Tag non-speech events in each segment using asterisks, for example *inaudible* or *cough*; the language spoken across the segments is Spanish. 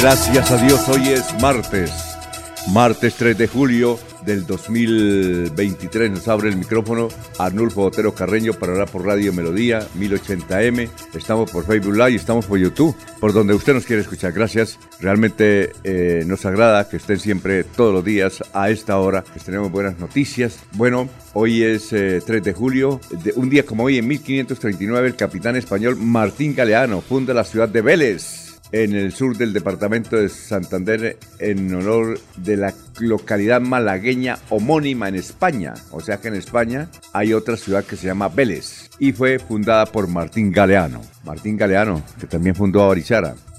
Gracias a Dios, hoy es martes, martes 3 de julio del 2023. Nos abre el micrófono Arnulfo Botero Carreño para hablar por Radio Melodía 1080M. Estamos por Facebook Live estamos por YouTube, por donde usted nos quiere escuchar. Gracias. Realmente eh, nos agrada que estén siempre todos los días a esta hora. Que tenemos buenas noticias. Bueno, hoy es 3 eh, de julio. Un día como hoy, en 1539, el capitán español Martín Galeano funda la ciudad de Vélez en el sur del departamento de Santander en honor de la localidad malagueña homónima en España. O sea que en España hay otra ciudad que se llama Vélez y fue fundada por Martín Galeano. Martín Galeano, que también fundó a.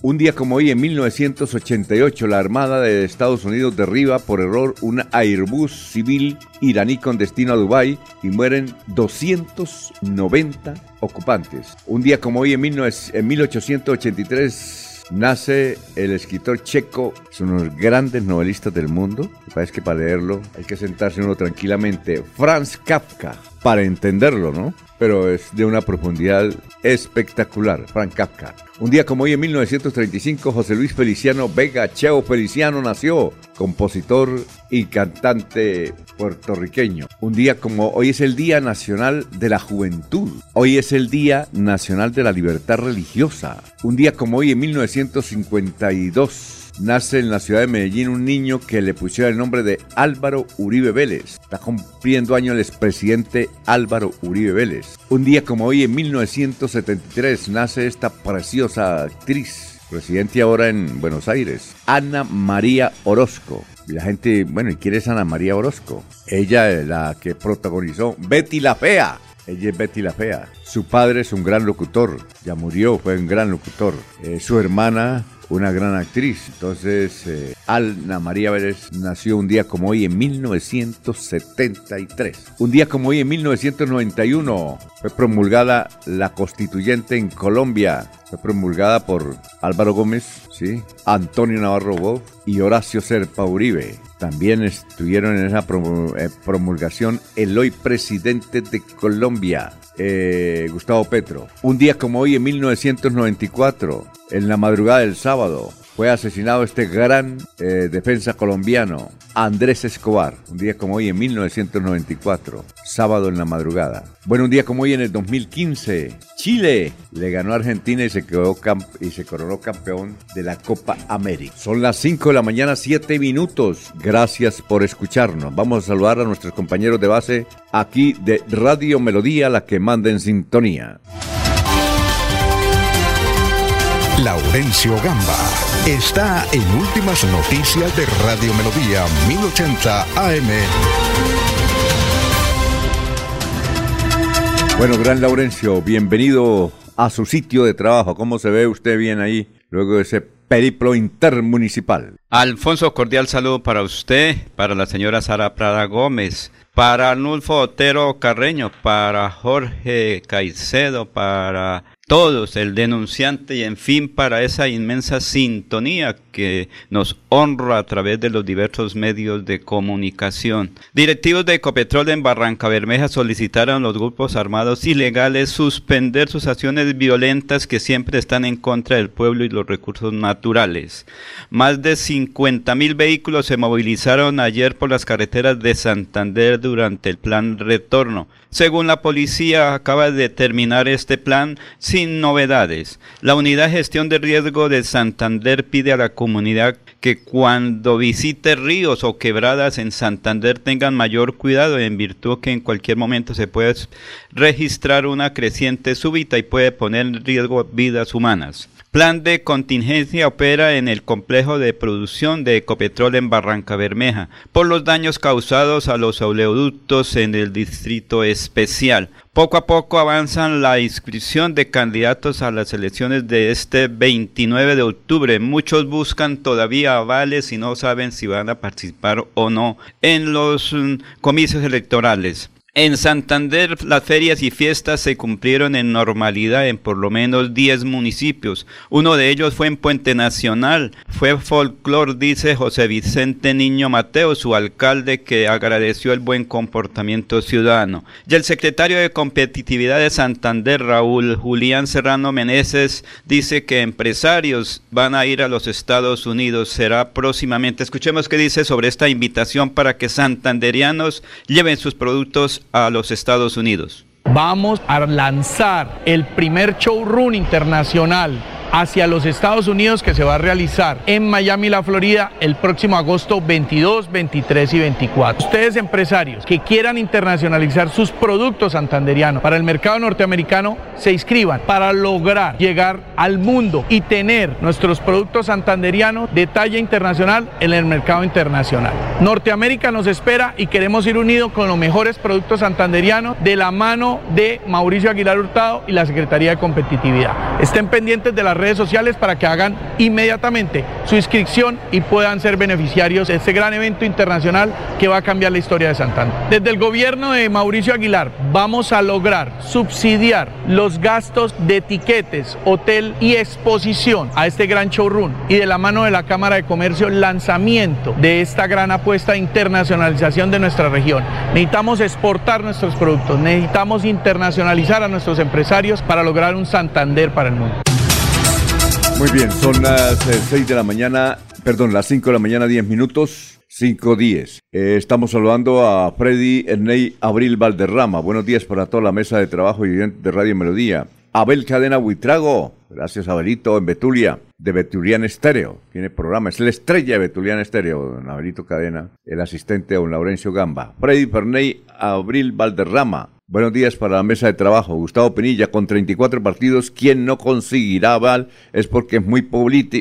Un día como hoy, en 1988, la Armada de Estados Unidos derriba por error un Airbus civil iraní con destino a Dubái y mueren 290 ocupantes. Un día como hoy, en, 1883, nace el escritor checo, son unos grandes novelistas del mundo. Parece que para leerlo hay que sentarse uno tranquilamente. Franz Kafka, para entenderlo, ¿no? Pero es de una profundidad espectacular, Franz Kafka. Un día como hoy, en 1935, José Luis Feliciano Vega Cheo Feliciano nació, compositor y cantante puertorriqueño. Un día como hoy es el Día Nacional de la Juventud. Hoy es el Día Nacional de la Libertad Religiosa. Un día como hoy, en 1952, nace en la ciudad de Medellín un niño que le pusieron el nombre de Álvaro Uribe Vélez. Está cumpliendo año el expresidente Álvaro Uribe Vélez. Un día como hoy, en 1973, nace esta preciosa actriz, residente ahora en Buenos Aires, Ana María Orozco. la gente, bueno, ¿y quién es Ana María Orozco? Ella es la que protagonizó Betty la Fea. Ella es Betty la Fea. Su padre es un gran locutor, ya murió, fue un gran locutor. Eh, su hermana una gran actriz. Entonces, eh, Alna María Vélez nació un día como hoy en 1973. Un día como hoy en 1991 fue promulgada la constituyente en Colombia. Fue promulgada por Álvaro Gómez, ¿sí? Antonio Navarro Bob y Horacio Serpa Uribe. También estuvieron en esa eh, promulgación el hoy presidente de Colombia, eh, Gustavo Petro. Un día como hoy, en 1994, en la madrugada del sábado, fue asesinado este gran eh, defensa colombiano, Andrés Escobar, un día como hoy en 1994, sábado en la madrugada. Bueno, un día como hoy en el 2015, Chile le ganó a Argentina y se, quedó y se coronó campeón de la Copa América. Son las 5 de la mañana, 7 minutos. Gracias por escucharnos. Vamos a saludar a nuestros compañeros de base aquí de Radio Melodía, la que manda en sintonía. Laurencio Gamba está en Últimas Noticias de Radio Melodía 1080 AM. Bueno, gran Laurencio, bienvenido a su sitio de trabajo. ¿Cómo se ve usted bien ahí luego de ese periplo intermunicipal? Alfonso, cordial saludo para usted, para la señora Sara Prada Gómez, para Arnulfo Otero Carreño, para Jorge Caicedo, para todos, el denunciante y en fin para esa inmensa sintonía nos honra a través de los diversos medios de comunicación. Directivos de Ecopetrol en Barranca Bermeja solicitaron a los grupos armados ilegales suspender sus acciones violentas que siempre están en contra del pueblo y los recursos naturales. Más de 50 mil vehículos se movilizaron ayer por las carreteras de Santander durante el plan retorno. Según la policía, acaba de terminar este plan sin novedades. La Unidad de Gestión de Riesgo de Santander pide a la comunidad que cuando visite ríos o quebradas en Santander tengan mayor cuidado en virtud que en cualquier momento se puede registrar una creciente súbita y puede poner en riesgo vidas humanas. Plan de contingencia opera en el complejo de producción de Ecopetrol en Barranca Bermeja por los daños causados a los oleoductos en el distrito especial. Poco a poco avanzan la inscripción de candidatos a las elecciones de este 29 de octubre. Muchos buscan todavía avales y no saben si van a participar o no en los mm, comicios electorales. En Santander las ferias y fiestas se cumplieron en normalidad en por lo menos 10 municipios. Uno de ellos fue en Puente Nacional. Fue folclor, dice José Vicente Niño Mateo, su alcalde, que agradeció el buen comportamiento ciudadano. Y el secretario de Competitividad de Santander, Raúl Julián Serrano Meneses, dice que empresarios van a ir a los Estados Unidos. Será próximamente. Escuchemos qué dice sobre esta invitación para que santanderianos lleven sus productos a los Estados Unidos. Vamos a lanzar el primer showroom internacional hacia los Estados Unidos que se va a realizar en Miami, la Florida, el próximo agosto 22, 23 y 24. Ustedes empresarios que quieran internacionalizar sus productos santanderianos para el mercado norteamericano, se inscriban para lograr llegar al mundo y tener nuestros productos santanderianos de talla internacional en el mercado internacional. Norteamérica nos espera y queremos ir unidos con los mejores productos santanderianos de la mano de Mauricio Aguilar Hurtado y la Secretaría de Competitividad. Estén pendientes de las redes sociales para que hagan inmediatamente su inscripción y puedan ser beneficiarios de este gran evento internacional que va a cambiar la historia de Santander. Desde el gobierno de Mauricio Aguilar vamos a lograr subsidiar los gastos de etiquetes, hotel y exposición a este gran showroom y de la mano de la Cámara de Comercio lanzamiento de esta gran apuesta de internacionalización de nuestra región. Necesitamos exportar nuestros productos, necesitamos internacionalizar a nuestros empresarios para lograr un Santander para el mundo. Muy bien, son las 6 eh, de la mañana, perdón, las 5 de la mañana, 10 minutos, 5.10. Eh, estamos saludando a Freddy Erney Abril Valderrama. Buenos días para toda la mesa de trabajo y de Radio Melodía. Abel Cadena Huitrago, gracias Abelito, en Betulia, de Betulian Estéreo. Tiene programa, es la estrella de Betulian Estéreo, don Abelito Cadena, el asistente don Laurencio Gamba. Freddy Ferney Abril Valderrama, Buenos días para la mesa de trabajo. Gustavo Penilla, con 34 partidos, quien no conseguirá aval es porque es muy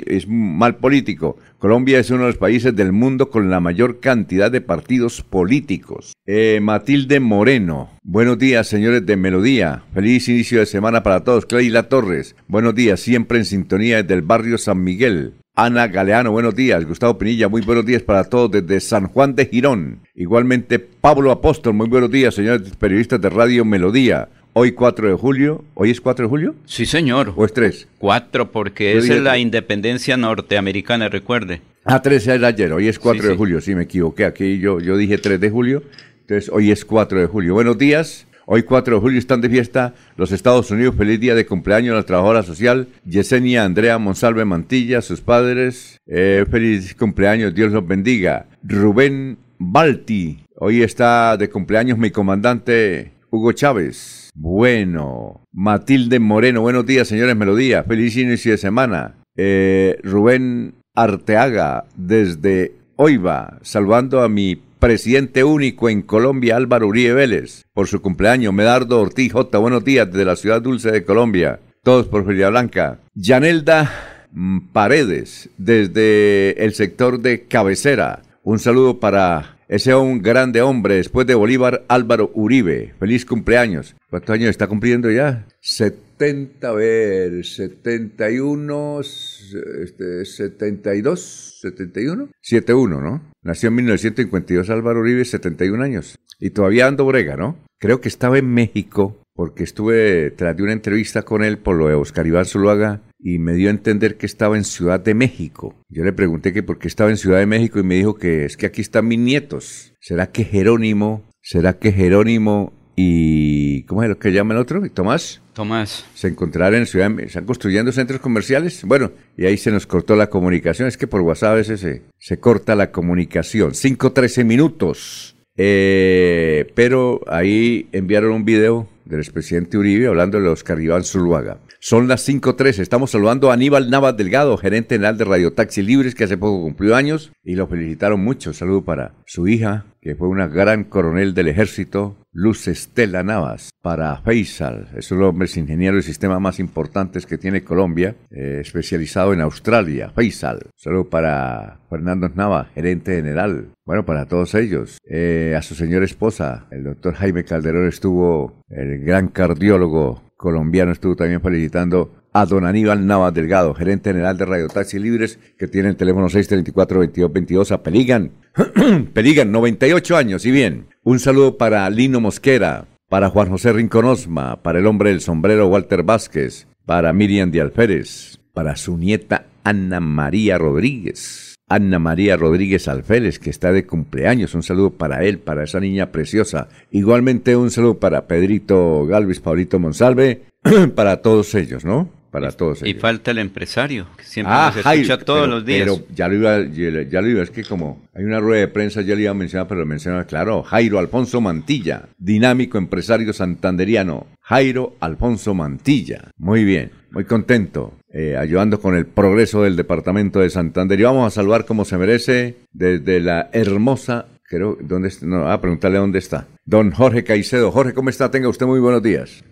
es mal político. Colombia es uno de los países del mundo con la mayor cantidad de partidos políticos. Eh, Matilde Moreno, buenos días señores de Melodía. Feliz inicio de semana para todos. Cleila Torres, buenos días, siempre en sintonía desde el barrio San Miguel. Ana Galeano, buenos días. Gustavo Pinilla, muy buenos días para todos desde San Juan de Girón. Igualmente, Pablo Apóstol, muy buenos días, señores periodistas de Radio Melodía. Hoy 4 de julio. ¿Hoy es 4 de julio? Sí, señor. ¿O es 3? 4, porque es la independencia norteamericana, recuerde. Ah, 13 era ayer. Hoy es 4 de julio. Sí, me equivoqué. Aquí yo, yo dije 3 de julio. Entonces, hoy es 4 de julio. Buenos días. Hoy 4 de julio están de fiesta los Estados Unidos. Feliz día de cumpleaños a la trabajadora social Yesenia Andrea Monsalve Mantilla, sus padres. Eh, feliz cumpleaños, Dios los bendiga. Rubén Balti. Hoy está de cumpleaños mi comandante Hugo Chávez. Bueno. Matilde Moreno. Buenos días, señores Melodía. Feliz inicio de semana. Eh, Rubén Arteaga desde Oiva, saludando a mi presidente único en Colombia, Álvaro Uribe Vélez, por su cumpleaños. Medardo Ortiz J, buenos días desde la ciudad dulce de Colombia. Todos por Feria Blanca. Yanelda mm, Paredes, desde el sector de Cabecera. Un saludo para ese un grande hombre después de Bolívar, Álvaro Uribe. Feliz cumpleaños. ¿Cuántos años está cumpliendo ya? 70, a ver, 71, este, 72, 71, 71, ¿no? Nació en 1952 Álvaro Uribe, 71 años. Y todavía ando brega, ¿no? Creo que estaba en México porque estuve tras de una entrevista con él por lo de Oscar Iván Zuluaga y me dio a entender que estaba en Ciudad de México. Yo le pregunté que por qué estaba en Ciudad de México y me dijo que es que aquí están mis nietos. ¿Será que Jerónimo, será que Jerónimo y ¿cómo es lo que llama el otro? Tomás. Tomás. Se encontrarán en Ciudad de están construyendo centros comerciales. Bueno, y ahí se nos cortó la comunicación. Es que por WhatsApp a veces se, se corta la comunicación. 5.13 minutos. Eh, pero ahí enviaron un video del expresidente Uribe hablando de Oscar Iván Zuluaga. Son las 5.13. Estamos saludando a Aníbal Navas Delgado, gerente general de Radio Taxi Libres, que hace poco cumplió años y lo felicitaron mucho. Saludo para su hija, que fue una gran coronel del ejército, Luz Estela Navas, para Faisal, es uno de los ingenieros de sistema más importantes que tiene Colombia, eh, especializado en Australia, Faisal. Saludo para Fernando Navas, gerente general. Bueno, para todos ellos. Eh, a su señora esposa, el doctor Jaime Calderón estuvo, el gran cardiólogo colombiano estuvo también felicitando a don Aníbal Navas Delgado, gerente general de Radio Taxi Libres, que tiene el teléfono 634-2222 a Peligan. *clears throat* Peligan, 98 años, y bien. Un saludo para Lino Mosquera, para Juan José Rinconosma, para el hombre del sombrero Walter Vázquez, para Miriam de Alférez, para su nieta Ana María Rodríguez. Ana María Rodríguez Alférez, que está de cumpleaños. Un saludo para él, para esa niña preciosa. Igualmente un saludo para Pedrito Galvis, Paulito Monsalve, *clears throat* para todos ellos, ¿no? para todos. Y falta el empresario, que siempre ah, nos escucha todos los días. Pero ya lo iba, ya lo iba, es que como hay una rueda de prensa, ya le iba a mencionar, pero lo menciona claro, Jairo Alfonso Mantilla, dinámico empresario santanderiano. Jairo Alfonso Mantilla. Muy bien, muy contento, eh, ayudando con el progreso del departamento de Santander. Y vamos a saludar como se merece desde la hermosa Creo, ¿dónde está? No, a preguntarle dónde está. Don Jorge Caicedo. Jorge, ¿cómo está? Tenga usted muy buenos días.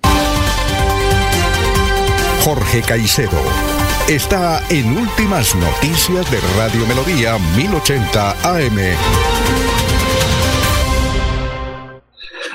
Jorge Caicedo. Está en Últimas Noticias de Radio Melodía 1080 AM.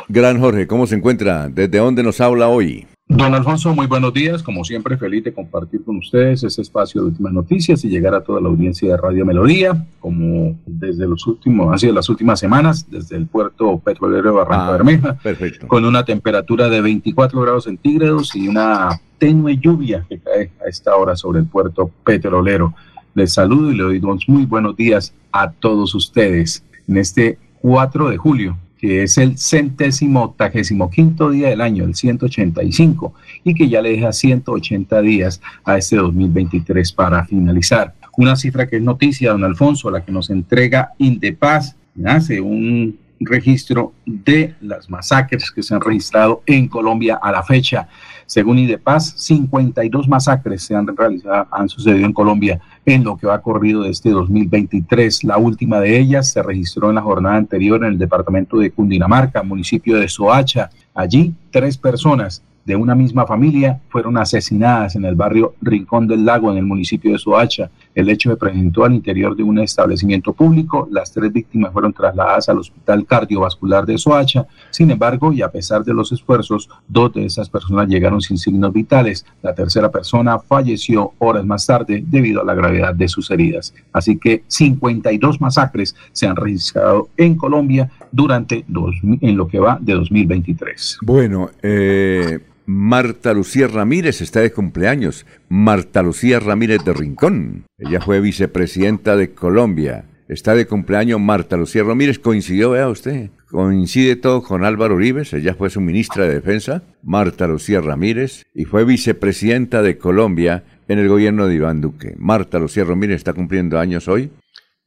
Gran Jorge, ¿cómo se encuentra? ¿Desde dónde nos habla hoy? Don Alfonso, muy buenos días. Como siempre, feliz de compartir con ustedes este espacio de últimas noticias y llegar a toda la audiencia de Radio Melodía, como desde los últimos, han sido las últimas semanas, desde el puerto petrolero de Barranca ah, Bermeja, perfecto. con una temperatura de 24 grados centígrados y una tenue lluvia que cae a esta hora sobre el puerto petrolero. Les saludo y le doy muy buenos días a todos ustedes en este 4 de julio que es el centésimo octagésimo quinto día del año, el 185, y que ya le deja 180 días a este 2023 para finalizar. Una cifra que es noticia, don Alfonso, la que nos entrega Indepaz, hace un registro de las masacres que se han registrado en Colombia a la fecha. Según IDEPAS, 52 masacres se han realizado, han sucedido en Colombia en lo que va corrido de este 2023. La última de ellas se registró en la jornada anterior en el departamento de Cundinamarca, municipio de Soacha. Allí, tres personas de una misma familia fueron asesinadas en el barrio Rincón del Lago, en el municipio de Soacha. El hecho se presentó al interior de un establecimiento público. Las tres víctimas fueron trasladadas al Hospital Cardiovascular de Soacha. Sin embargo, y a pesar de los esfuerzos, dos de esas personas llegaron sin signos vitales. La tercera persona falleció horas más tarde debido a la gravedad de sus heridas. Así que 52 masacres se han registrado en Colombia durante dos, en lo que va de 2023. Bueno, eh Marta Lucía Ramírez está de cumpleaños. Marta Lucía Ramírez de Rincón. Ella fue vicepresidenta de Colombia. Está de cumpleaños Marta Lucía Ramírez. Coincidió, vea usted. Coincide todo con Álvaro Uribe. Ella fue su ministra de Defensa. Marta Lucía Ramírez. Y fue vicepresidenta de Colombia en el gobierno de Iván Duque. Marta Lucía Ramírez está cumpliendo años hoy.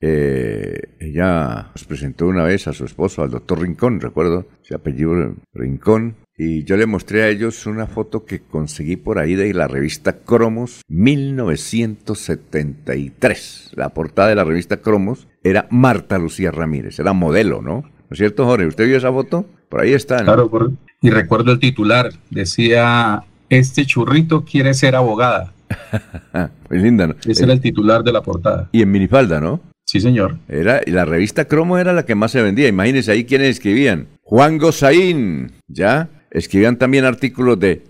Eh, ella nos presentó una vez a su esposo, al doctor Rincón, recuerdo, se apellido Rincón, y yo le mostré a ellos una foto que conseguí por ahí de la revista Cromos 1973. La portada de la revista Cromos era Marta Lucía Ramírez, era modelo, ¿no? ¿No es cierto, Jorge? ¿Usted vio esa foto? Por ahí está. Claro, y recuerdo el titular, decía, este churrito quiere ser abogada. Muy *laughs* linda, ¿no? Ese era el titular de la portada. Y en minifalda, ¿no? Sí, señor. Era, la revista Cromo era la que más se vendía. Imagínense ahí quienes escribían. Juan Gozaín, ¿ya? Escribían también artículos de,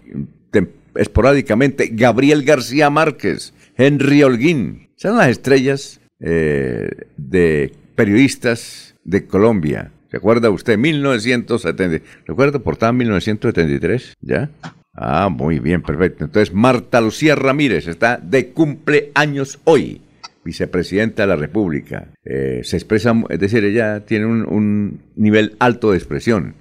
esporádicamente Gabriel García Márquez, Henry Holguín. Son las estrellas eh, de periodistas de Colombia. ¿Recuerda usted? 1970. ¿Recuerda portada 1973? ¿Ya? Ah, muy bien, perfecto. Entonces, Marta Lucía Ramírez está de cumpleaños hoy, vicepresidenta de la República. Eh, se expresa, es decir, ella tiene un, un nivel alto de expresión.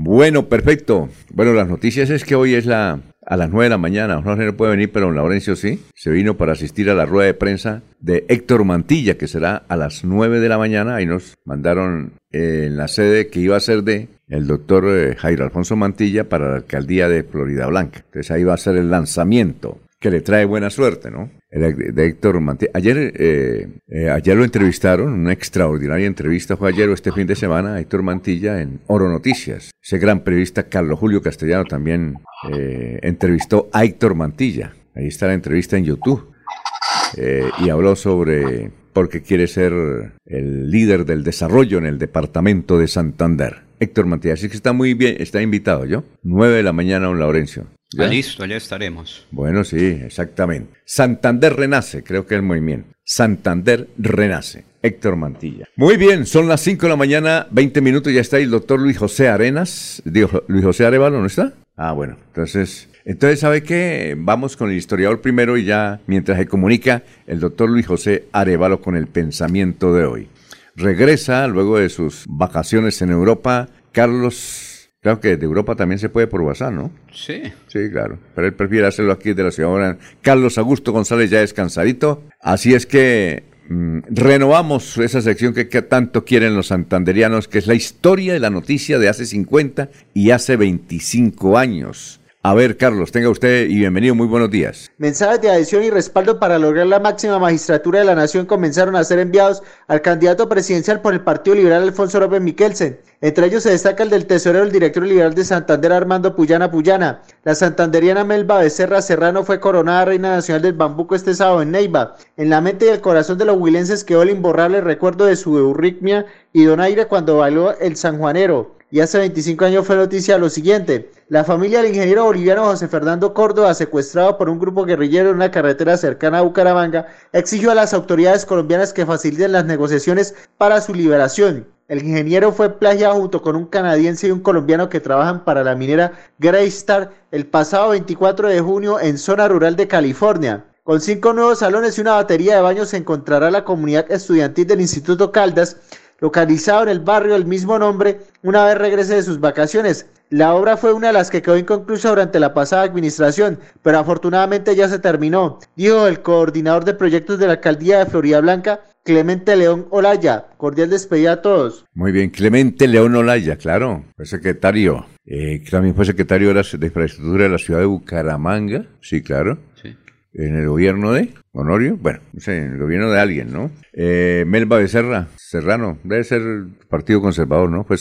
Bueno, perfecto. Bueno, las noticias es que hoy es la a las 9 de la mañana. Jorge no puede venir, pero Laurencio sí. Se vino para asistir a la rueda de prensa de Héctor Mantilla, que será a las 9 de la mañana. Ahí nos mandaron eh, en la sede que iba a ser de el doctor eh, Jairo Alfonso Mantilla para la alcaldía de Florida Blanca. Entonces ahí va a ser el lanzamiento que le trae buena suerte, ¿no? de Héctor Mantilla. Ayer, eh, eh, ayer lo entrevistaron, una extraordinaria entrevista fue ayer o este fin de semana, Héctor Mantilla en Oro Noticias. Ese gran periodista Carlos Julio Castellano también eh, entrevistó a Héctor Mantilla. Ahí está la entrevista en YouTube. y habló sobre por qué quiere ser el líder del desarrollo en el departamento de Santander. Héctor Mantilla, así que está muy bien, está invitado, ¿yo? 9 de la mañana, don Laurencio. ¿Ya? listo, allá estaremos. Bueno, sí, exactamente. Santander renace, creo que es el movimiento. Santander renace. Héctor Mantilla. Muy bien, son las 5 de la mañana, 20 minutos, ya está ahí el doctor Luis José Arenas. Digo, Luis José Arevalo, ¿no está? Ah, bueno, entonces, entonces, ¿sabe qué? Vamos con el historiador primero y ya, mientras se comunica el doctor Luis José Arevalo con el pensamiento de hoy. Regresa luego de sus vacaciones en Europa, Carlos Claro que de Europa también se puede por WhatsApp, ¿no? Sí. Sí, claro. Pero él prefiere hacerlo aquí de la ciudad. Carlos Augusto González ya descansadito. Así es que mm, renovamos esa sección que, que, tanto quieren los santanderianos, que es la historia de la noticia de hace 50 y hace 25 años. A ver, Carlos, tenga usted y bienvenido, muy buenos días. Mensajes de adhesión y respaldo para lograr la máxima magistratura de la nación comenzaron a ser enviados al candidato presidencial por el Partido Liberal Alfonso López Miquelsen. Entre ellos se destaca el del tesorero del director liberal de Santander Armando Puyana Puyana. La santanderiana Melba Becerra Serrano fue coronada reina nacional del bambuco este sábado en Neiva. En la mente y el corazón de los huilenses quedó el imborrable recuerdo de su euritmia y donaire cuando bailó el sanjuanero y hace 25 años fue noticia lo siguiente. La familia del ingeniero boliviano José Fernando Córdoba, secuestrado por un grupo guerrillero en una carretera cercana a Bucaramanga, exigió a las autoridades colombianas que faciliten las negociaciones para su liberación. El ingeniero fue plagiado junto con un canadiense y un colombiano que trabajan para la minera Greystar el pasado 24 de junio en zona rural de California. Con cinco nuevos salones y una batería de baños se encontrará la comunidad estudiantil del Instituto Caldas localizado en el barrio del mismo nombre, una vez regrese de sus vacaciones. La obra fue una de las que quedó inconclusa durante la pasada administración, pero afortunadamente ya se terminó, dijo el coordinador de proyectos de la alcaldía de Florida Blanca, Clemente León Olaya. Cordial despedida a todos. Muy bien, Clemente León Olaya, claro, fue secretario. Eh, también fue secretario de, la, de infraestructura de la ciudad de Bucaramanga, sí, claro. En el gobierno de Honorio, bueno, no sé, en el gobierno de alguien, ¿no? Eh, Melba Becerra, Serrano, debe ser Partido Conservador, ¿no? Fue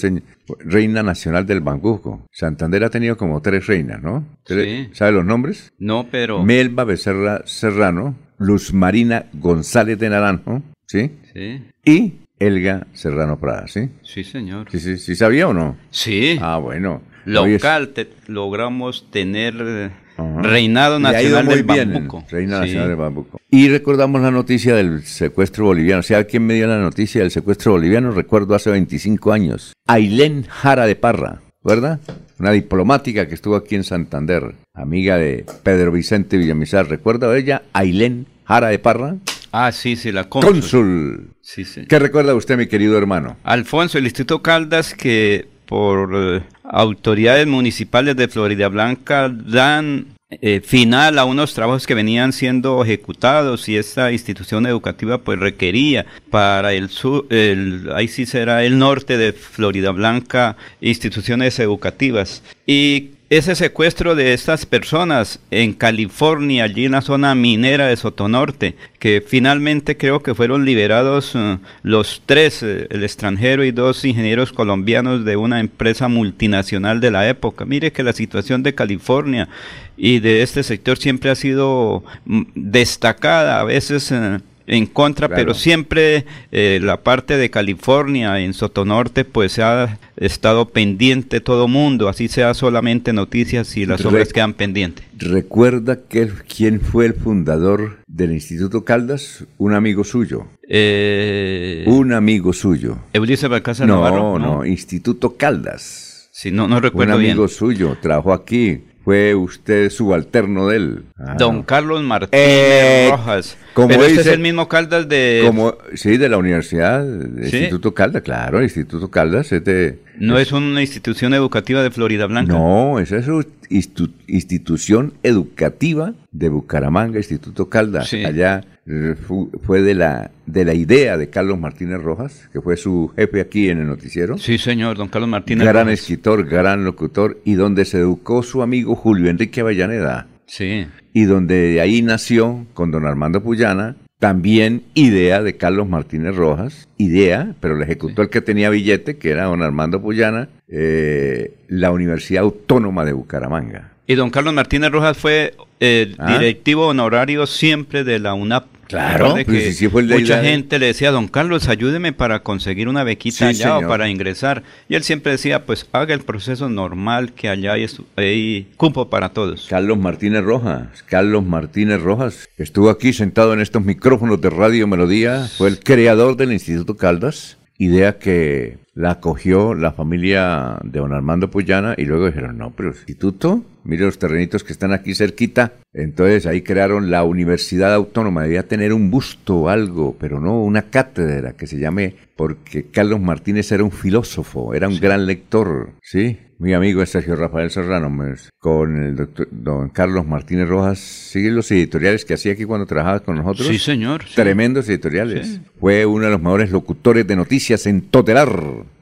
reina nacional del Bancuco. Santander ha tenido como tres reinas, ¿no? Sí. ¿Sabe los nombres? No, pero... Melba Becerra Serrano, Luz Marina González de Naranjo, ¿sí? Sí. Y Elga Serrano Prada, ¿sí? Sí, señor. ¿Sí, sí, sí sabía o no? Sí. Ah, bueno. Local logramos tener Reinado Nacional del Bambuco. Reina Nacional del Bambuco. Y recordamos la noticia del secuestro boliviano. ¿Sabe quién me dio la noticia del secuestro boliviano? Recuerdo hace 25 años. Ailén Jara de Parra, ¿verdad? Una diplomática que estuvo aquí en Santander, amiga de Pedro Vicente Villamizar. ¿Recuerda ella? Ailén Jara de Parra. Ah, sí, sí, la cónsul. cónsul. Sí, sí. ¿Qué recuerda usted, mi querido hermano? Alfonso, el Instituto Caldas que por eh, autoridades municipales de Florida Blanca dan eh, final a unos trabajos que venían siendo ejecutados y esta institución educativa pues requería para el sur, el, ahí sí será el norte de Florida Blanca instituciones educativas. Y ese secuestro de estas personas en California, allí en la zona minera de Sotonorte, que finalmente creo que fueron liberados uh, los tres, uh, el extranjero y dos ingenieros colombianos de una empresa multinacional de la época. Mire que la situación de California y de este sector siempre ha sido mm, destacada, a veces... Uh, en contra, pero siempre eh, la parte de California, en Sotonorte, pues se ha estado pendiente todo mundo, así sea solamente noticias y las obras quedan pendientes. ¿Recuerda que, quién fue el fundador del Instituto Caldas? Un amigo suyo. Eh, un amigo suyo. Ulises Balcázar no, Navarro. No, no, Instituto Caldas. Sí, no, no recuerdo Un amigo bien. suyo, trabajó aquí. Fue usted subalterno de él. Ah, Don. Carlos Martínez Eh, Rojas. como Pero este dice- es el mismo Caldas de... Como, sí, de la universidad, del ¿Sí? Instituto Caldas, claro, el Instituto Caldas es de... No es una institución educativa de Florida Blanca. No, esa es una institu- institución educativa de Bucaramanga, Instituto Caldas. Sí. Allá eh, fu- fue de la, de la idea de Carlos Martínez Rojas, que fue su jefe aquí en el noticiero. Sí, señor, don Carlos Martínez gran Rojas. escritor, gran locutor, y donde se educó su amigo Julio Enrique Avellaneda, Sí. y donde de ahí nació con don Armando Puyana, también idea de Carlos Martínez Rojas, idea, pero la ejecutó el que tenía billete, que era don Armando Puyana, eh, la Universidad Autónoma de Bucaramanga. Y don Carlos Martínez Rojas fue el Ah. directivo honorario siempre de la UNAP. Claro, pues que sí, fue el de mucha de- gente le decía, don Carlos, ayúdeme para conseguir una bequita Sí, allá o para ingresar. Y él siempre decía, pues haga el proceso normal, que allá hay, hay cupo para todos. Carlos Martínez Rojas, Carlos Martínez Rojas, estuvo aquí sentado en estos micrófonos de Radio Melodía, fue el creador del Instituto Caldas, idea que la acogió la familia de don Armando Puyana y luego dijeron, no, pero instituto, mire los terrenitos que están aquí cerquita. Entonces ahí crearon la Universidad Autónoma, debía tener un busto o algo, pero no una cátedra que se llame, porque Carlos Martínez era un filósofo, era un gran lector, ¿sí? Mi amigo es Sergio Rafael Serrano, con el doctor, don Carlos Martínez Rojas, sigue los editoriales que hacía aquí cuando trabajaba con nosotros. Sí, señor. sí. Tremendos editoriales. Fue uno de los mejores locutores de noticias en Totelar,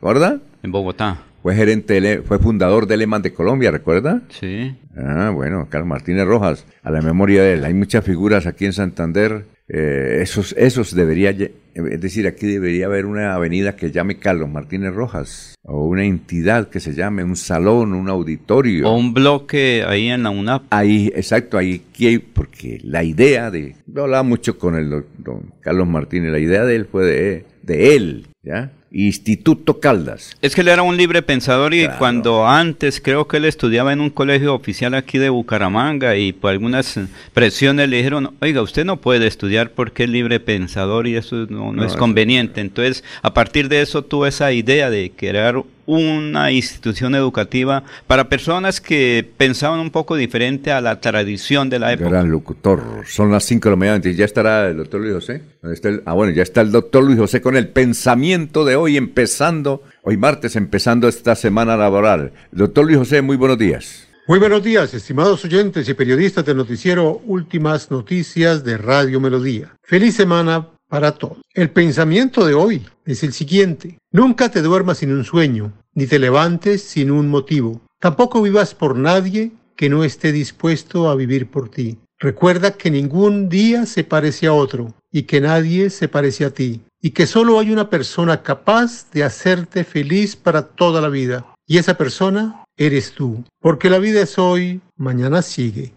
¿verdad? En Bogotá. Fue gerente, fue fundador de Leman de Colombia, ¿recuerda? Sí. Ah, bueno, Carlos Martínez Rojas, a la memoria de él. Hay muchas figuras aquí en Santander. eh, esos, esos debería, es decir, aquí debería haber una avenida que llame Carlos Martínez Rojas, o una entidad que se llame, un salón, un auditorio. O un bloque ahí en la UNAP. Ahí, exacto, ahí, que- porque la idea de, yo hablaba mucho con el don Carlos Martínez, la idea de él fue de, de él, ¿ya? Instituto Caldas. Es que él era un libre pensador y Claro. cuando antes creo que él estudiaba en un colegio oficial aquí de Bucaramanga y por algunas presiones le dijeron, oiga, usted no puede estudiar porque es libre pensador y eso no, no No, es conveniente. Entonces, a partir de eso tuvo esa idea de crear una institución educativa para personas que pensaban un poco diferente a la tradición de la época. Gran locutor. Son las 5 de la mañana. Ya estará el doctor Luis José. ¿Dónde está el- ah, bueno, ya está el doctor Luis José con el pensamiento de hoy, empezando, hoy martes, empezando esta semana laboral. Doctor Luis José, muy buenos días. Muy buenos días, estimados oyentes y periodistas del noticiero Últimas Noticias de Radio Melodía. Feliz semana para todos. El pensamiento de hoy es el siguiente. Nunca te duermas sin un sueño, ni te levantes sin un motivo. Tampoco vivas por nadie que no esté dispuesto a vivir por ti. Recuerda que ningún día se parece a otro y que nadie se parece a ti y que solo hay una persona capaz de hacerte feliz para toda la vida. Y esa persona eres tú, porque la vida es hoy, mañana sigue.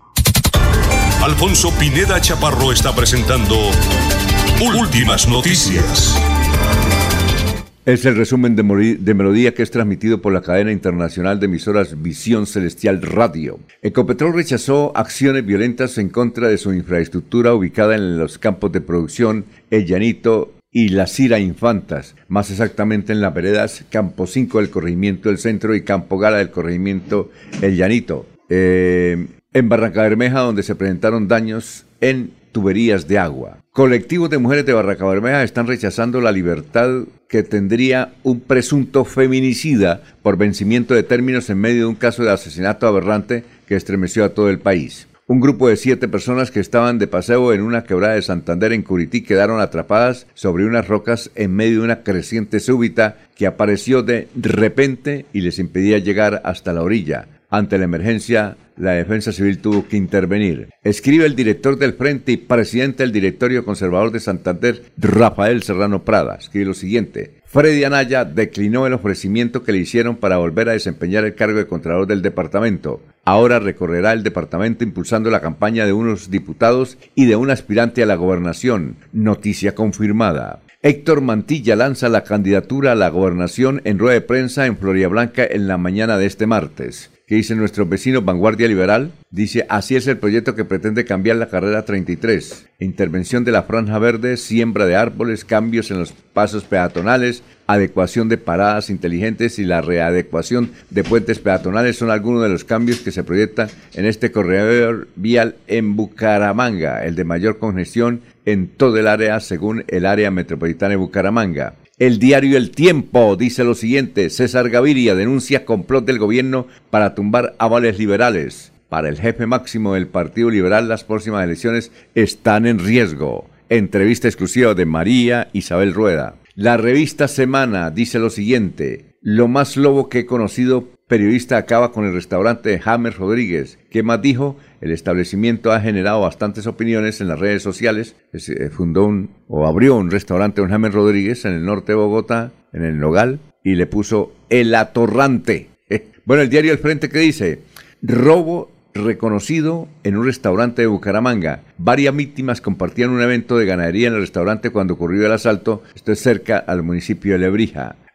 Alfonso Pineda Chaparro está presentando Últimas Noticias. Es el resumen de, Melodía que es transmitido por la cadena internacional de emisoras Visión Celestial Radio. Ecopetrol rechazó acciones violentas en contra de su infraestructura ubicada en los campos de producción El Llanito y La Cira Infantas, más exactamente en las veredas Campo 5 del corregimiento del centro y Campo Gala del corregimiento El Llanito. Eh, en Barranca Bermeja, donde se presentaron daños en tuberías de agua. Colectivos de mujeres de Barranca Bermeja están rechazando la libertad que tendría un presunto feminicida por vencimiento de términos en medio de un caso de asesinato aberrante que estremeció a todo el país. Un grupo de siete personas que estaban de paseo en una quebrada de Santander en Curití quedaron atrapadas sobre unas rocas en medio de una creciente súbita que apareció de repente y les impedía llegar hasta la orilla. Ante la emergencia, la defensa civil tuvo que intervenir. Escribe el director del Frente y presidente del directorio conservador de Santander, Rafael Serrano Prada. Escribe lo siguiente. Freddy Anaya declinó el ofrecimiento que le hicieron para volver a desempeñar el cargo de Contralor del departamento. Ahora recorrerá el departamento impulsando la campaña de unos diputados y de un aspirante a la gobernación. Noticia confirmada. Héctor Mantilla lanza la candidatura a la gobernación en rueda de prensa en Floria Blanca en la mañana de este martes. ¿Qué dice nuestro vecino Vanguardia Liberal? Dice, así es el proyecto que pretende cambiar la carrera 33. Intervención de la franja verde, siembra de árboles, cambios en los pasos peatonales, adecuación de paradas inteligentes y la readecuación de puentes peatonales son algunos de los cambios que se proyectan en este corredor vial en Bucaramanga, el de mayor congestión en todo el área según el área metropolitana de Bucaramanga. El diario El Tiempo dice lo siguiente, César Gaviria denuncia complot del gobierno para tumbar avales liberales. Para el jefe máximo del Partido Liberal las próximas elecciones están en riesgo. Entrevista exclusiva de María Isabel Rueda. La revista Semana dice lo siguiente, lo más lobo que he conocido, periodista acaba con el restaurante de James Rodríguez. ¿Qué más dijo? El establecimiento ha generado bastantes opiniones en las redes sociales. Eh, fundó un, o abrió un restaurante don James Rodríguez en el norte de Bogotá, en el Nogal, y le puso El Atorrante. *laughs* Bueno, el diario El Frente que dice, robo reconocido en un restaurante de Bucaramanga. Varias víctimas compartían un evento de ganadería en el restaurante cuando ocurrió el asalto. Esto es cerca al municipio de Lebrija.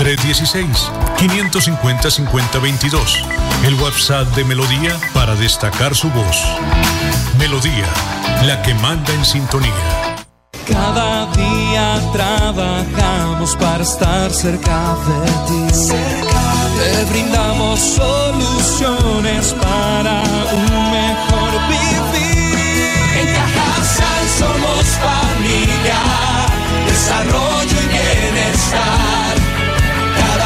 316-550-5022. El WhatsApp de Melodía para destacar su voz. Melodía, la que manda en sintonía. Cada día trabajamos para estar cerca de ti. Te brindamos soluciones para un mejor vivir. En Cajasal somos familia, desarrollo y bienestar.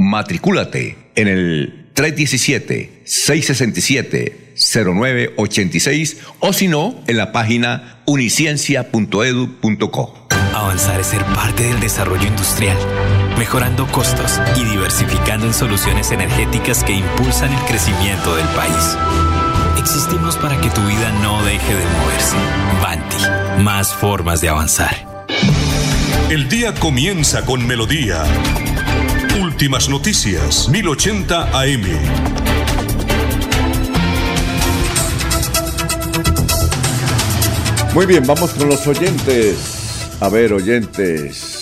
Matricúlate en el 317-667-0986 o si no, en la página uniciencia.edu.co. Avanzar es ser parte del desarrollo industrial, mejorando costos y diversificando en soluciones energéticas que impulsan el crecimiento del país. Existimos para que tu vida no deje de moverse. Banti, más formas de avanzar. El día comienza con melodía. Últimas noticias, 1080 AM. Muy bien, vamos con los oyentes. A ver, oyentes.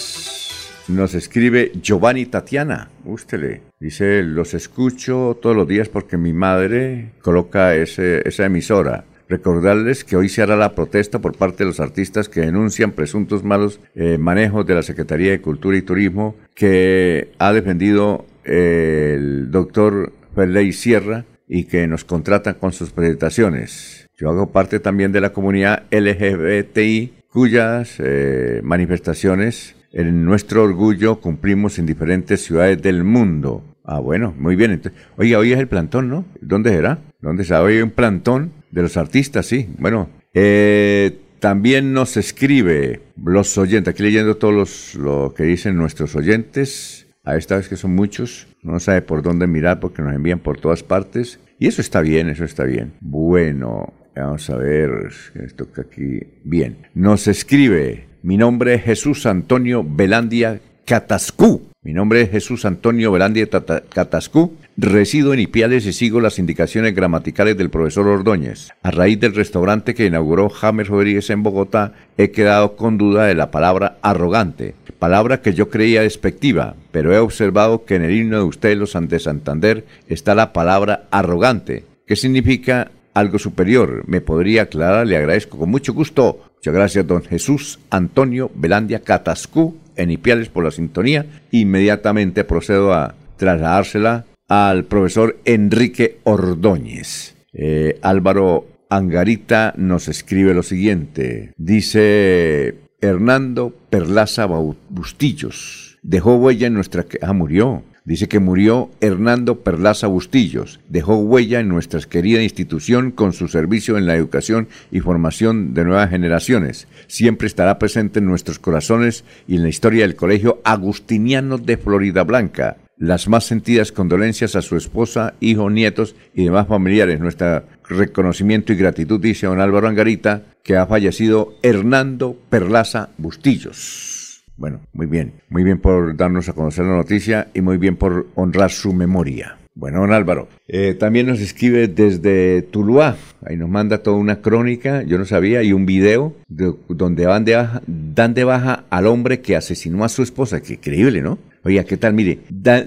Nos escribe Giovanni Tatiana. Ústele. Dice, los escucho todos los días porque mi madre coloca ese, esa emisora. Recordarles que hoy se hará la protesta por parte de los artistas que denuncian presuntos malos eh, manejos de la Secretaría de Cultura y Turismo que ha defendido eh, el doctor Ferley Sierra y que nos contratan con sus presentaciones. Yo hago parte también de la comunidad LGBTI cuyas eh, manifestaciones en nuestro orgullo cumplimos en diferentes ciudades del mundo. Ah, bueno, muy bien. Entonces, oye, hoy es el plantón, ¿no? ¿Dónde será? ¿Dónde será? Hoy hay un plantón de los artistas, sí. Bueno, eh, también nos escribe los oyentes, aquí leyendo todos los, lo que dicen nuestros oyentes, a esta vez que son muchos, no sabe por dónde mirar porque nos envían por todas partes. Y eso está bien, eso está bien. Bueno, vamos a ver, esto que aquí, bien. Nos escribe, mi nombre es Jesús Antonio Belandia Catascú. Mi nombre es Jesús Antonio Belandia Catascú. Resido en Ipiales y sigo las indicaciones gramaticales del profesor Ordóñez. A raíz del restaurante que inauguró James Rodríguez en Bogotá, he quedado con duda de la palabra arrogante, palabra que yo creía despectiva, pero he observado que en el himno de ustedes, los de Santander, está la palabra arrogante, que significa algo superior. ¿Me podría aclarar? Le agradezco con mucho gusto. Muchas gracias, don Jesús Antonio Belandia Catascú, en Ipiales por la sintonía. Inmediatamente procedo a trasladársela al profesor Enrique Ordóñez. Eh, Álvaro Angarita nos escribe lo siguiente. Dice Hernando Perlaza Bustillos. Dejó huella en nuestra... Ah, murió. Dice que murió Hernando Perlaza Bustillos. Dejó huella en nuestra querida institución con su servicio en la educación y formación de nuevas generaciones. Siempre estará presente en nuestros corazones y en la historia del Colegio Agustiniano de Florida Blanca las más sentidas condolencias a su esposa, hijo, nietos y demás familiares. Nuestro reconocimiento y gratitud, dice don Álvaro Angarita, que ha fallecido Hernando Perlaza Bustillos. Bueno, muy bien, muy bien por darnos a conocer la noticia y muy bien por honrar su memoria. Bueno, don Álvaro, eh, también nos escribe desde Tuluá, ahí nos manda toda una crónica, yo no sabía, y un video donde van de baja, dan de baja al hombre que asesinó a su esposa, qué increíble, ¿no? Oiga, ¿qué tal? Mire,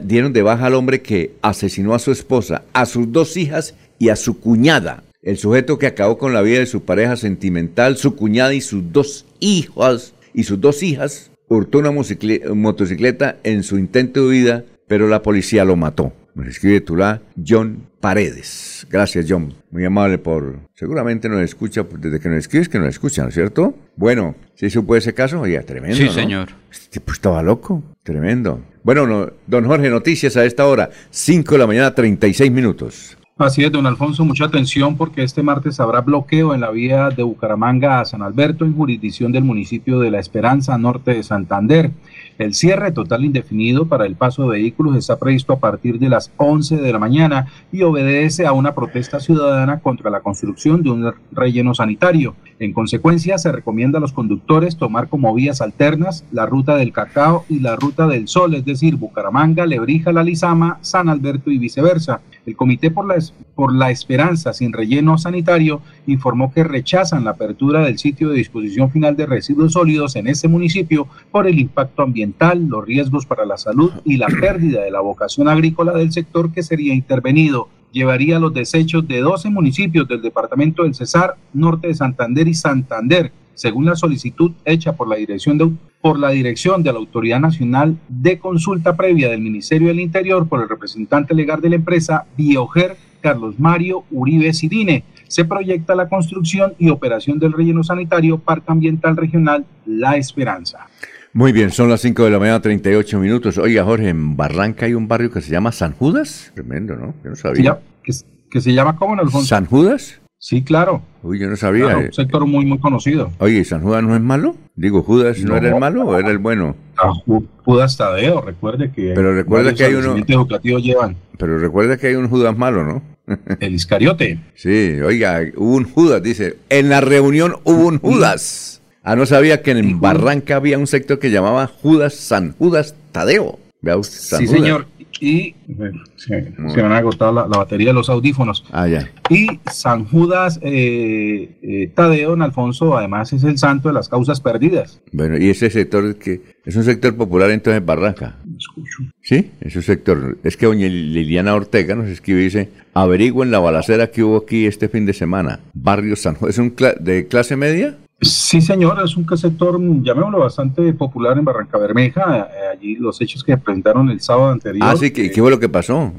dieron de baja al hombre que asesinó a su esposa, a sus dos hijas y a su cuñada. El sujeto que acabó con la vida de su pareja sentimental, su cuñada y sus dos hijas y sus dos hijas, hurtó una motocicleta en su intento de huida, pero la policía lo mató. Nos escribe Tulá John Paredes. Gracias, John. Muy amable por. Seguramente nos escucha, desde que nos escribes que nos escuchan, ¿no es cierto? Bueno, si supo ese caso, oye, tremendo. Sí, señor. Este tipo estaba loco. Tremendo. Bueno, no, don Jorge, noticias a esta hora. 5 de la mañana, 36 minutos. Así es, don Alfonso, mucha atención porque este martes habrá bloqueo en la vía de Bucaramanga a San Alberto en jurisdicción del municipio de La Esperanza, norte de Santander. El cierre total indefinido para el paso de vehículos está previsto a partir de las 11 de la mañana y obedece a una protesta ciudadana contra la construcción de un relleno sanitario. En consecuencia, se recomienda a los conductores tomar como vías alternas la ruta del Cacao y la ruta del Sol, es decir, Bucaramanga, Lebrija, La Lizama, San Alberto y viceversa. El Comité por la, por la Esperanza sin relleno sanitario informó que rechazan la apertura del sitio de disposición final de residuos sólidos en ese municipio por el impacto ambiental, los riesgos para la salud y la pérdida de la vocación agrícola del sector que sería intervenido. Llevaría los desechos de 12 municipios del departamento del Cesar, norte de Santander y Santander, según la solicitud hecha por la dirección de, por la dirección de la Autoridad Nacional de Consulta Previa del Ministerio del Interior por el representante legal de la empresa Bioger Carlos Mario Uribe Sidine. Se proyecta la construcción y operación del relleno sanitario Parque Ambiental Regional La Esperanza. Muy bien, son las 5 de la mañana, 38 minutos. Oiga, Jorge, en Barranca hay un barrio que se llama San Judas. Tremendo, ¿no? Yo no sabía. que, se llama cómo, Alfonso? ¿San Judas? Sí, claro. Uy, yo no sabía. un sector muy, muy conocido. Oye, ¿San Judas no es malo? Digo, ¿Judas no, era el malo o era el bueno? Judas Tadeo, recuerde que... Pero recuerda que hay uno... educativos llevan. Pero recuerda que hay un Judas malo, ¿no? *laughs* El Iscariote. sí, oiga, hubo un Judas, dice. En la reunión hubo un Judas. Ah, no sabía que en Barranca había un sector que llamaba Judas, San Judas Tadeo. Usted, San sí, señor. Y se, se, han agotado la, batería de los audífonos. Ah, ya. Y San Judas eh, eh, Tadeo en Alfonso, además, es el santo de las causas perdidas. Bueno, y ese sector que es un sector popular entonces en Barranca. Escucho. Sí, es un sector. Es que doña Liliana Ortega nos escribe y dice, averigüen la balacera que hubo aquí este fin de semana. Barrio San Judas. ¿Es un de clase media? Sí, señor, es un sector, llamémoslo, bastante popular en Barranca Bermeja. Eh, allí los hechos que presentaron el sábado anterior. Ah, sí, ¿qué, qué fue lo que pasó?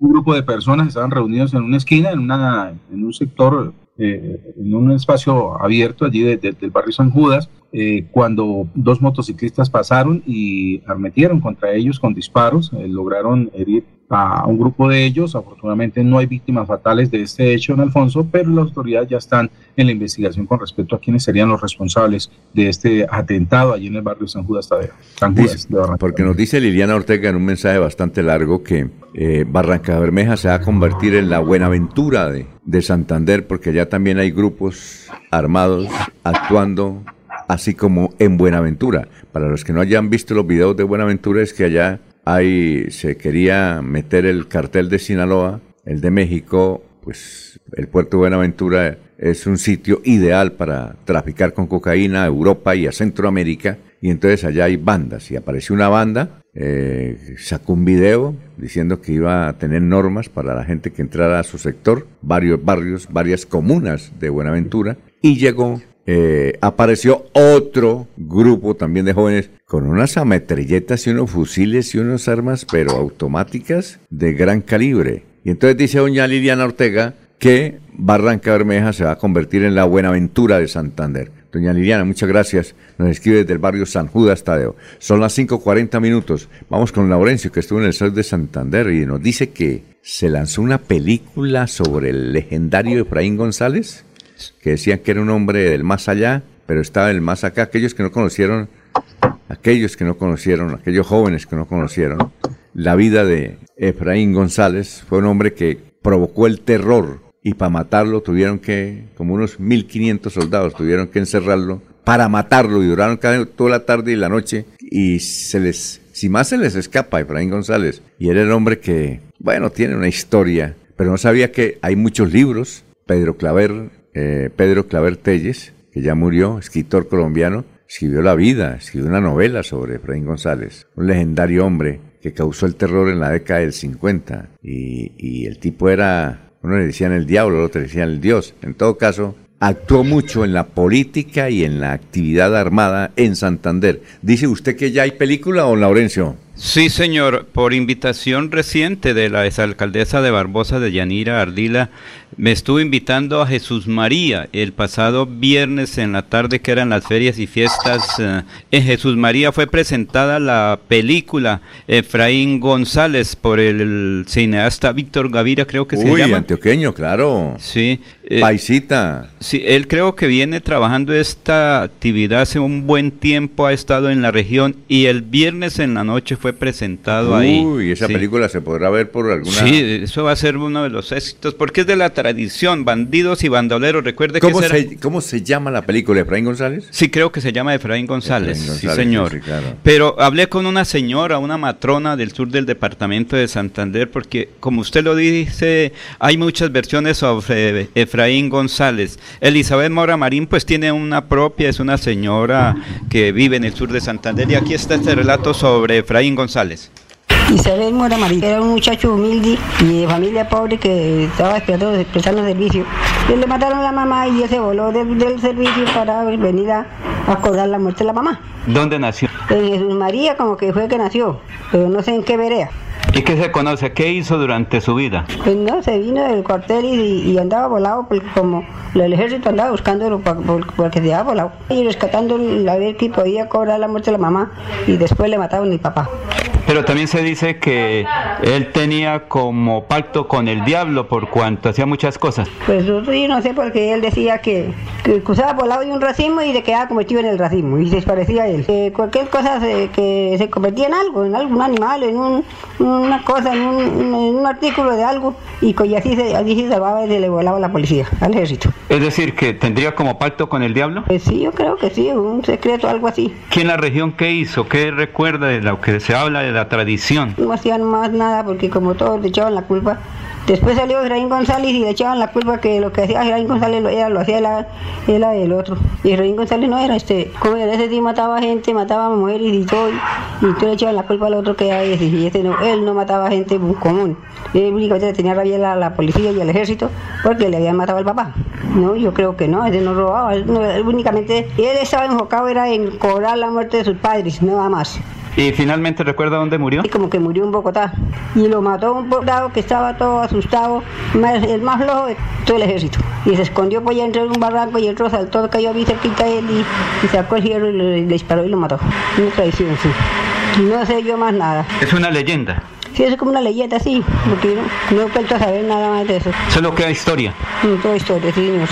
Un grupo de personas estaban reunidos en una esquina, en, una, en un sector, eh, en un espacio abierto allí del barrio San Judas, eh, cuando dos motociclistas pasaron y armetieron contra ellos con disparos, lograron herir a un grupo de ellos. Afortunadamente no hay víctimas fatales de este hecho en Alfonso, pero las autoridades ya están en la investigación con respecto a quiénes serían los responsables de este atentado allí en el barrio San Judas Tadeo. San Judas porque nos dice Liliana Ortega en un mensaje bastante largo que eh, Barranca Bermeja se va a convertir en la Buenaventura de, de Santander, porque ya también hay grupos armados actuando así como en Buenaventura. Para los que no hayan visto los videos de Buenaventura es que allá ahí se quería meter el cartel de Sinaloa, el de México, pues el puerto de Buenaventura es un sitio ideal para traficar con cocaína a Europa y a Centroamérica. Y entonces allá hay bandas. Y apareció una banda, eh, sacó un video diciendo que iba a tener normas para la gente que entrara a su sector, varios barrios, varias comunas de Buenaventura. Y llegó eh, apareció otro grupo también de jóvenes con unas ametrilletas y unos fusiles y unas armas, pero automáticas de gran calibre. Y entonces dice doña Liliana Ortega que Barranca Bermeja se va a convertir en la Buenaventura de Santander. Doña Liliana, muchas gracias. Nos escribe desde el barrio San Judas Tadeo. Son las 5.40 minutos. Vamos con Laurencio, que estuvo en el Sol de Santander y nos dice que se lanzó una película sobre el legendario Efraín González que decían que era un hombre del más allá, pero estaba el más acá. Aquellos que no conocieron, aquellos que no conocieron, aquellos jóvenes que no conocieron, la vida de Efraín González fue un hombre que provocó el terror y para matarlo tuvieron que, como unos 1500 soldados, tuvieron que encerrarlo para matarlo y duraron toda la tarde y la noche y se les, si más se les escapa Efraín González y era el hombre que, bueno, tiene una historia, pero no sabía que hay muchos libros, Pedro Claver eh, Pedro Claver Telles, que ya murió, escritor colombiano, escribió La vida, escribió una novela sobre Efraín González, un legendario hombre que causó el terror en la década del 50. Y, y el tipo era, uno le decían el diablo, otro le decían el dios. En todo caso, actuó mucho en la política y en la actividad armada en Santander. ¿Dice usted que ya hay película o Laurencio? Sí, señor. Por invitación reciente de la exalcaldesa de Barbosa de Yanira Ardila, me estuvo invitando a Jesús María el pasado viernes en la tarde, que eran las ferias y fiestas. Eh, en Jesús María fue presentada la película Efraín González por el cineasta Víctor Gavira, creo que se llama. Uy, antioqueño, claro. Sí. Eh, Paisita. Sí, él creo que viene trabajando esta actividad hace un buen tiempo, ha estado en la región y el viernes en la noche fue presentado ahí. Uy, esa película se podrá ver por alguna. Sí, eso va a ser uno de los éxitos, porque es de la tradición, bandidos y bandoleros. Recuerde ¿Cómo que. Se, ¿Cómo se llama la película? ¿Efraín González? Sí, creo que se llama Efraín González. sí, señor. Pero hablé con una señora, una matrona del sur del departamento de Santander, porque, como usted lo dice, hay muchas versiones sobre Efraín González. Elizabeth Mora Marín, pues tiene una propia, es una señora que vive en el sur de Santander. Y aquí está este relato sobre Efraín González. Isabel Mora Marín era un muchacho humilde y de familia pobre que estaba esperando prestando servicio. Y le mataron a la mamá y él se voló del, servicio para venir a acordar la muerte de la mamá. ¿Dónde nació? En Jesús María, como que fue que nació, pero no sé en qué vereda. ¿Y qué se conoce? ¿Qué hizo durante su vida? Pues no, se vino del cuartel y, andaba volado porque como el ejército andaba buscándolo porque se había volado. Y rescatando a ver que podía cobrar la muerte de la mamá y después le mataron a mi papá. Pero también se dice que él tenía como pacto con el diablo por cuanto hacía muchas cosas. Pues yo no sé porque él decía que, que usaba por lado de un racismo y se quedaba cometido en el racismo y se desparecía a él. cualquier cosa que se convertía en algo, en algún animal, en una cosa, en un, artículo de algo y, así se, así se salvaba y se le volaba a la policía, al ejército. Es decir, que tendría como pacto con el diablo. Pues sí, yo creo que sí, un secreto, algo así. ¿Quién la región qué hizo? ¿Qué recuerda de lo que se habla de la tradición. No hacían más nada porque como todos le echaban la culpa. Después salió Efraín González y le echaban la culpa que lo que hacía Efraín González lo, era, lo hacía la, era el otro. Y Efraín González no era este. Como era ese sí mataba gente, mataba mujeres y todo. Y, tú le echaban la culpa al otro que era ese. Y este no, él no mataba gente común. Él únicamente tenía rabia a la, policía y al ejército porque le habían matado al papá. No, yo creo que no, ese no robaba. únicamente él estaba enfocado era en cobrar la muerte de sus padres, nada más. ¿Y finalmente recuerda dónde murió? Y como que murió en Bogotá. Y lo mató un soldado que estaba todo asustado, el más flojo de todo el ejército. Y se escondió por allá entre un barranco y el otro saltó, cayó a mí cerquita él y, sacó el hierro y le, disparó y lo mató. Una traición, sí. No sé yo más nada. Es una leyenda. Sí, es como una leyenda, sí, porque no, no he vuelto a saber nada más de eso. Solo queda historia. Mm, toda historia, sí, señor.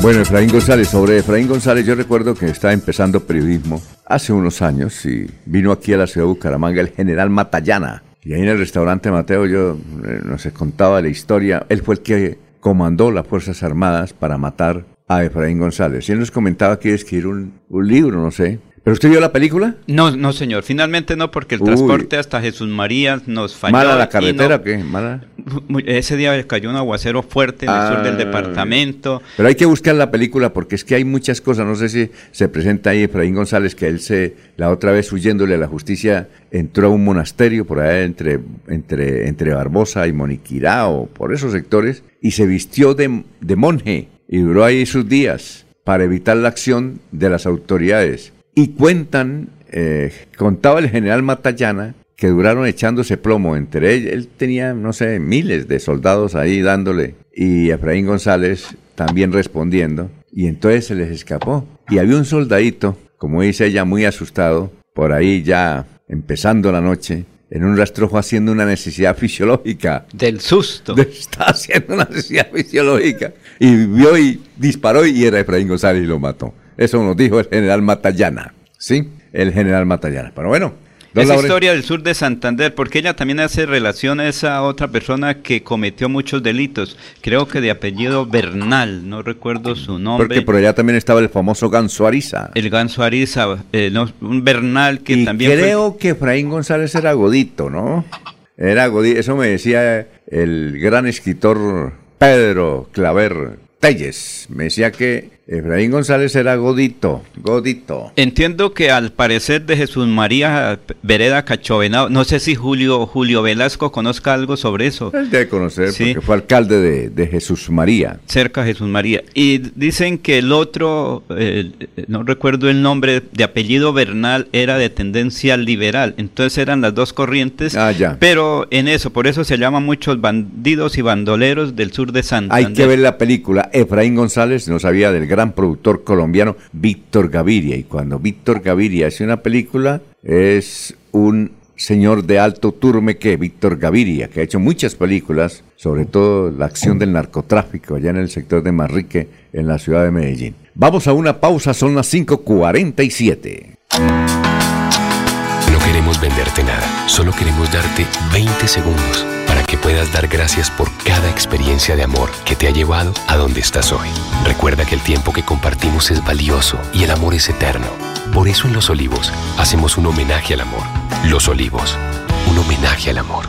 Bueno, Efraín González, sobre Efraín González, yo recuerdo que estaba empezando periodismo hace unos años y vino aquí a la ciudad de Bucaramanga el general Matallana. Y ahí en el restaurante Mateo yo eh, no sé, contaba la historia. Él fue el que comandó las Fuerzas Armadas para matar a Efraín González. Y él nos comentaba que iba a escribir un, un libro, no sé, ¿Pero usted vio la película? No, no, señor. Finalmente no, porque el Uy. transporte hasta Jesús María nos falló. ¿Mala la carretera no- o qué? ¿Mala? Ese día cayó un aguacero fuerte en el sur del Ah. departamento. Pero hay que buscar la película porque es que hay muchas cosas. No sé si se presenta ahí Efraín González, que él se, la otra vez huyéndole a la justicia, entró a un monasterio por allá entre, entre, entre Barbosa y Moniquirá o por esos sectores y se vistió de, de monje y duró ahí sus días para evitar la acción de las autoridades. Y cuentan, eh, contaba el general Matallana, que duraron echándose plomo entre ellos. Él tenía, no sé, miles de soldados ahí dándole y Efraín González también respondiendo. Y entonces se les escapó. Y había un soldadito, como dice ella, muy asustado, por ahí ya empezando la noche, en un rastrojo haciendo una necesidad fisiológica. Del susto. De- Está haciendo una necesidad fisiológica. Y vio y disparó y era Efraín González y lo mató. Eso nos dijo el general Matallana. ¿Sí? El general Matallana. Pero bueno. Esa historia del sur de Santander, porque ella también hace relación a esa otra persona que cometió muchos delitos, creo que de apellido Bernal, no recuerdo su nombre. Porque por allá también estaba el famoso Ganso Ariza. El ganso Ariza, eh, no, un Bernal que Y también fue- creo que Efraín González era godito, ¿no? Era godito. Eso me decía el gran escritor Pedro Claver Telles. Me decía que Efraín González era godito, godito. Entiendo que al parecer de Jesús María Vereda Cachovenao, no sé si Julio Julio Velasco conozca algo sobre eso. Él debe conocer Sí. porque fue alcalde de, de Jesús María. cerca de Jesús María. Y dicen que el otro, eh, no recuerdo el nombre, de apellido Bernal, era de tendencia liberal. Entonces eran las dos corrientes. Ah, ya. Pero en eso, por eso se llaman muchos bandidos y bandoleros del sur de Santander. Hay que ver la película. Efraín González no sabía del gran productor colombiano Víctor Gaviria. Y cuando Víctor Gaviria hace una película, es un señor de alto turme que Víctor Gaviria, que ha hecho muchas películas, sobre todo la acción del narcotráfico allá en el sector de Marrique, en la ciudad de Medellín. Vamos a una pausa, son las 5.47. No queremos venderte nada, solo queremos darte 20 segundos puedas dar gracias por cada experiencia de amor que te ha llevado a donde estás hoy. Recuerda que el tiempo que compartimos es valioso y el amor es eterno. Por eso en Los Olivos hacemos un homenaje al amor. Los Olivos, un homenaje al amor.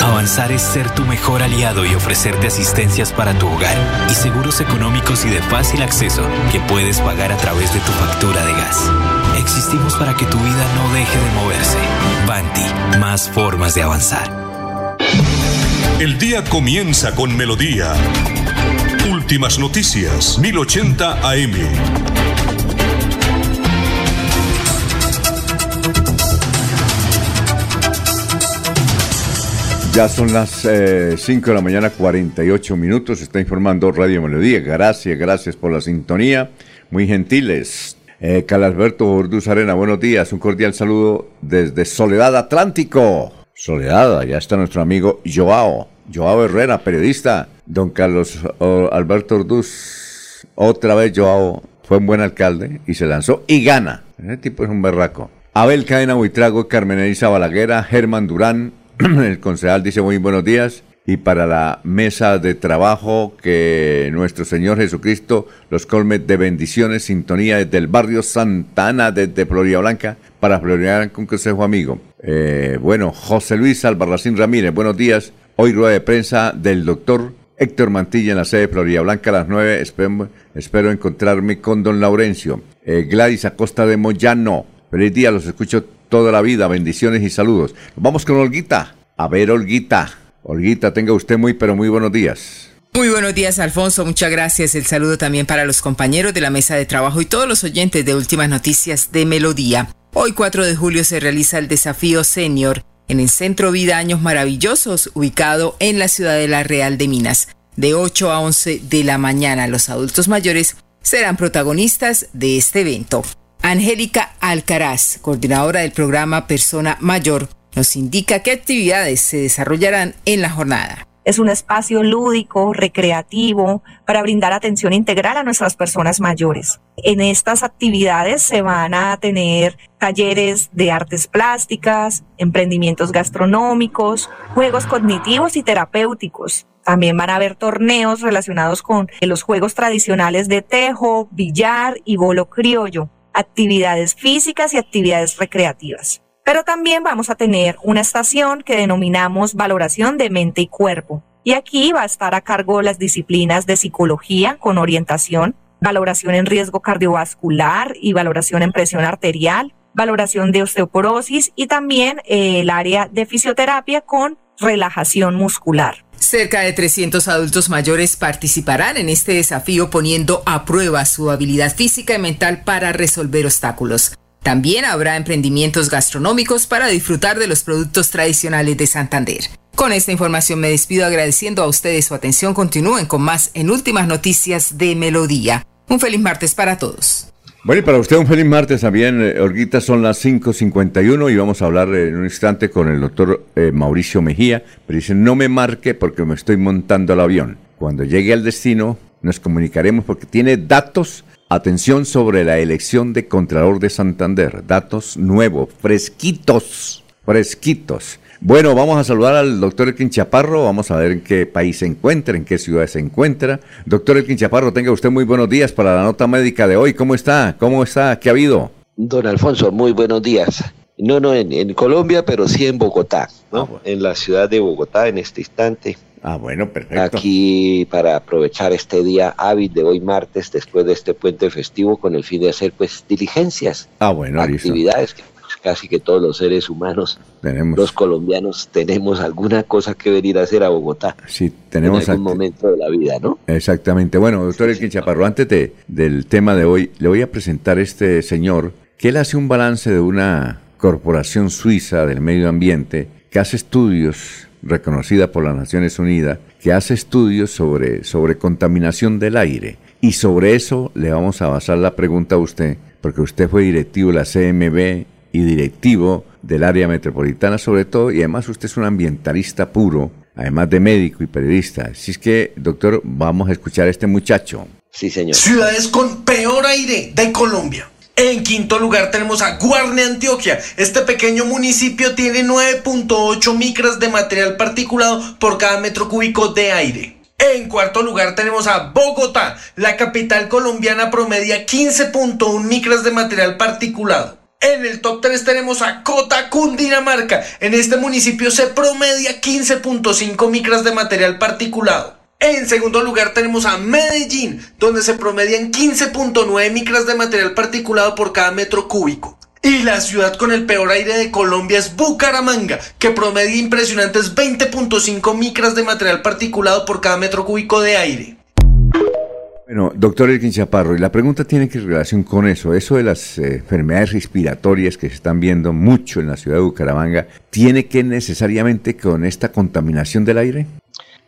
Avanzar es ser tu mejor aliado y ofrecerte asistencias para tu hogar y seguros económicos y de fácil acceso que puedes pagar a través de tu factura de gas. Existimos para que tu vida no deje de moverse. Banti, más formas de avanzar. El día comienza con melodía. Últimas noticias, 1080 AM. Ya son las 5 de la mañana, 48 minutos. Está informando Radio Melodía. Gracias, gracias por la sintonía. Muy gentiles. Eh, Calalberto Orduz Arena, buenos días. Un cordial saludo desde Soledad Atlántico. Soledad, allá está nuestro amigo Joao. Joao Herrera, periodista. Don Carlos Alberto Orduz. Otra vez Joao fue un buen alcalde y se lanzó y gana. Ese tipo es un berraco. Abel Cadena Buitrago, Carmen Elisa Balaguera, Germán Durán, *clears throat* el concejal dice muy buenos días. Y para la mesa de trabajo, que nuestro Señor Jesucristo los colme de bendiciones, sintonía desde el barrio Santa Ana, desde Florida Blanca, para Florida Blanca, un consejo amigo. Eh, bueno, José Luis Albarracín Ramírez, buenos días. Hoy rueda de prensa del doctor Héctor Mantilla en la sede de Florida Blanca a las 9. Espero, encontrarme con don Laurencio. Eh, Gladys Acosta de Moyano. Feliz día, los escucho toda la vida. Bendiciones y saludos. Vamos con Olguita. A ver, Olguita. Olguita, tenga usted muy, pero muy buenos días. Muy buenos días, Alfonso. Muchas gracias. El saludo también para los compañeros de la mesa de trabajo y todos los oyentes de Últimas Noticias de Melodía. Hoy, 4 de julio, se realiza el desafío senior en el Centro Vida Años Maravillosos, ubicado en la ciudad de La Real de Minas. De 8 a 11 de la mañana, los adultos mayores serán protagonistas de este evento. Angélica Alcaraz, coordinadora del programa Persona Mayor, nos indica qué actividades se desarrollarán en la jornada. Es un espacio lúdico, recreativo, para brindar atención integral a nuestras personas mayores. En estas actividades se van a tener talleres de artes plásticas, emprendimientos gastronómicos, juegos cognitivos y terapéuticos. También van a haber torneos relacionados con los juegos tradicionales de tejo, billar y bolo criollo. actividades físicas y actividades recreativas. Pero también vamos a tener una estación que denominamos valoración de mente y cuerpo. Y aquí va a estar a cargo las disciplinas de psicología con orientación, valoración en riesgo cardiovascular y valoración en presión arterial, valoración de osteoporosis y también eh, el área de fisioterapia con relajación muscular. Cerca de 300 adultos mayores participarán en este desafío poniendo a prueba su habilidad física y mental para resolver obstáculos. También habrá emprendimientos gastronómicos para disfrutar de los productos tradicionales de Santander. Con esta información me despido agradeciendo a ustedes su atención. Continúen con más en Últimas Noticias de Melodía. Un feliz martes para todos. Bueno, y para usted un feliz martes también, eh, son las 5.51 y vamos a hablar en un instante con el doctor eh, Mauricio Mejía, pero dice, no me marque porque me estoy montando al avión. Cuando llegue al destino nos comunicaremos porque tiene datos, atención sobre la elección de Contralor de Santander, datos nuevos, fresquitos, fresquitos. Bueno, vamos a saludar al doctor Elkin Chaparro, vamos a ver en qué país se encuentra, en qué ciudad se encuentra. Doctor Elkin Chaparro, tenga usted muy buenos días para la nota médica de hoy. ¿Cómo está? ¿Cómo está? ¿Qué ha habido? Don Alfonso, muy buenos días. No, no, en, Colombia, pero sí en Bogotá, ¿no? Ah, en la ciudad de Bogotá en este instante. Ah, bueno, perfecto. Aquí para aprovechar este día hábil de hoy martes, después de este puente festivo, con el fin de hacer pues diligencias. Ah, bueno, actividades que casi que todos los seres humanos, tenemos. los colombianos, tenemos alguna cosa que venir a hacer a Bogotá. Sí, tenemos. En algún momento de la vida, ¿no? Exactamente. Bueno, doctor Elkin Chaparro, antes de, del tema de hoy, le voy a presentar a este señor que él hace un balance de una corporación suiza del medio ambiente que hace estudios reconocida por las Naciones Unidas, que hace estudios sobre, sobre contaminación del aire. Y sobre eso le vamos a basar la pregunta a usted, porque usted fue directivo de la CMB y directivo del área metropolitana sobre todo, y además usted es un ambientalista puro, además de médico y periodista. Así es que, doctor, vamos a escuchar a este muchacho. Sí, señor. Ciudades con peor aire de Colombia. En quinto lugar tenemos a Guarne, Antioquia. Este pequeño municipio tiene 9.8 micras de material particulado por cada metro cúbico de aire. En cuarto lugar tenemos a Bogotá. La capital colombiana promedia 15.1 micras de material particulado. En el top 3 tenemos a Cota, Cundinamarca. En este municipio se promedia 15.5 micras de material particulado. En segundo lugar tenemos a Medellín, donde se promedian 15.9 micras de material particulado por cada metro cúbico. Y la ciudad con el peor aire de Colombia es Bucaramanga, que promedia impresionantes 20.5 micras de material particulado por cada metro cúbico de aire. Bueno, doctor Elkin Chaparro, y la pregunta tiene que relación con eso, eso de las eh, enfermedades respiratorias que se están viendo mucho en la ciudad de Bucaramanga, ¿tiene que necesariamente con esta contaminación del aire?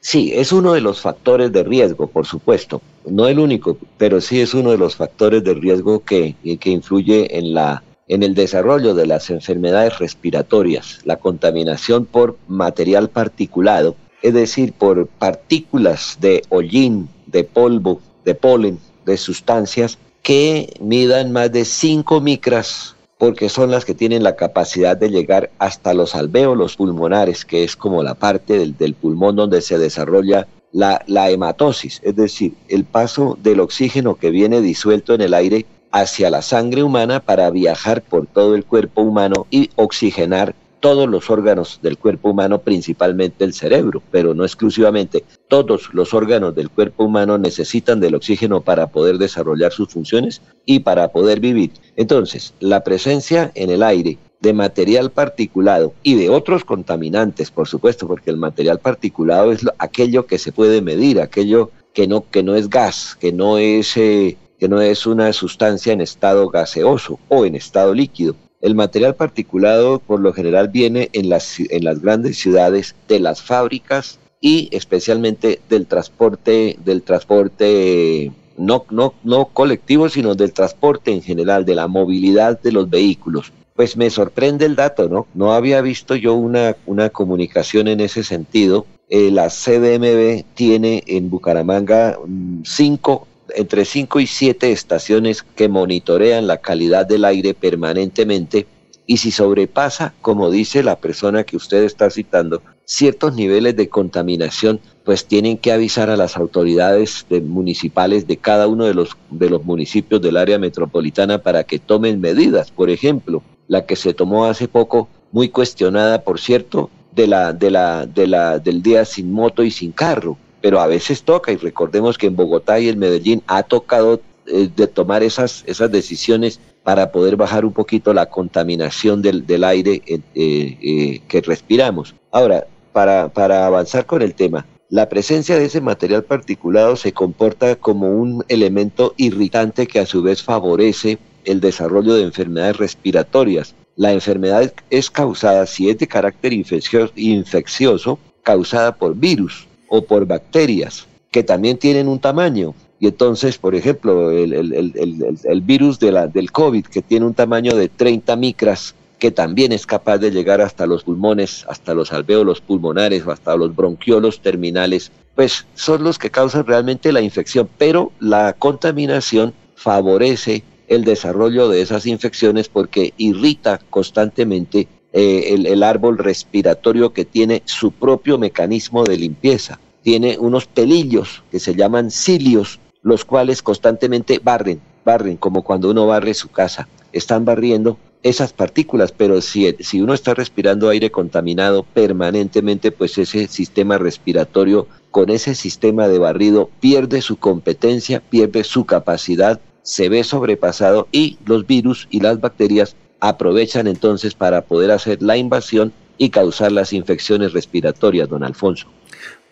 Sí, es uno de los factores de riesgo, por supuesto. No el único, pero sí es uno de los factores de riesgo que, que influye en, la, en el desarrollo de las enfermedades respiratorias. La contaminación por material particulado, es decir, por partículas de hollín, de polvo, de polen, de sustancias que midan más de 5 micras, porque son las que tienen la capacidad de llegar hasta los alvéolos pulmonares, que es como la parte del, pulmón donde se desarrolla la, la hematosis, es decir, el paso del oxígeno que viene disuelto en el aire hacia la sangre humana para viajar por todo el cuerpo humano y oxigenar todos los órganos del cuerpo humano, principalmente el cerebro, pero no exclusivamente. Todos los órganos del cuerpo humano necesitan del oxígeno para poder desarrollar sus funciones y para poder vivir. Entonces, la presencia en el aire de material particulado y de otros contaminantes, por supuesto, porque el material particulado es aquello que se puede medir, aquello que no, que no es gas, que no es, eh, que no es una sustancia en estado gaseoso o en estado líquido. El material particulado por lo general viene en las, en las grandes ciudades de las fábricas y especialmente del transporte, del transporte no, no, no colectivo, sino del transporte en general, de la movilidad de los vehículos. Pues me sorprende el dato, ¿no? No había visto yo una, una comunicación en ese sentido. Eh, la CDMB tiene en Bucaramanga mm, cinco entre 5 y 7 estaciones que monitorean la calidad del aire permanentemente y si sobrepasa, como dice la persona que usted está citando, ciertos niveles de contaminación, pues tienen que avisar a las autoridades municipales de cada uno de los, de los municipios del área metropolitana para que tomen medidas. Por ejemplo, la que se tomó hace poco, muy cuestionada, por cierto, de la, de la, de la, del día sin moto y sin carro. Pero a veces toca, y recordemos que en Bogotá y en Medellín ha tocado eh, de tomar esas, esas decisiones para poder bajar un poquito la contaminación del, del aire eh, eh, que respiramos. Ahora, para, para avanzar con el tema, la presencia de ese material particulado se comporta como un elemento irritante que a su vez favorece el desarrollo de enfermedades respiratorias. La enfermedad es causada, si es de carácter infeccioso, causada por virus o por bacterias, que también tienen un tamaño. Y entonces, por ejemplo, el, virus del COVID, que tiene un tamaño de 30 micras, que también es capaz de llegar hasta los pulmones, hasta los alvéolos pulmonares o hasta los bronquiolos terminales, pues son los que causan realmente la infección, pero la contaminación favorece el desarrollo de esas infecciones porque irrita constantemente eh, el, árbol respiratorio que tiene su propio mecanismo de limpieza. Tiene unos pelillos que se llaman cilios, los cuales constantemente barren, barren como cuando uno barre su casa. Están barriendo esas partículas, pero si, si uno está respirando aire contaminado permanentemente, pues ese sistema respiratorio con ese sistema de barrido pierde su competencia, pierde su capacidad se ve sobrepasado y los virus y las bacterias aprovechan entonces para poder hacer la invasión y causar las infecciones respiratorias, don Alfonso.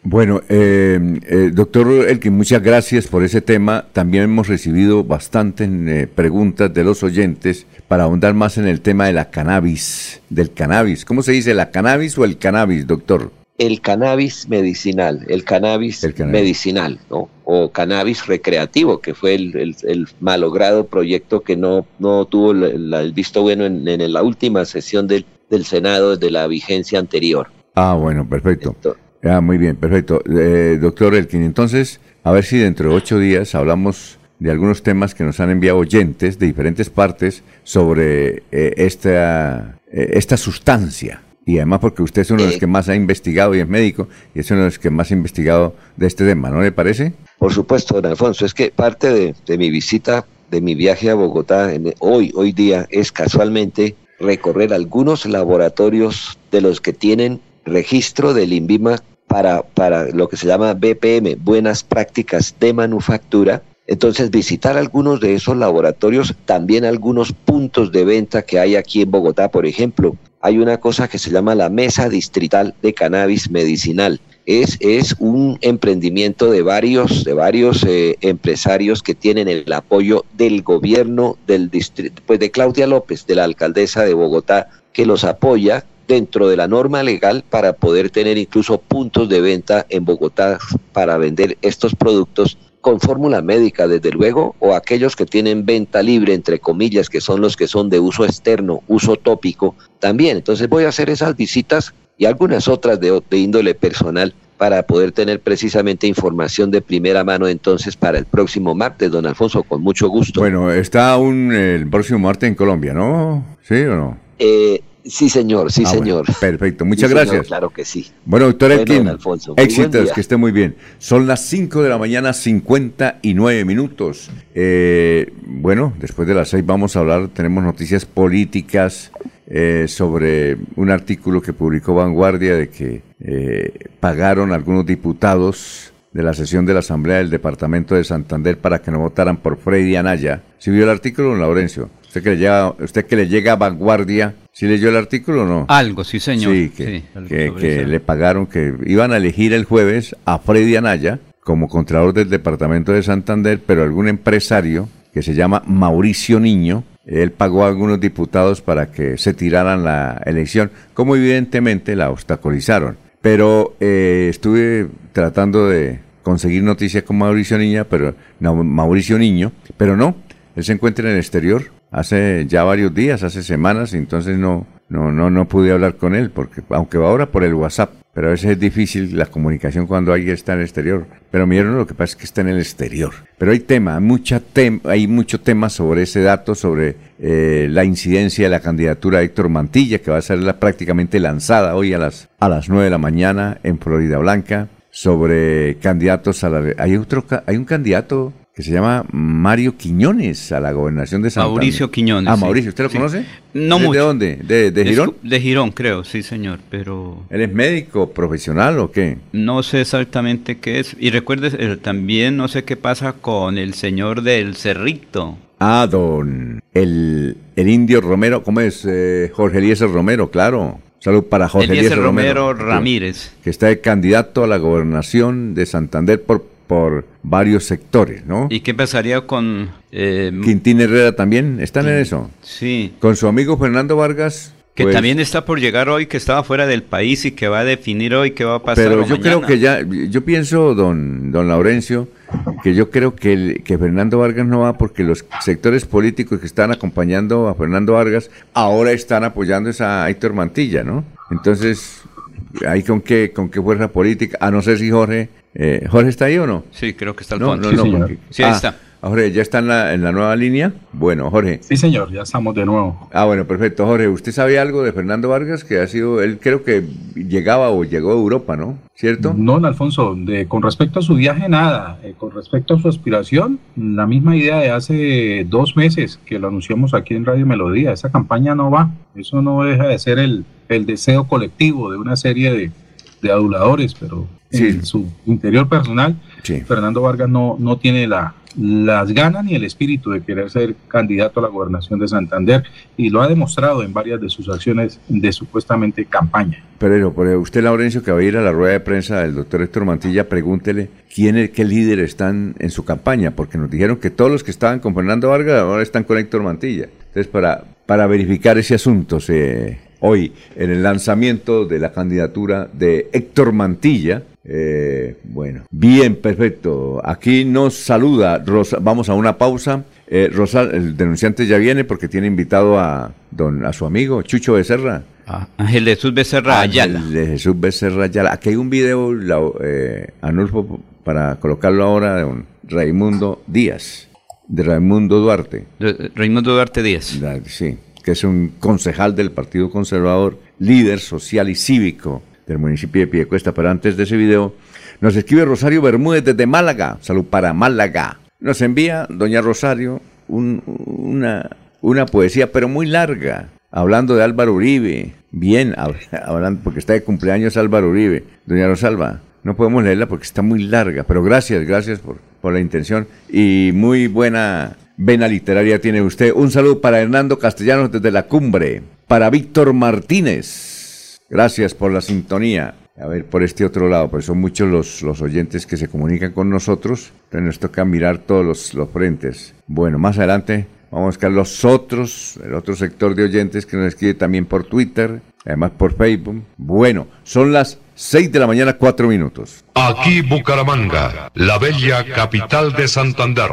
Bueno, eh, eh, doctor Elkin, muchas gracias por ese tema. También hemos recibido bastantes eh, preguntas de los oyentes para ahondar más en el tema de la cannabis, del cannabis. ¿Cómo se dice, la cannabis o el cannabis, doctor? el cannabis medicinal, el cannabis, medicinal, ¿no? O cannabis recreativo, que fue el, malogrado proyecto que no, no tuvo el, visto bueno en, la última sesión del, del Senado de la vigencia anterior. Ah, bueno, perfecto. Ah, muy bien, perfecto. Eh, doctor Elkin, entonces, a ver si dentro de ocho días hablamos de algunos temas que nos han enviado oyentes de diferentes partes sobre eh, esta, eh, esta sustancia y además porque usted es uno de los que más ha investigado y es médico y es uno de los que más ha investigado de este tema, ¿no le parece? Por supuesto, don Alfonso, es que parte de, mi visita, de mi viaje a Bogotá hoy, hoy día, es casualmente recorrer algunos laboratorios de los que tienen registro del INVIMA para, para lo que se llama BPM, Buenas Prácticas de Manufactura, entonces, visitar algunos de esos laboratorios, también algunos puntos de venta que hay aquí en Bogotá, por ejemplo, hay una cosa que se llama la Mesa Distrital de Cannabis Medicinal. Es, es un emprendimiento de varios, de varios eh, empresarios que tienen el apoyo del gobierno del distrito, pues de Claudia López, de la alcaldesa de Bogotá, que los apoya dentro de la norma legal para poder tener incluso puntos de venta en Bogotá para vender estos productos con fórmula médica, desde luego, o aquellos que tienen venta libre, entre comillas, que son los que son de uso externo, uso tópico, también. Entonces voy a hacer esas visitas y algunas otras de, índole personal para poder tener precisamente información de primera mano entonces para el próximo martes, don Alfonso, con mucho gusto. Bueno, está aún el próximo martes en Colombia, ¿no? ¿Sí o no? Eh, Sí, señor, sí, ah, señor. perfecto, muchas gracias. claro que sí. Bueno, doctor Elkin, éxitos, que esté muy bien. Son las 5 de la mañana, 59 minutos. Eh, bueno, después de las 6 vamos a hablar, tenemos noticias políticas eh, sobre un artículo que publicó Vanguardia de que eh, pagaron algunos diputados de la sesión de la Asamblea del Departamento de Santander para que no votaran por Freddy Anaya. ¿Sí vio el artículo, don Laurencio? Usted que le llega, usted que le llega a Vanguardia, ¿sí leyó el artículo o no? Algo, sí, señor. Sí, que, le pagaron, que iban a elegir el jueves a Freddy Anaya como contralor del departamento de Santander, pero algún empresario que se llama Mauricio Niño, él pagó a algunos diputados para que se tiraran la elección, como evidentemente la obstaculizaron. Pero eh, estuve tratando de conseguir noticias con Mauricio Niño, pero no, Mauricio Niño, pero no, él se encuentra en el exterior, hace ya varios días, hace semanas, entonces no, no, no, no pude hablar con él, porque aunque va ahora por el WhatsApp, pero a veces es difícil la comunicación cuando alguien está en el exterior. Pero mi lo que pasa es que está en el exterior. Pero hay tema, mucha hay mucho tema sobre ese dato, sobre eh, la incidencia de la candidatura de Héctor Mantilla, que va a ser prácticamente lanzada hoy a las, a las 9 de la mañana en Florida Blanca, sobre candidatos a la... Hay, otro, hay un candidato que se llama Mario Quiñones a la gobernación de Santander. Mauricio Quiñones. Ah, Mauricio, ¿usted lo conoce? No ¿De, mucho. ¿De dónde? ¿De, Girón? De Girón, creo, sí, señor, pero... ¿Él es médico, profesional o qué? No sé exactamente qué es. Y recuerde, eh, también no sé qué pasa con el señor del Cerrito. Ah, don... El, el indio Romero, ¿cómo es? Eh, Jorge Eliezer Romero, claro. Salud para Jorge Eliezer, Romero, Ramírez. Que está de candidato a la gobernación de Santander por por varios sectores, ¿no? ¿Y qué pasaría con... Eh, Quintín Herrera también? ¿Están en eso? Sí. Con su amigo Fernando Vargas. Que pues también está por llegar hoy, que estaba fuera del país y que va a definir hoy qué va a pasar. Pero yo creo que ya, yo pienso, don, don Laurencio, que yo creo que, que Fernando Vargas no va porque los sectores políticos que están acompañando a Fernando Vargas ahora están apoyando esa a Héctor Mantilla, ¿no? Entonces, ¿hay con qué, con qué fuerza política? A no ser si Jorge eh, ¿Jorge está ahí o no? Sí, creo que está al no, fondo. No, sí, no, sí, ahí ah, está. Jorge, ¿ya está en la, en la nueva línea? Bueno, Jorge. Sí, señor, ya estamos de nuevo. Ah, bueno, perfecto. Jorge, ¿usted sabe algo de Fernando Vargas? Que ha sido, él creo que llegaba o llegó a Europa, ¿no? ¿Cierto? No, Alfonso, de, con respecto a su viaje, nada. Eh, con respecto a su aspiración, la misma idea de hace dos meses que lo anunciamos aquí en Radio Melodía. Esa campaña no va. Eso no deja de ser el, el deseo colectivo de una serie de, de aduladores, pero en su interior personal, Fernando Vargas no, no tiene la, las ganas ni el espíritu de querer ser candidato a la gobernación de Santander y lo ha demostrado en varias de sus acciones de supuestamente campaña. Pero, pero usted, Laurencio, que va a ir a la rueda de prensa del doctor Héctor Mantilla, pregúntele quién qué líderes están en su campaña, porque nos dijeron que todos los que estaban con Fernando Vargas ahora están con Héctor Mantilla. Entonces, para, para verificar ese asunto, se hoy en el lanzamiento de la candidatura de Héctor Mantilla. Eh, bueno, bien, perfecto. Aquí nos saluda Rosa. Vamos a una pausa. Eh, Rosa, el denunciante ya viene porque tiene invitado a, don, a su amigo Chucho Becerra. Ah, Ángel Jesús Becerra Ayala. Ángel Jesús Becerra Ayala. Aquí hay un video, la, eh, Anulfo, para colocarlo ahora, de un Raimundo Díaz, de Raimundo Duarte. Raimundo Duarte Díaz. sí que es un concejal del Partido Conservador, líder social y cívico del municipio de Piedecuesta. Pero antes de ese video, nos escribe Rosario Bermúdez desde Málaga. Salud para Málaga. Nos envía doña Rosario una, una poesía, pero muy larga, hablando de Álvaro Uribe. Bien, *laughs* hablando, porque está de cumpleaños Álvaro Uribe. Doña Rosalba, no podemos leerla porque está muy larga, pero gracias, gracias por, por la intención y muy buena Vena Literaria tiene usted. Un saludo para Hernando Castellanos desde la cumbre. Para Víctor Martínez. Gracias por la sintonía. A ver, por este otro lado, pues son muchos los, los oyentes que se comunican con nosotros. Entonces nos toca mirar todos los, los frentes. Bueno, más adelante vamos a buscar los otros, el otro sector de oyentes que nos escribe también por Twitter, además por Facebook. Bueno, son las 6 de la mañana, 4 minutos. Aquí Bucaramanga, la bella capital de Santander.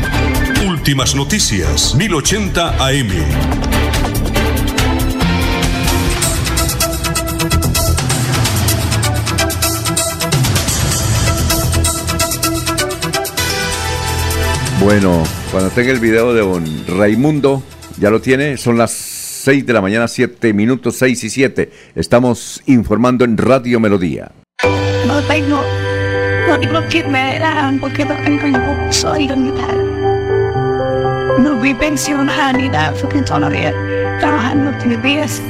Últimas noticias, 1080 AM. Bueno, cuando tenga el video de don Raimundo, ya lo tiene, son las 6 de la mañana, 7 minutos, 6 y 7. Estamos informando en Radio Melodía. No tengo, no digo que me darán porque no tengo ningún sueldo ni pensionada ni nada porque todavía trabajando tres días.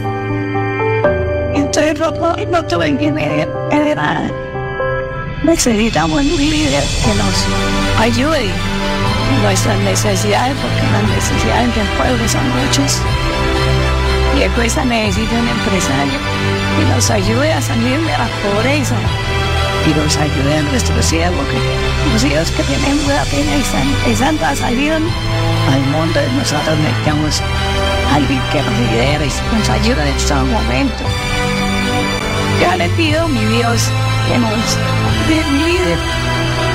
Entonces no, no, no tuve que ver, era necesitamos un líder que nos ayude en nuestras necesidades, porque las necesidades del pueblo son muchas. Y el país necesita un empresario que nos ayude a salir de la pobreza y nos ayude a nuestros hijos, porque los hijos que tenemos apenas están empezando a salir al mundo y nosotros necesitamos alguien que nos lidere y nos ayude en estos momentos. Yo le pido, mi Dios, que nos dé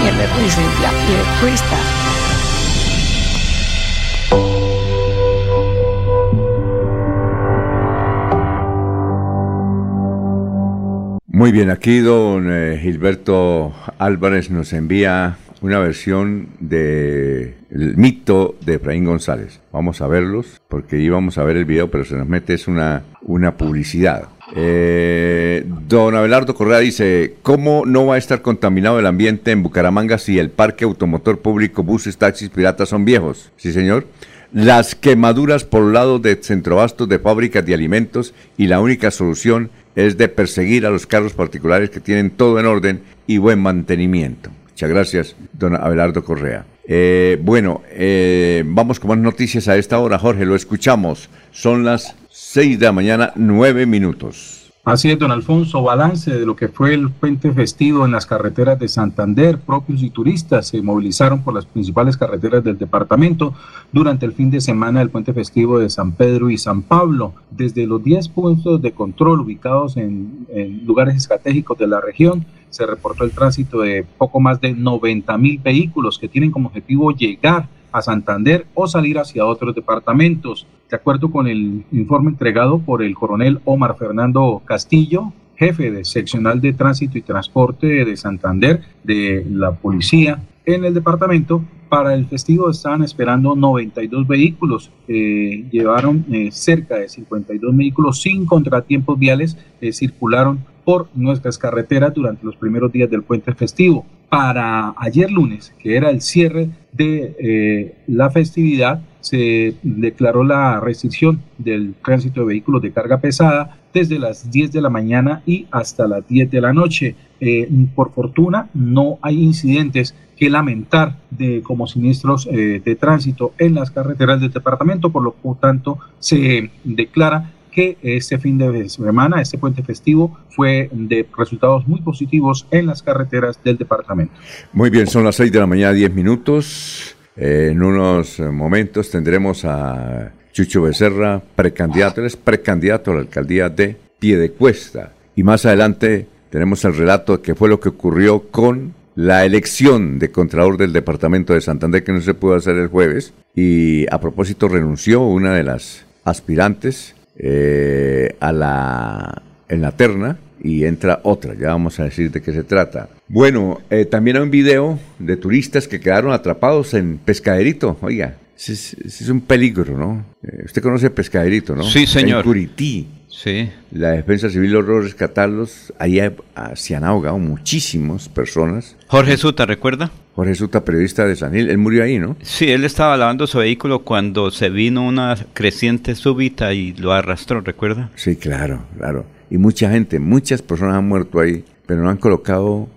y me presenta y me Muy bien, aquí don eh, Gilberto Álvarez nos envía una versión de mito de Efraín González. Vamos a verlos porque íbamos a ver el video, pero se nos mete es una, una publicidad. Eh, don Abelardo Correa dice, ¿cómo no va a estar contaminado el ambiente en Bucaramanga si el parque automotor público, buses, taxis, piratas son viejos? Sí, señor. Las quemaduras por lado de centrobastos de fábricas de alimentos y la única solución es de perseguir a los carros particulares que tienen todo en orden y buen mantenimiento. Muchas gracias, don Abelardo Correa. Eh, bueno, eh, vamos con más noticias a esta hora, Jorge, lo escuchamos. Son las 6 de la mañana, 9 minutos. Así es, don Alfonso, balance de lo que fue el puente festivo en las carreteras de Santander. Propios y turistas se movilizaron por las principales carreteras del departamento durante el fin de semana del puente festivo de San Pedro y San Pablo. Desde los 10 puntos de control ubicados en, en lugares estratégicos de la región, se reportó el tránsito de poco más de 90 mil vehículos que tienen como objetivo llegar a Santander o salir hacia otros departamentos. De acuerdo con el informe entregado por el coronel Omar Fernando Castillo, jefe de seccional de tránsito y transporte de Santander de la policía en el departamento, para el festivo estaban esperando 92 vehículos, eh, llevaron eh, cerca de 52 vehículos sin contratiempos viales, eh, circularon por nuestras carreteras durante los primeros días del puente festivo. Para ayer lunes, que era el cierre de la festividad, se declaró la restricción del tránsito de vehículos de carga pesada desde las 10 de la mañana y hasta las 10 de la noche. Eh, por fortuna, no hay incidentes que lamentar de, como siniestros eh, de tránsito en las carreteras del departamento, por lo tanto se declara que este fin de semana, este puente festivo, fue de resultados muy positivos en las carreteras del departamento. Muy bien, son las 6 de la mañana, 10 minutos. Eh, en unos momentos tendremos a Chucho Becerra, precandidato, es precandidato a la alcaldía de Piedecuesta. Y más adelante tenemos el relato de qué fue lo que ocurrió con la elección de Contralor del Departamento de Santander, que no se pudo hacer el jueves. Y a propósito renunció una de las aspirantes eh, a la, en la terna y entra otra. Ya vamos a decir de qué se trata. Bueno, eh, también hay un video de turistas que quedaron atrapados en Pescaderito. Oiga, ese es, ese es un peligro, ¿no? Eh, usted conoce Pescaderito, ¿no? Sí, señor. En Curití. Sí. La defensa civil logró rescatarlos. Ahí ah, se han ahogado muchísimas personas. Jorge Suta, ¿recuerda? Jorge Suta, periodista de San Gil, él murió ahí, ¿no? Sí, él estaba lavando su vehículo cuando se vino una creciente súbita y lo arrastró, ¿recuerda? Sí, claro, claro. Y mucha gente, muchas personas han muerto ahí, pero no han colocado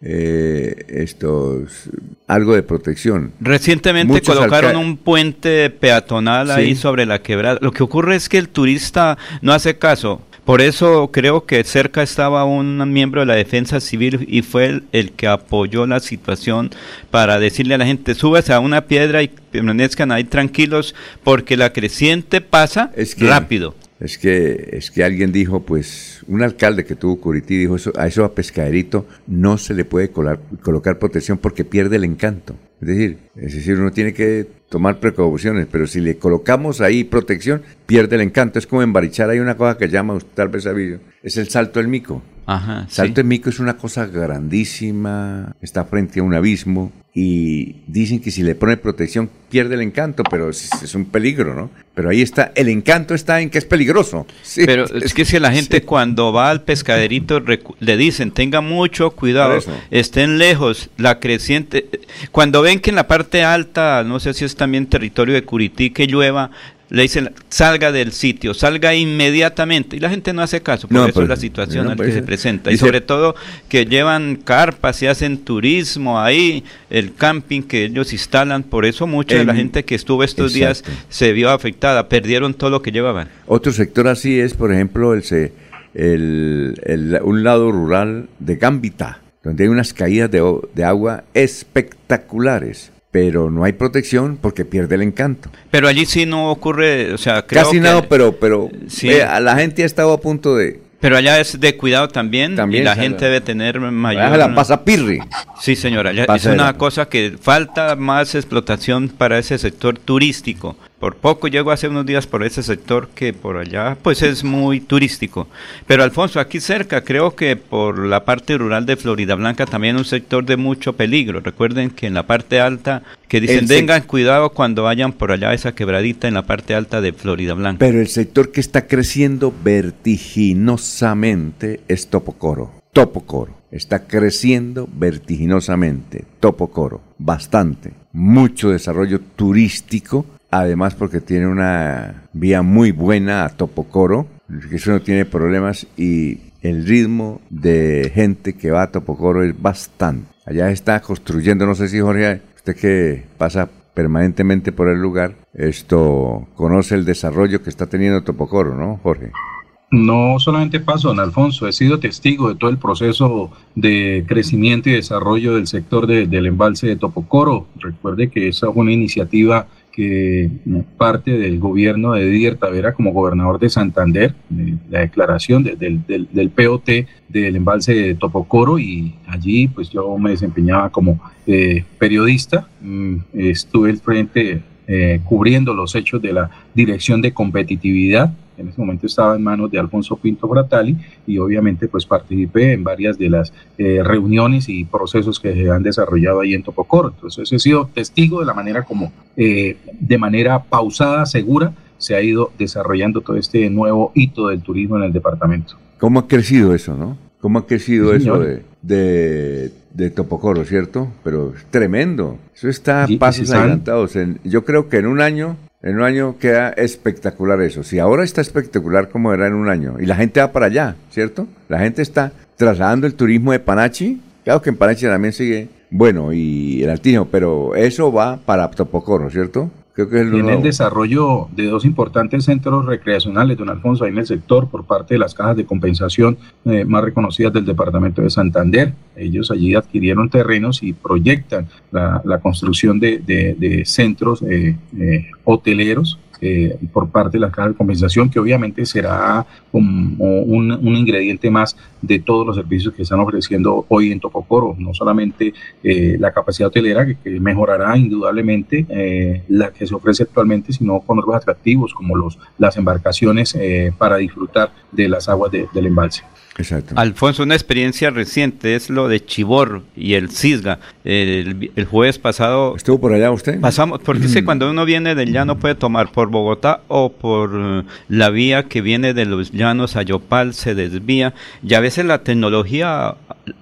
eh, estos algo de protección. Recientemente Muchos colocaron un puente peatonal ahí sobre la quebrada. Lo que ocurre es que el turista no hace caso. Por eso creo que cerca estaba un miembro de la defensa civil y fue el, el que apoyó la situación para decirle a la gente, súbase a una piedra y permanezcan ahí tranquilos porque la creciente pasa que- rápido. Es que, es que alguien dijo, pues, un alcalde que tuvo Curití dijo, eso, a eso a pescaderito no se le puede colocar protección porque pierde el encanto. Es decir, es decir, uno tiene que tomar precauciones, pero si le colocamos ahí protección, pierde el encanto. Es como en Barichara hay una cosa que llama, tal vez sabido, es el salto del mico. Ajá, Salto es una cosa grandísima, está frente a un abismo y dicen que si le pone protección pierde el encanto, pero es, es un peligro, ¿no? Pero ahí está, el encanto está en que es peligroso. Sí. Pero es que si la gente *laughs* cuando va al pescaderito le dicen tenga mucho cuidado, estén lejos, la creciente, cuando ven que en la parte alta, no sé si es también territorio de Curití que llueva, le dicen salga del sitio, salga inmediatamente. Y la gente no hace caso, por No, eso pues, es la situación no, al pues, que se presenta. y sobre todo que llevan carpas y hacen turismo ahí, el camping que ellos instalan, por eso mucha de la En- gente que estuvo estos días se vio afectada, perdieron todo lo que llevaban. Otro sector así es, por ejemplo, el, se- el- el- un lado rural de Gambita, donde hay unas caídas de, de agua espectaculares, pero no hay protección porque pierde el encanto. Pero allí sí no ocurre, o sea, creo Casi que- nada, pero, pero Sí. eh, la gente ha estado a punto de... Pero allá es de cuidado también, También, y la gente debe tener mayor... La pasa pirri. Sí, señora, es una cosa que falta más explotación para ese sector turístico. Por poco llego hace unos días por ese sector que por allá pues es muy turístico. Pero Alfonso, aquí cerca creo que por la parte rural de Florida Blanca también un sector de mucho peligro. Recuerden que en la parte alta, que dicen tengan cuidado cuando vayan por allá esa quebradita en la parte alta de Florida Blanca. Pero el sector que está creciendo vertiginosamente es Topocoro. Topocoro. Está creciendo vertiginosamente. Topocoro. Bastante. Mucho desarrollo turístico. Además porque tiene una vía muy buena a Topocoro. Que eso no tiene problemas y el ritmo de gente que va a Topocoro es bastante. Allá está construyendo, no sé si Jorge, usted que pasa permanentemente por el lugar, esto conoce el desarrollo que está teniendo Topocoro, ¿no, Jorge? No solamente paso, don Alfonso, he sido testigo de todo el proceso de crecimiento y desarrollo del sector de- del embalse de Topocoro. Recuerde que esa fue una iniciativa que parte del gobierno de Didier Tavera como gobernador de Santander, de la declaración de- del, del- del POT del embalse de Topocoro y allí pues yo me desempeñaba como eh, periodista, Mm, estuve al frente eh, cubriendo los hechos de la dirección de competitividad. En ese momento estaba en manos de Alfonso Pinto Bratali y obviamente pues participé en varias de las eh, reuniones y procesos que se han desarrollado ahí en Topocoro. Entonces he sido testigo de la manera como eh, de manera pausada, segura, se ha ido desarrollando todo este nuevo hito del turismo en el departamento. ¿Cómo ha crecido eso, no? ¿Cómo ha crecido Sí, eso de, de, de Topocoro, cierto? Pero es tremendo. Eso está a Sí, pasos adelantados. En- yo creo que en un año, en un año queda espectacular eso. Si ahora está espectacular como era en un año, y la gente va para allá, ¿cierto? La gente está trasladando el turismo de Panachi. Claro que en Panachi también sigue bueno y el Altígeno, pero eso va para Topocoro, ¿cierto? Creo que es el desarrollo de dos importantes centros recreacionales, don Alfonso, ahí en el sector, por parte de las cajas de compensación eh, más reconocidas del departamento de Santander. Ellos allí adquirieron terrenos y proyectan la, la construcción de, de- de centros eh, eh, hoteleros. Eh, por parte de las cajas de compensación, que obviamente será como un, ingrediente más de todos los servicios que están ofreciendo hoy en Topocoro, no solamente eh, la capacidad hotelera, que, mejorará indudablemente eh, la que se ofrece actualmente, sino con otros atractivos como los, las embarcaciones eh, para disfrutar de las aguas de- del embalse. Exacto. Alfonso, una experiencia reciente es lo de Chibor y el Cisga. El, el jueves pasado... ¿Estuvo por allá usted? Pasamos, porque que cuando uno viene del llano puede tomar por Bogotá o por eh, la vía que viene de los llanos a Yopal, se desvía. Y a veces la tecnología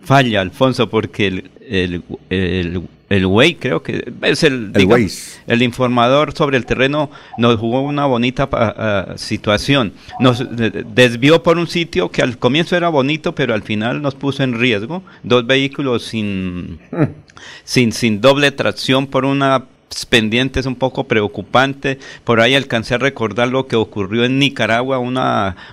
falla, Alfonso, porque el, el, el el Way, creo que es el, El digamos, Waze. el informador sobre el terreno nos jugó una bonita ah, situación. Nos desvió por un sitio que al comienzo era bonito, pero al final nos puso en riesgo. Dos vehículos sin, sin, sin doble tracción por una pendiente es un poco preocupante. Por ahí alcancé a recordar lo que ocurrió en Nicaragua. Un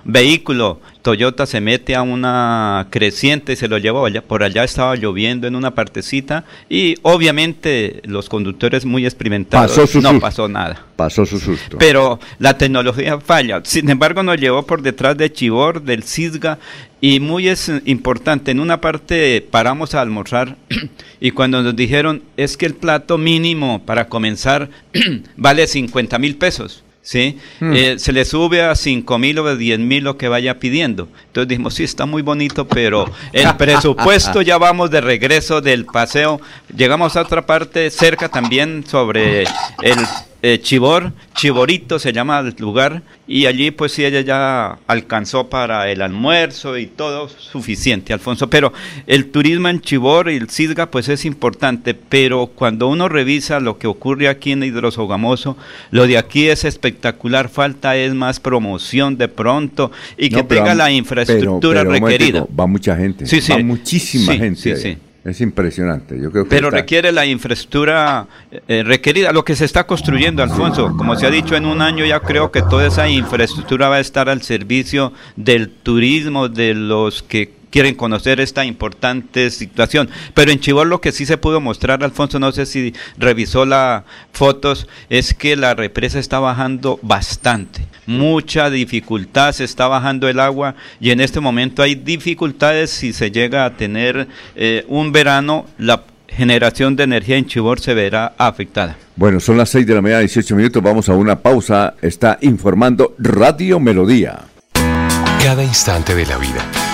vehículo Toyota se mete a una creciente y se lo lleva allá. Por allá estaba lloviendo en una partecita y obviamente los conductores muy experimentados Pasó su no susto. pasó nada. Pasó su susto. Pero la tecnología falla. Sin embargo, nos llevó por detrás de Chivor, del Cisga, y muy es importante. En una parte paramos a almorzar *clears throat* y cuando nos dijeron es que el plato mínimo para comenzar *clears throat* vale 50 mil pesos. ¿Sí? Hmm. Eh, se le sube a 5 mil o 10 mil lo que vaya pidiendo. Entonces dijimos, sí, está muy bonito, pero el *laughs* presupuesto ya vamos de regreso del paseo. Llegamos a otra parte cerca también sobre el eh, Chibor, Chiborito se llama el lugar, y allí pues sí ella ya alcanzó para el almuerzo y todo suficiente, Alfonso. Pero el turismo en Chibor y el Cisga pues es importante, pero cuando uno revisa lo que ocurre aquí en Hidrosogamoso, lo de aquí es espectacular, falta es más promoción de pronto y que No, tenga la infraestructura pero requerida. Va mucha gente. Sí, sí. Va muchísima Sí, gente. sí, allá. sí. Es impresionante. Yo creo que Pero está- requiere la infraestructura eh, requerida, lo que se está construyendo, Alfonso. Como se ha dicho, en un año ya creo que toda esa infraestructura va a estar al servicio del turismo, de los que quieren conocer esta importante situación. Pero en Chivor lo que sí se pudo mostrar, Alfonso, no sé si revisó las fotos, es que la represa está bajando bastante. Mucha dificultad, se está bajando el agua y en este momento hay dificultades si se llega a tener eh, un verano, la generación de energía en Chivor se verá afectada. Bueno, son las 6 de la mañana, 18 minutos. Vamos a una pausa. Está informando Radio Melodía. Cada instante de la vida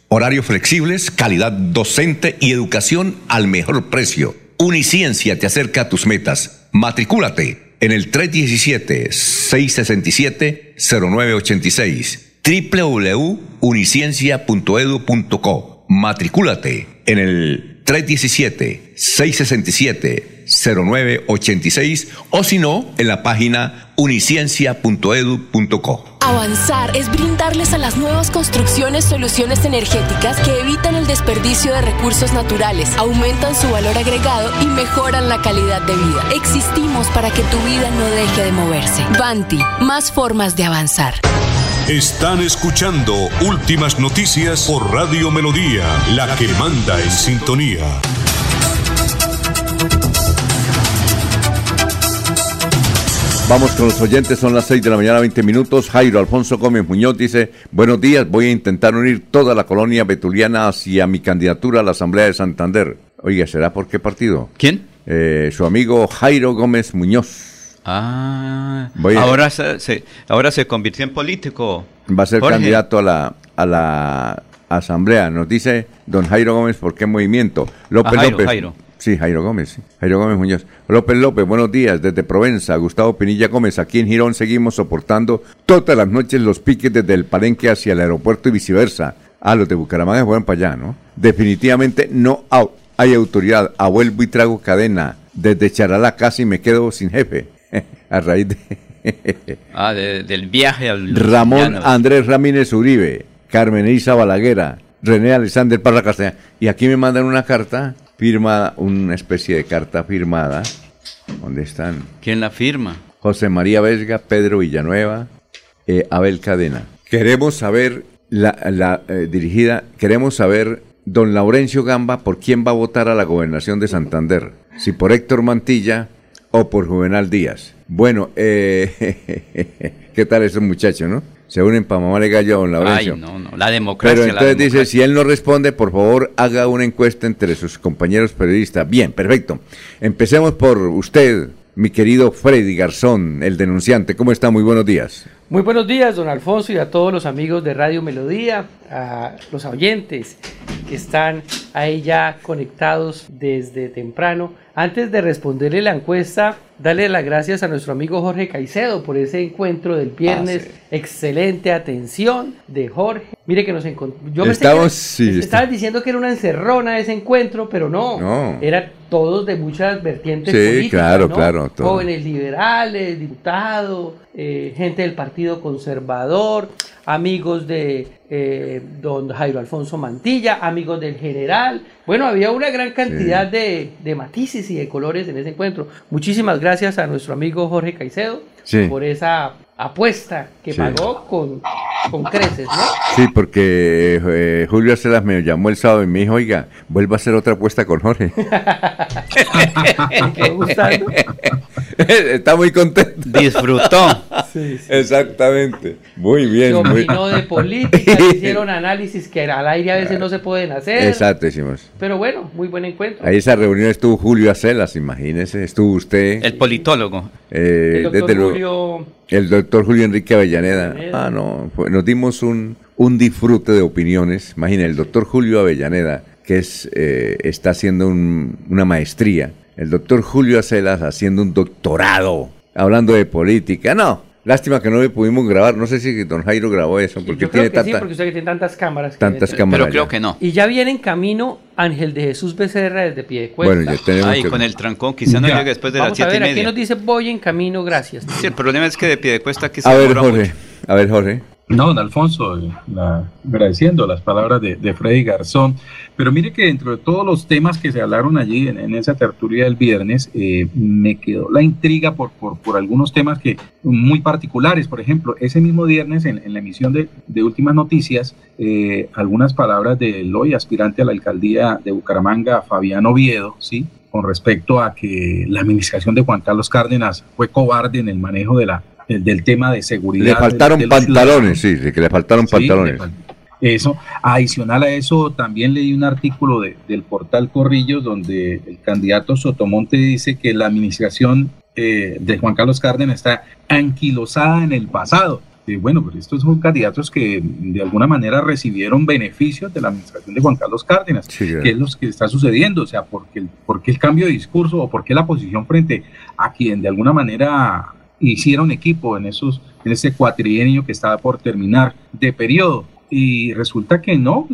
Horarios flexibles, calidad docente y educación al mejor precio. Uniciencia te acerca a tus metas. Matricúlate en el 317-667-0986 www.uniciencia.edu.co Matricúlate en el 317-667-0986 o si no, en la página uniciencia.edu.co. Avanzar es brindarles a las nuevas construcciones soluciones energéticas que evitan el desperdicio de recursos naturales, aumentan su valor agregado y mejoran la calidad de vida. Existimos para que tu vida no deje de moverse. Banti, más formas de avanzar. Están escuchando Últimas Noticias por Radio Melodía, la que manda en sintonía. Vamos con los oyentes, son las 6 de la mañana, 20 minutos. Jairo Alfonso Gómez Muñoz dice, buenos días, voy a intentar unir toda la colonia betuliana hacia mi candidatura a la Asamblea de Santander. Oiga, ¿será por qué partido? ¿Quién? Eh, su amigo Jairo Gómez Muñoz. Ah, Voy a- ahora, se, se- ahora se convirtió en político. Va a ser Jorge. candidato a la, a la Asamblea. Nos dice don Jairo Gómez, ¿por qué movimiento? López Ah, Jairo, López. Jairo. Sí, Jairo Gómez. sí. Jairo Gómez Muñoz. López López, buenos días. Desde Provenza, Gustavo Pinilla Gómez. Aquí en Girón seguimos soportando todas las noches los piques desde el Palenque hacia el aeropuerto y viceversa. Ah, los de Bucaramanga fueron para allá, ¿no? Definitivamente no hay autoridad. Abuelo y trago cadena. Desde Charalá casi me quedo sin jefe. *laughs* a raíz de... *laughs* Ah, de- del viaje al Ramón llano. Andrés Ramírez Uribe, Carmen Isa Balaguera, René Alexander Parra Castellán. Y aquí me mandan una carta firmada, una especie de carta firmada. ¿Dónde están? ¿Quién la firma? José María Vesga, Pedro Villanueva, eh, Abel Cadena. Queremos saber, la, la, eh, dirigida, queremos saber, don Laurencio Gamba, por quién va a votar a la gobernación de Santander. Si por Héctor Mantilla o por Juvenal Díaz. Bueno, eh, *laughs* ¿qué tal esos muchachos, no? Se unen para mamarle gallo a don Laurencio. Ay, no, no, la democracia. Pero entonces dice, democracia. si él no responde, por favor, haga una encuesta entre sus compañeros periodistas. Bien, perfecto. Empecemos por usted, mi querido Freddy Garzón, el denunciante. ¿Cómo está? Muy buenos días. Muy buenos días, don Alfonso, y a todos los amigos de Radio Melodía, a los oyentes que están ahí ya conectados desde temprano. Antes de responderle la encuesta, darle las gracias a nuestro amigo Jorge Caicedo por ese encuentro del viernes. Ah, Excelente atención de Jorge. Mire que nos encontró. Yo me Estamos, sí, estaba diciendo que era una encerrona ese encuentro, pero no. No. Era todos de muchas vertientes Sí, políticas. claro, ¿no? claro, todo. Jóvenes liberales, diputados, eh, gente del Partido Conservador, amigos de eh, don Jairo Alfonso Mantilla, amigos del general. Bueno, había una gran cantidad de, de matices y de colores en ese encuentro. Muchísimas gracias a nuestro amigo Jorge Caicedo Sí. por esa apuesta que Sí. pagó con, con creces, ¿no? Sí, porque eh, Julio Acelas me llamó el sábado y me dijo, oiga, vuelva a hacer otra apuesta con Jorge. *laughs* Me quedó gustando. *laughs* *laughs* Está muy contento. Disfrutó. *laughs* Sí, sí. Exactamente. Muy bien. Se muy- opinó de *laughs* política, hicieron análisis que al aire a veces no se pueden hacer. Exacto, hicimos. Pero bueno, muy buen encuentro. Ahí esa reunión estuvo Julio Acelas, imagínese, estuvo usted. El politólogo. eh, El doctor Julio- el doctor Julio Enrique Avellaneda. Avellaneda. Ah, no, fue- nos dimos un, un disfrute de opiniones. Imagina, el doctor Julio Avellaneda, que es, eh, está haciendo un- una maestría. El doctor Julio Acelas haciendo un doctorado, hablando de política. No, lástima que no le pudimos grabar. No sé si don Jairo grabó eso, porque Yo creo tiene que sí, tanta, porque usted que tiene tantas cámaras. que tantas cámaras. Pero creo que no. Y ya viene en camino Ángel de Jesús Becerra desde pie de cuesta. Bueno, ya tenemos Ay, que- con el trancón, quizá no Ya. llegue después de las Vamos a siete ver, y aquí media. nos dice voy en camino, gracias. Sí, el problema es que de pie de cuesta aquí se A ver, Jorge. mucho. A ver, Jorge. No, don Alfonso, eh, la- agradeciendo las palabras de, Freddy Garzón, pero mire que dentro de todos los temas que se hablaron allí en, esa tertulia del viernes, eh, me quedó la intriga por, algunos temas que muy particulares. Por ejemplo, ese mismo viernes en, la emisión de, de Últimas Noticias, eh, algunas palabras del hoy aspirante a la alcaldía de Bucaramanga, Fabián Oviedo, ¿sí? con respecto a que la administración de Juan Carlos Cárdenas fue cobarde en el manejo de la, del, tema de seguridad. Le faltaron de pantalones, sí, sí, que le faltaron Sí, pantalones. le Eso, adicional a eso, también leí un artículo de- del portal Corrillos donde el candidato Sotomonte dice que la administración eh, de Juan Carlos Cárdenas está anquilosada en el pasado. Bueno, pero estos son candidatos que de alguna manera recibieron beneficios de la administración de Juan Carlos Cárdenas, Sí, que es lo que está sucediendo, o sea, porque el, porque el cambio de discurso o porque la posición frente a quien de alguna manera hicieron equipo en esos en ese cuatrienio que estaba por terminar de periodo y resulta que no,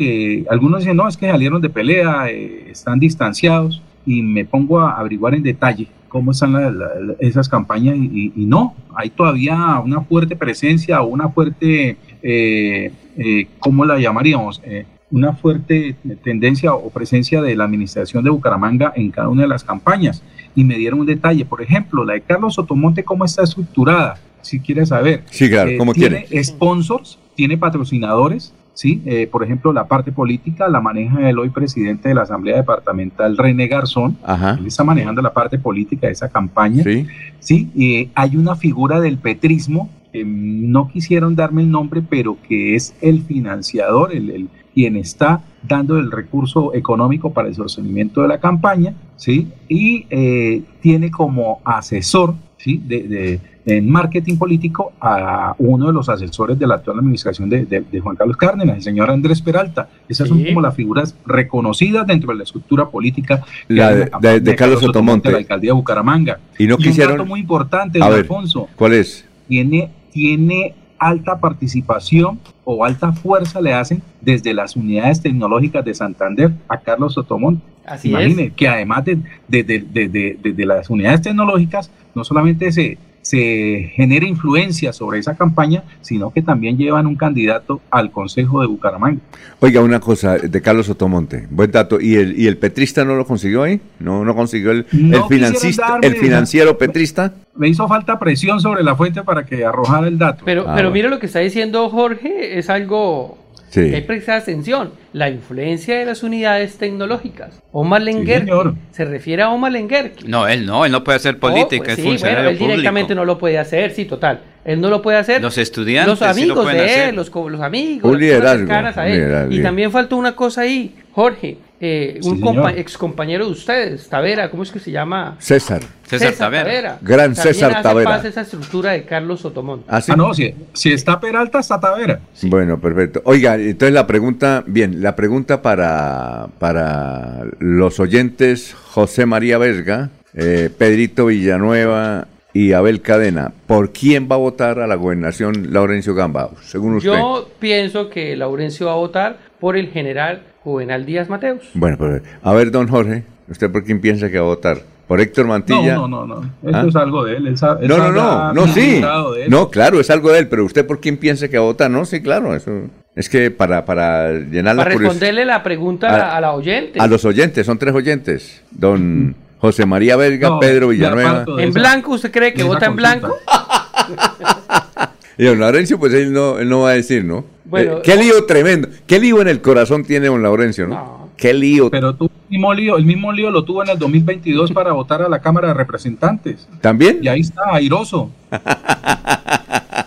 algunos dicen no, es que salieron de pelea, eh, están distanciados y me pongo a averiguar en detalle cómo están la- la- esas campañas y no, hay todavía una fuerte presencia o una fuerte, eh, eh, ¿cómo la llamaríamos? Eh, una fuerte tendencia o presencia de la administración de Bucaramanga en cada una de las campañas. Y me dieron un detalle, por ejemplo, la de Carlos Sotomonte, ¿cómo está estructurada? Si quieres saber. Sí, claro, ¿cómo tiene quiere? sponsors, tiene patrocinadores, ¿sí? Eh, por ejemplo, la parte política la maneja el hoy presidente de la Asamblea Departamental, René Garzón. Ajá. Él está manejando la parte política de esa campaña. Sí. Sí, eh, hay una figura del petrismo, que no quisieron darme el nombre, pero que es el financiador, el, el- quien está dando el recurso económico para el sostenimiento de la campaña, ¿sí? Y eh, tiene como asesor, ¿sí? De, de- en marketing político a uno de los asesores de la actual administración de, de- de Juan Carlos Cárdenas, el señor Andrés Peralta. Esas son como las figuras reconocidas dentro de la estructura política La de- campaña de- de Carlos Sotomonte. de la alcaldía de Bucaramanga. Y no un quisieron- dato muy importante, A don ver, Alfonso, ¿cuál es? tiene, tiene alta participación o alta fuerza le hacen desde las unidades tecnológicas de Santander a Carlos Sotomonte. Así Imagine que además de, de- de- de- de- de- de las unidades tecnológicas, no solamente se, se genera influencia sobre esa campaña, sino que también llevan un candidato al Consejo de Bucaramanga. Oiga, una cosa de Carlos Otomonte, buen dato. ¿Y el, y el petrista no lo consiguió ahí? ¿No, no consiguió el, No el, financista, darme el financiero petrista? Me hizo falta presión sobre la fuente para que arrojara el dato. Pero, Ah, pero mire lo que está diciendo Jorge, es algo Sí. que hay que prestar atención. La influencia de las unidades tecnológicas. Omar señor. se refiere a Omar Lenguerque. No, él no, él no puede hacer política, Oh, pues es sí, funcionario bueno, él público. directamente no lo puede hacer, sí, total. Él no lo puede hacer. Los estudiantes Los sí lo amigos pueden de hacer. él, los, amigos, Un liderazgo, a un él. liderazgo, Y sí. también faltó una cosa ahí, Jorge. Eh, un Sí, compa- ex compañero de ustedes, Tavera, ¿cómo es que se llama? César. César Tavera. Gran También César hace Tavera. parte de esa estructura de Carlos Sotomón. ¿Ah, sí? Ah, no, si, si está Peralta, está Tavera. Bueno, perfecto. Oiga, entonces la pregunta, bien, la pregunta para, para los oyentes José María Vesga, eh, Pedrito Villanueva y Abel Cadena, ¿por quién va a votar a la gobernación Laurencio Gamba, según usted? Yo pienso que Laurencio va a votar por el general Juvenal Díaz Mateus. Bueno, pero, a ver, don Jorge, ¿usted por quién piensa que va a votar? ¿Por Héctor Mantilla? No, no, no, no. Esto ¿Ah? es algo de él. No, no, no, no, sí. No, claro, es algo de él, pero usted por quién piensa que va a votar, no, sí, claro, eso es que para, para llenar la Para curiosidad responderle la pregunta a, A- la oyente. a los oyentes, son tres oyentes, don José María Verga, No, Pedro Villanueva ¿En esa- blanco usted cree que vota en blanco? *laughs* y don Laurencio, pues él no, él no va a decir, ¿no? Bueno, Eh, qué lío tremendo, qué lío en el corazón tiene don Laurencio, ¿no? Qué lío. Pero tú, el mismo lío, el mismo lío lo tuvo en el 2022 para votar a la Cámara de Representantes. ¿También? Y ahí está, airoso. *laughs*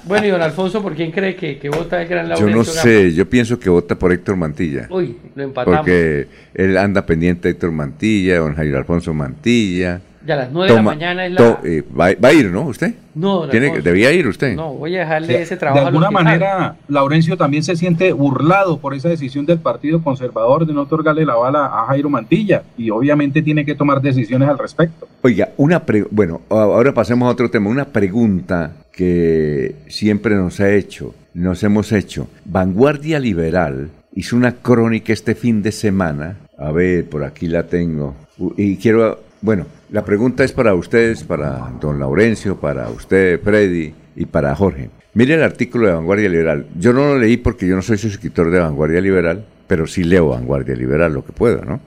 Bueno, y don Alfonso, ¿por quién cree que, que vota el gran Yo Laurencio no Gamba? sé, yo pienso que vota por Héctor Mantilla. Uy, lo empatamos. Porque él anda pendiente de Héctor Mantilla, don Jairo Alfonso Mantilla. Ya a las 9 de la mañana es la... to- eh, va, va a ir, ¿no? ¿Usted? No, Tiene debía ir usted. No, voy a dejarle De- ese trabajo de alguna manera, Laurencio también se siente burlado por esa decisión del Partido Conservador de no otorgarle la bala a Jairo Mantilla y obviamente tiene que tomar decisiones al respecto. Oiga, una pre- bueno, ahora pasemos a otro tema. Una pregunta que siempre nos ha hecho, nos hemos hecho. Vanguardia Liberal hizo una crónica este fin de semana. A ver, por aquí la tengo. Y quiero, bueno, la pregunta es para ustedes, para don Laurencio, para usted, Freddy, y para Jorge. Mire el artículo de Vanguardia Liberal. Yo no lo leí porque yo no soy suscriptor de Vanguardia Liberal, pero sí leo Vanguardia Liberal, lo que puedo, ¿no?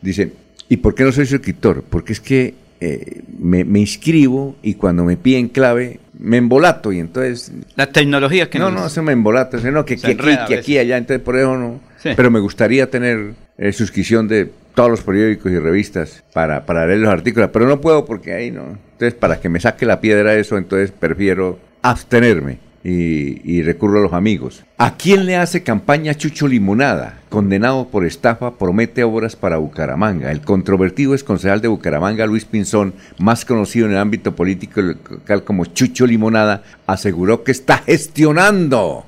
Dice, ¿y por qué no soy suscriptor? Porque es que eh, me, me inscribo y cuando me piden clave me embolato y entonces... La tecnología que No, no, se me embolata, sino no, que, que aquí, que aquí, allá, entonces por eso no. Sí. Pero me gustaría tener eh, suscripción de todos los periódicos y revistas para, para leer los artículos, pero no puedo porque ahí no. Entonces, para que me saque la piedra eso, entonces prefiero abstenerme y, recurro a los amigos. ¿A quién le hace campaña Chucho Limonada? Condenado por estafa, promete obras para Bucaramanga. El controvertido es concejal de Bucaramanga, Luis Pinzón, más conocido en el ámbito político local como Chucho Limonada, aseguró que está gestionando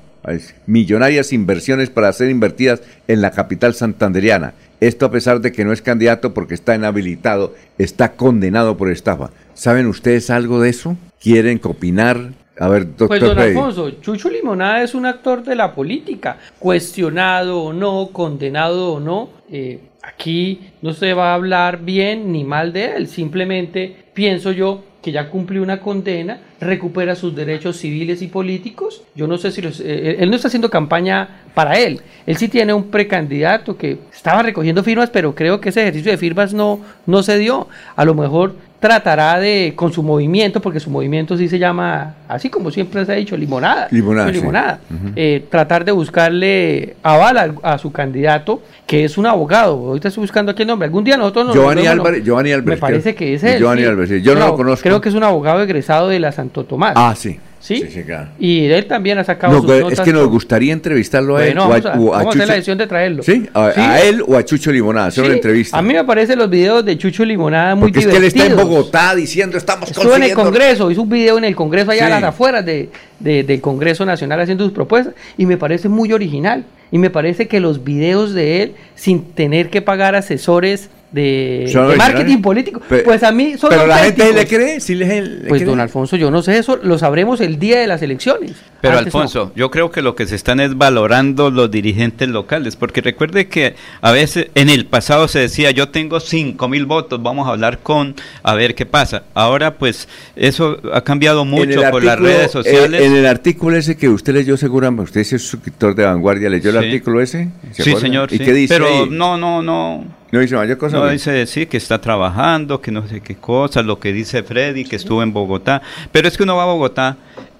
millonarias inversiones para ser invertidas en la capital santanderiana. Esto a pesar de que no es candidato porque está inhabilitado, está condenado por estafa. ¿Saben ustedes algo de eso? ¿Quieren opinar? A ver, doctor Pues don. Alfonso, Chucho Limonada es un actor de la política, cuestionado o no, condenado o no. eh, aquí no se va a hablar bien ni mal de él, simplemente pienso yo que ya cumplió una condena, recupera sus derechos civiles y políticos. Yo no sé si los, eh, él no está haciendo campaña para él. Él sí tiene un precandidato que estaba recogiendo firmas, pero creo que ese ejercicio de firmas no, no se dio. A lo mejor tratará de, con su movimiento, porque su movimiento sí se llama, así como siempre se ha dicho, limonada. Limonada, sí. limonada. Eh, tratar de buscarle aval a, a su candidato, que es un abogado. Ahorita estoy buscando aquí el nombre. Algún día nosotros nos Giovanni. Álvarez, Giovanni Álvarez. Me parece que es él. Giovanni sí. Álvarez. Yo no lo conozco. Creo que es un abogado egresado de la Santo Tomás. Ah, sí. ¿Sí? Sí, sí, claro. Y él también ha sacado No, sus es que nos gustaría entrevistarlo a él Bueno, o a, vamos a, o a vamos a hacer la Chucho. decisión de traerlo. ¿Sí? A, Sí. a él o a Chucho Limonada, hacer una entrevista. A mí me parecen los videos de Chucho Limonada muy Porque es que él divertidos. está en Bogotá diciendo estamos Estuvo en el consiguiendo... Congreso, hizo un video en el Congreso allá a las afueras de, de- del Congreso Nacional haciendo sus propuestas y me parece muy original. Y me parece que los videos de él, sin tener que pagar asesores de, marketing político, pues a mí son Pero la gente le cree, sí le, le Pues cree. don Alfonso, yo no sé eso, lo sabremos el día de las elecciones. Pero Antes no. Alfonso, yo creo que lo que se están es valorando los dirigentes locales, porque recuerde que a veces en el pasado se decía yo tengo cinco mil votos, vamos a hablar con a ver qué pasa. Ahora pues eso ha cambiado mucho por las redes sociales. eh, En, el artículo ese que usted leyó seguramente, usted es suscriptor de Vanguardia, ¿leyó el artículo ese? ¿Se Sí, acuerda? señor. ¿Y sí. qué dice Pero ahí? no, no, no. No dice mayor cosa. No dice sí que está trabajando, que no sé qué cosas, lo que dice Freddy, que estuvo en Bogotá. Pero es que uno va a Bogotá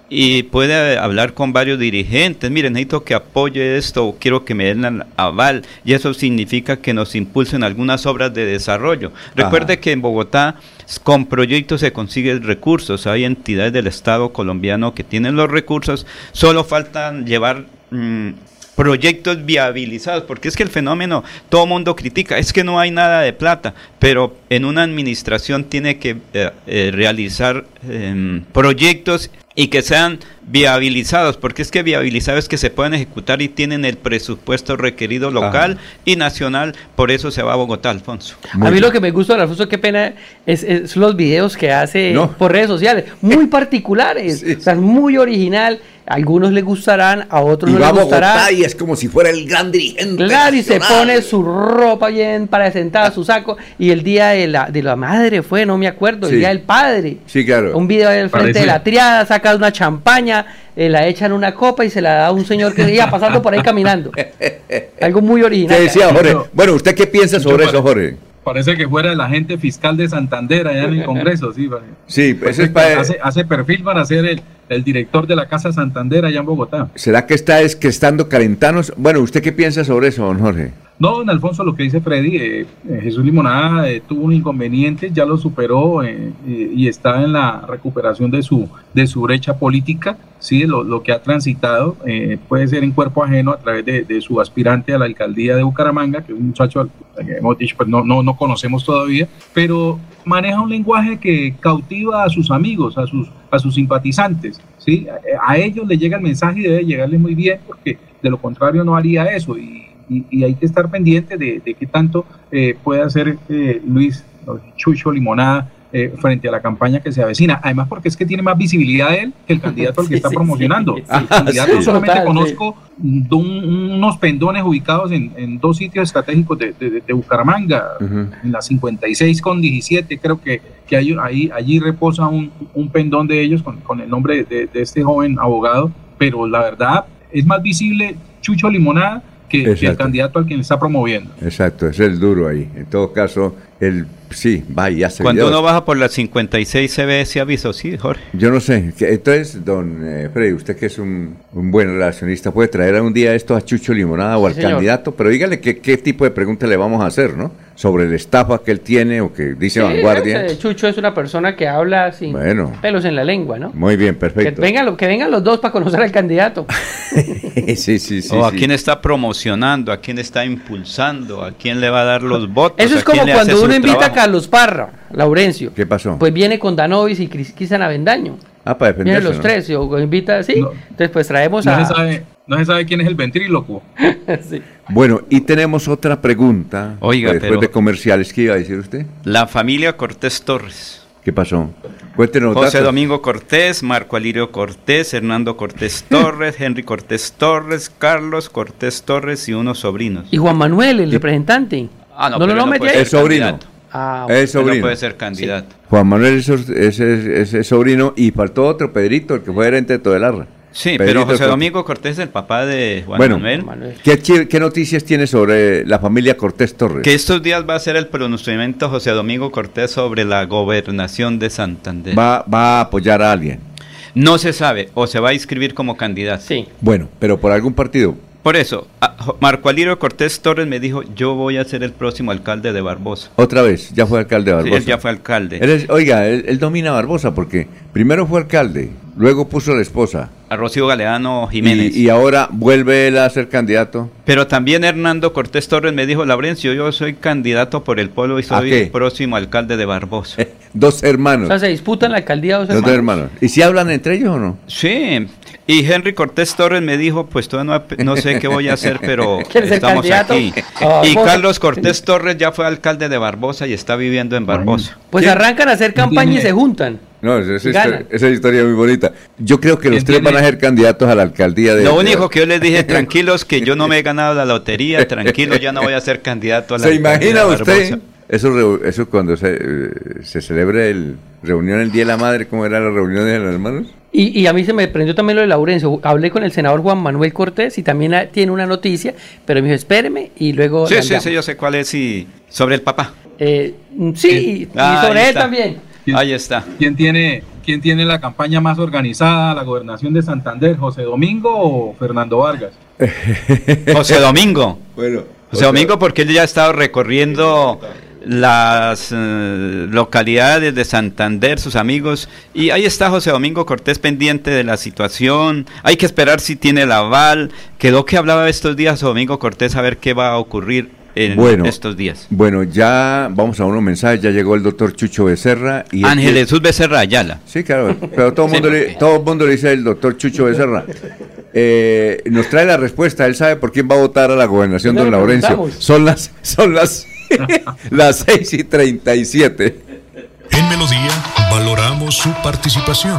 y puede hablar con varios dirigentes. Miren, necesito que apoye esto, o quiero que me den el aval. Y eso significa que nos impulsen algunas obras de desarrollo. Recuerde que en Bogotá con proyectos se consiguen recursos. Hay entidades del Estado colombiano que tienen los recursos. Solo faltan llevar mm, proyectos viabilizados, porque es que el fenómeno, todo mundo critica, es que no hay nada de plata, pero en una administración tiene que eh, eh, realizar em, proyectos y que sean viabilizados, porque es que viabilizados es que se pueden ejecutar y tienen el presupuesto requerido local y nacional, por eso se va a Bogotá, Alfonso. a mí lo que me gusta, Alfonso, qué pena, es, los videos que hace por redes sociales, muy *laughs* particulares, o sea, muy original algunos le gustarán, a otros no les gustará. y es como si fuera el gran dirigente. Claro, y se pone su ropa bien para sentar su saco. Y el día de la, de la madre fue, no me acuerdo, el día del padre. Sí, claro. Un video al frente de la triada, saca una champaña, eh, la echan una copa y se la da a un señor que iba pasando por ahí caminando. *laughs* Algo muy original. decía Jorge? Bueno, ¿usted qué piensa sobre eso, Jorge? Parece que fuera el agente fiscal de Santander allá en el Congreso, sí. Sí, ese es para... hace, hace perfil para ser el, el director de la Casa Santander allá en Bogotá. ¿Será que está es que estando calentanos? Bueno, ¿usted qué piensa sobre eso, don Jorge? No, don Alfonso, lo que dice Freddy, eh, eh, Jesús Limonada eh, tuvo un inconveniente, ya lo superó y está en la recuperación de su, de su brecha política, sí, lo, lo que ha transitado puede ser en cuerpo ajeno a través de, su aspirante a la alcaldía de Bucaramanga, que es un muchacho que pues no, no, no conocemos todavía, pero maneja un lenguaje que cautiva a sus amigos, a sus, a sus simpatizantes, ¿sí? A, ellos le llega el mensaje y debe llegarle muy bien porque de lo contrario no haría eso y y, hay que estar pendiente de, qué tanto eh, puede hacer eh, Luis Chucho Limonada eh, frente a la campaña que se avecina. Además, porque es que tiene más visibilidad él que el candidato al que *laughs* está promocionando. el candidato solamente conozco unos pendones ubicados en, dos sitios estratégicos de, Bucaramanga, en la 56 con 17, creo que, que hay, ahí, allí reposa un, pendón de ellos con, con el nombre de este joven abogado, pero la verdad es más visible Chucho Limonada que, el candidato al quien está promoviendo. Exacto, es el duro ahí. En todo caso, el sí, vaya. Cuando uno baja por las 56 se ve ese aviso, sí, Jorge. Yo no sé. Entonces, don eh, Freddy, usted que es un, buen relacionista, puede traer un día esto a Chucho Limonada o al candidato, pero dígale qué, qué tipo de pregunta le vamos a hacer, ¿no? Sobre la estafa que él tiene o que dice Vanguardia. Chucho es una persona que habla sin pelos en la lengua, ¿no? Muy bien, perfecto. Que vengan, que vengan los dos para conocer al candidato. *laughs* sí, sí, sí. O a quién está promocionando, a quién está impulsando, a quién le va a dar los votos. Eso es como cuando uno invita a Carlos Parra, Laurencio. ¿Qué pasó? Pues viene con Danovis y Cristian Avendaño. Ah, para defenderse. Vienen los tres, o invita, sí. Entonces, pues traemos a. no se sabe quién es el ventríloco. *laughs* sí. Bueno, y tenemos otra pregunta. Oiga, después de comerciales, ¿qué iba a decir usted? La familia Cortés Torres. ¿Qué pasó? Cuéntenos. José Domingo Cortés, Marco Alirio Cortés, Hernando Cortés Torres, *laughs* Henry Cortés Torres, Carlos Cortés Torres y unos sobrinos. Y Juan Manuel, el representante. Ah, no, no, no, no Es sobrino. Ah, es sobrino. No puede ser candidato. Juan Manuel es, es, sobrino y faltó otro, Pedrito, el que fue gerente de Todelarra. Sí, pero José Domingo Cortés es el papá de Juan Manuel. ¿qué, noticias tiene sobre la familia Cortés Torres? Que estos días va a ser el pronunciamiento José Domingo Cortés sobre la gobernación de Santander. ¿Va, va a apoyar a alguien? No se sabe, o se va a inscribir como candidato. Sí. Bueno, pero por algún partido. Por eso, Marco Alirio Cortés Torres me dijo, yo voy a ser el próximo alcalde de Barbosa. Otra vez, ya fue alcalde de Barbosa. Sí, ya fue alcalde. oiga, él, domina Barbosa porque primero fue alcalde, luego puso a la esposa. A Rocío Galeano Jiménez. Y, ahora vuelve él a ser candidato. Pero también Hernando Cortés Torres me dijo, Laurencio, yo soy candidato por el pueblo y soy el próximo alcalde de Barbosa. *laughs* dos hermanos. O sea, se disputan la alcaldía dos, dos hermanos. ¿Y si hablan entre ellos o no? Sí, y Henry Cortés Torres me dijo, pues todavía no, sé qué voy a hacer, pero *laughs* estamos aquí. Ah, y Carlos Cortés Torres ya fue alcalde de Barbosa y está viviendo en Barbosa. Pues arrancan a hacer campaña y se juntan. No, esa, esa, historia es muy bonita. Yo creo que los tres van a ser candidatos a la alcaldía de... Lo único que yo les dije, *laughs* tranquilos, que yo no me he ganado la lotería, tranquilos, ya no voy a ser candidato a la ¿Se imagina usted? Eso, eso cuando se, eh, se celebre el reunión el Día de la Madre, ¿cómo era la reunión de los hermanos? Y, y, a mí se me prendió también lo de Laurencio. Hablé con el senador Juan Manuel Cortés y también tiene una noticia, pero me dijo, espéreme y luego... Sí, sí, sí, yo sé cuál es y sobre el papá. Eh, sí, y ah, sobre él también. Ahí está. ¿Quién tiene, ¿Quién tiene la campaña más organizada, la gobernación de Santander, José Domingo o Fernando Vargas? José Domingo. Bueno. José Domingo porque él ya ha estado recorriendo las eh, localidades de Santander, sus amigos. Y ahí está José Domingo Cortés pendiente de la situación. Hay que esperar si tiene el aval. Quedó que hablaba estos días Domingo Cortés a ver qué va a ocurrir en estos días. Bueno, ya vamos a unos mensajes. Ya llegó el doctor Chucho Becerra. y Ángel Jesús Becerra Ayala. Sí, claro. Pero todo el mundo, le, todo mundo le dice el doctor Chucho Becerra. Eh, nos trae la respuesta. Él sabe por quién va a votar a la gobernación, don Laurencio. Son las, son las, *laughs* las 6 y 37. En Melodía valoramos su participación.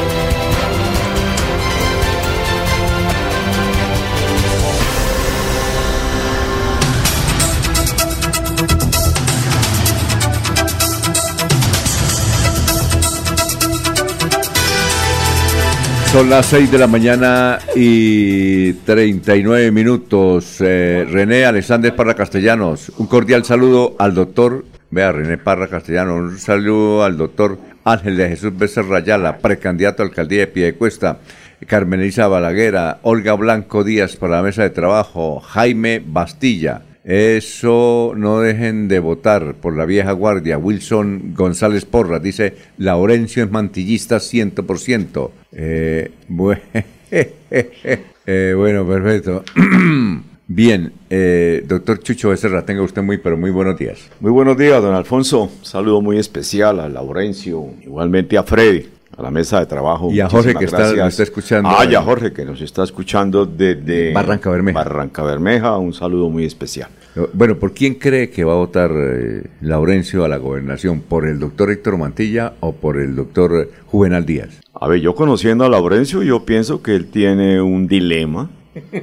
Son las 6 de la mañana y 39 minutos. Eh, René Alexander Parra Castellanos, un cordial saludo al doctor, vea René Parra Castellanos, un saludo al doctor Ángel de Jesús Becerra Ayala, precandidato a alcaldía de Piedecuesta, Carmen Elisa Balaguera, Olga Blanco Díaz para la mesa de trabajo, Jaime Bastilla, eso no dejen de votar por la vieja guardia. Wilson González Porra dice, Laurencio es mantillista 100%. Eh, *laughs* eh, bueno, perfecto. *clears throat* Bien, eh, doctor Chucho Becerra, tenga usted muy, pero muy buenos días. Muy buenos días, don Alfonso. saludo muy especial a Laurencio, igualmente a Freddy a la mesa de trabajo. Y a Jorge que está, nos está escuchando. Ah, y a Jorge que nos está escuchando desde Barranca Bermeja. Barranca Bermeja, un saludo muy especial. Bueno, ¿por quién cree que va a votar eh, Laurencio a la gobernación? ¿Por el doctor Héctor Mantilla o por el doctor Juvenal Díaz? A ver, yo conociendo a Laurencio, yo pienso que él tiene un dilema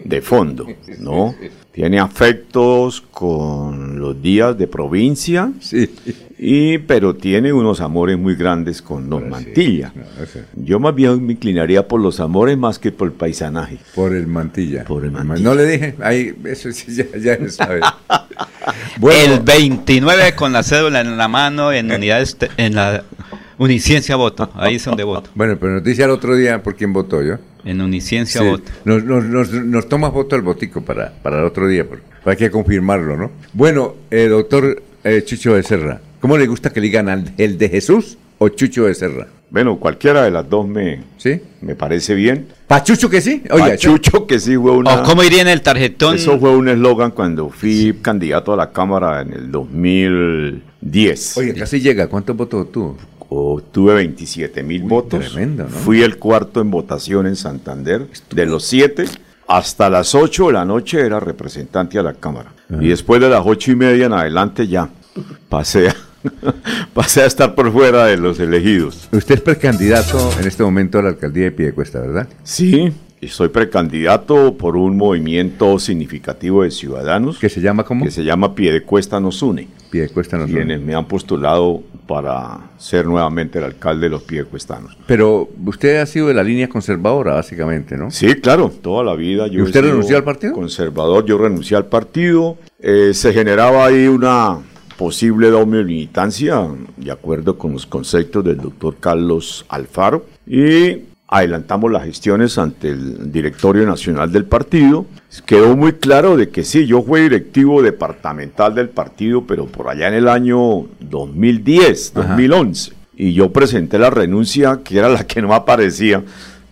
de fondo, ¿no? *laughs* Tiene afectos con los días de provincia, sí. y, pero tiene unos amores muy grandes con Don Mantilla. Yo más bien me inclinaría por los amores más que por el paisanaje. Por el Mantilla. Por el Mantilla. No le dije, ahí, eso sí, ya, ya sabe. *laughs* El 29 con la cédula en la mano, en unidades, en la Uniciencia voto, ahí es donde voto. Bueno, pero nos dice al otro día por quién votó yo. En Uniciencia voto. Nos, nos, nos, nos toma voto el botico para, para el otro día, hay que confirmarlo, ¿no? Bueno, eh, doctor eh, Chucho de Serra, ¿cómo le gusta que le digan el de Jesús o Chucho de Serra? Bueno, cualquiera de las dos me, ¿Sí? me parece bien. ¿Pachucho que sí? Oye, Pachucho que sí fue una... ¿O cómo iría en el tarjetón? Eso fue un eslogan cuando fui candidato a la Cámara en el 2010. Oye, casi llega. ¿Cuántos votos tuvo? Obtuve 27 mil votos. Tremendo, ¿no? Fui el cuarto en votación en Santander. De los siete, hasta las 8 de la noche era representante a la Cámara. Y después de las ocho y media en adelante ya pasé a, *laughs* pasé a estar por fuera de los elegidos. Usted es precandidato en este momento a la alcaldía de Piedecuesta, ¿verdad? Sí, y soy precandidato por un movimiento significativo de ciudadanos. ¿Que se llama cómo? Que se llama Piedecuesta nos une. Piedecuesta nos une. Quienes me han postulado para ser nuevamente el alcalde de los Piedecuestanos. Pero usted ha sido de la línea conservadora, básicamente, ¿no? Sí, claro, toda la vida yo ¿Y usted renunció al partido? Conservador, yo renuncié al partido. Eh, se generaba ahí una posible doble militancia, de acuerdo con los conceptos del doctor Carlos Alfaro. Y adelantamos las gestiones ante el directorio nacional del partido. Quedó muy claro de que sí, yo fui directivo departamental del partido, pero por allá en el año 2010, 2011. Y yo presenté la renuncia, que era la que no aparecía,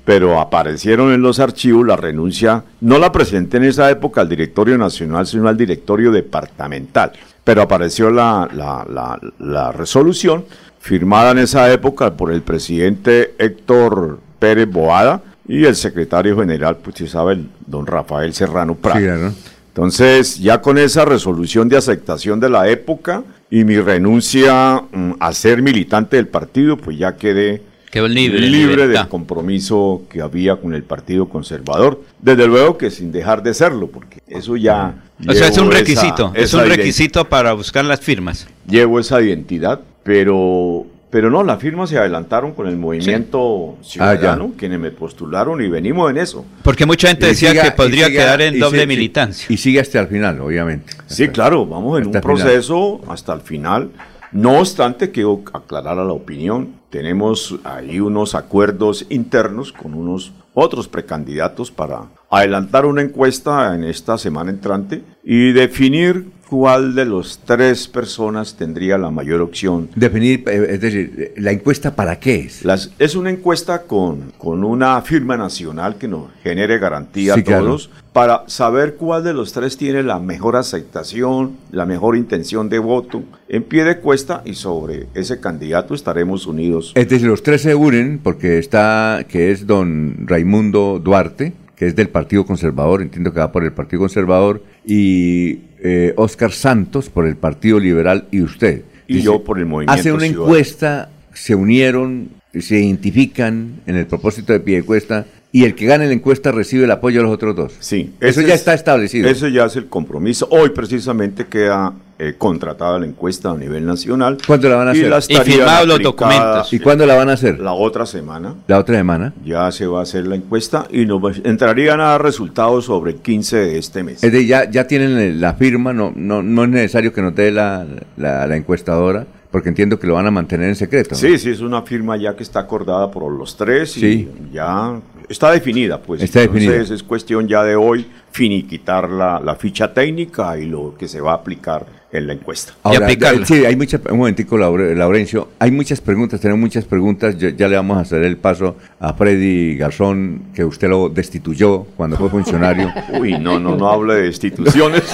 pero aparecieron en los archivos la renuncia, no la presenté en esa época al directorio nacional, sino al directorio departamental, pero apareció la, la, la, la resolución firmada en esa época por el presidente Héctor Pérez Boada y el secretario general, pues usted sabe, el don Rafael Serrano Prado. Entonces, ya con esa resolución de aceptación de la época y mi renuncia mm, a ser militante del partido, pues ya quedé Quedó libre, libre del compromiso que había con el Partido Conservador. Desde luego que sin dejar de serlo, porque eso ya... O sea, es un esa- requisito, es esa un requisito para buscar las firmas. Llevo esa identidad, pero, pero no, las firmas se adelantaron con el movimiento ciudadano, quienes me postularon y venimos en eso. Porque mucha gente Y decía siga- que podría siga- quedar en doble sí- sí, militancia. Y sigue hasta el final, obviamente. Sí, claro, vamos en un final. proceso hasta el final. No obstante, quiero aclarar a la opinión, tenemos ahí unos acuerdos internos con unos otros precandidatos para adelantar una encuesta en esta semana entrante y definir cuál de las tres personas tendría la mayor opción. Definir, eh, es decir, ¿la encuesta para qué es? Las, es una encuesta con, con una firma nacional que nos genere garantía Sí, a claro. todos para saber cuál de los tres tiene la mejor aceptación, la mejor intención de voto en pie de cuesta y sobre ese candidato estaremos unidos. Es decir, los tres se unen porque está, que es don Raimundo Duarte, que es del Partido Conservador, entiendo que va por el Partido Conservador, y eh, Oscar Santos por el Partido Liberal y usted. Y yo por el Movimiento Hace una Ciudadano. encuesta, se unieron, se identifican en el propósito de pie de cuesta, y el que gane la encuesta recibe el apoyo de los otros dos. Sí, Eso ya es- está establecido. Eso ya es el compromiso. Hoy precisamente queda eh, contratada la encuesta a nivel nacional. ¿Cuándo la van a hacer? Y firmados los documentos. ¿Y cuándo la van a hacer? La otra semana. La otra semana. Ya se va a hacer la encuesta y nos va- entrarían a dar resultados sobre el 15 de este mes. Es de, ya, ya tienen la firma, no, no, no es necesario que nos dé la, la, la encuestadora, porque entiendo que lo van a mantener en secreto. ¿no? Sí, sí, es una firma ya que está acordada por los tres y Sí. ya está definida, pues. Está Entonces definida. es cuestión ya de hoy finiquitar la, la ficha técnica y lo que se va a aplicar en la encuesta. Ahora, sí, hay muchas, un momentico, Laure- Laurencio, hay muchas preguntas, tenemos muchas preguntas, yo- ya le vamos a hacer el paso a Freddy Garzón, que usted lo destituyó cuando fue funcionario. *laughs* Uy, no, no, no hable de destituciones. *laughs*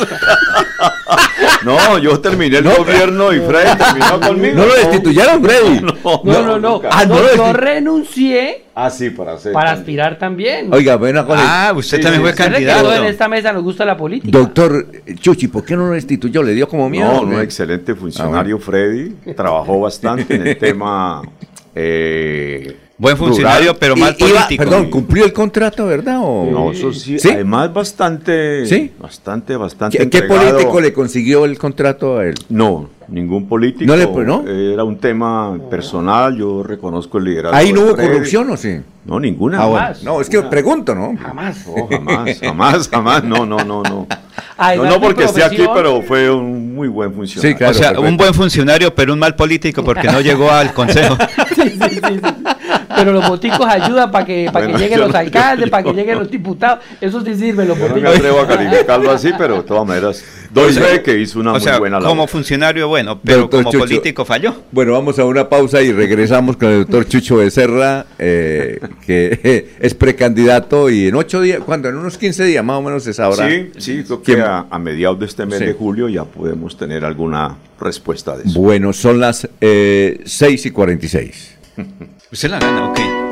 no, yo terminé el gobierno y Freddy terminó conmigo. No lo destituyeron, Freddy. No, No, no, no. Ah, no No, lo yo renuncié Ah, sí, para hacer. para aspirar también. Oiga, bueno, Ah, usted Sí, también sí, fue candidato. en esta mesa nos gusta la política. doctor Chuchi, ¿por qué no lo destituyó? ¿Le dio como miedo? No, o un qué? excelente funcionario, Freddy. Trabajó bastante en el *laughs* tema. eh, Buen funcionario, rural. pero mal Y- iba- político. perdón, ¿cumplió el contrato, verdad? O... No, eso sí. ¿Sí? Además, bastante. ¿Sí? Bastante, bastante. ¿Qué, qué político le consiguió el contrato a él? No, ningún político. ¿No le- no? Era un tema personal. Yo reconozco el liderazgo. ¿Ahí no hubo corrupción o sí? No, ninguna. Ah, bueno. Jamás. No, es que pregunto, ¿no? Jamás. Jamás, jamás, jamás. No, no, no, no. No, no porque esté aquí, pero fue un muy buen funcionario. Sí, claro. o sea, perfecto. un buen funcionario, pero un mal político porque no llegó al consejo. *laughs* Sí, sí, sí, sí. Pero los boticos ayudan para que, para Bueno, que lleguen los no- alcaldes, yo- para que lleguen los diputados. Eso sí sirve, los Yo no me boticos. atrevo a calificarlo así, *laughs* pero de todas maneras, doy fe que hizo una o muy sea, buena labor. como funcionario bueno, pero Doctor como Chucho. político falló. Bueno, vamos a una pausa y regresamos con el doctor Chucho Becerra, eh, que *laughs* es precandidato y en ocho días, ¿cuándo? En unos 15 días más o menos se sabrá. Sí, sí, creo que a, a mediados de este mes Sí. de julio ya podemos tener alguna respuesta de eso. Bueno, son las eh, 6 y 46. Usted la gana, ok.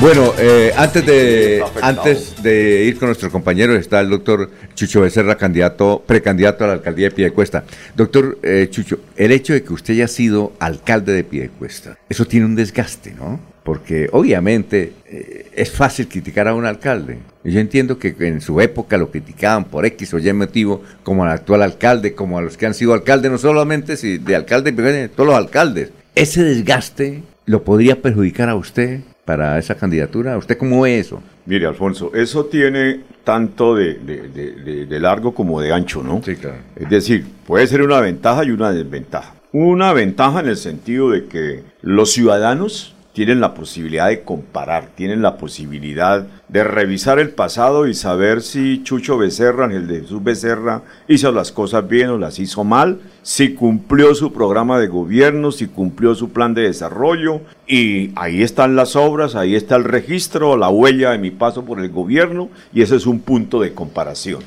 Bueno, eh, antes, de, antes de ir con nuestros compañeros está el doctor Chucho Becerra, candidato, precandidato a la alcaldía de Piedecuesta. Doctor eh, Chucho, el hecho de que usted haya sido alcalde de Piedecuesta, eso tiene un desgaste, ¿no? Porque obviamente eh, es fácil criticar a un alcalde. Yo entiendo que en su época lo criticaban por X o Y motivo, como al actual alcalde, como a los que han sido alcaldes, no solamente si de alcalde, todos los alcaldes. Ese desgaste lo podría perjudicar a usted para esa candidatura? ¿Usted cómo ve eso? Mire, Alfonso, eso tiene tanto de, de, largo como de ancho, ¿no? Sí, claro. Es decir, puede ser una ventaja y una desventaja. Una ventaja en el sentido de que los ciudadanos tienen la posibilidad de comparar, tienen la posibilidad de revisar el pasado y saber si Chucho Becerra, el de Jesús Becerra, hizo las cosas bien o las hizo mal, si cumplió su programa de gobierno, si cumplió su plan de desarrollo, y ahí están las obras, ahí está el registro, la huella de mi paso por el gobierno, y ese es un punto de comparación.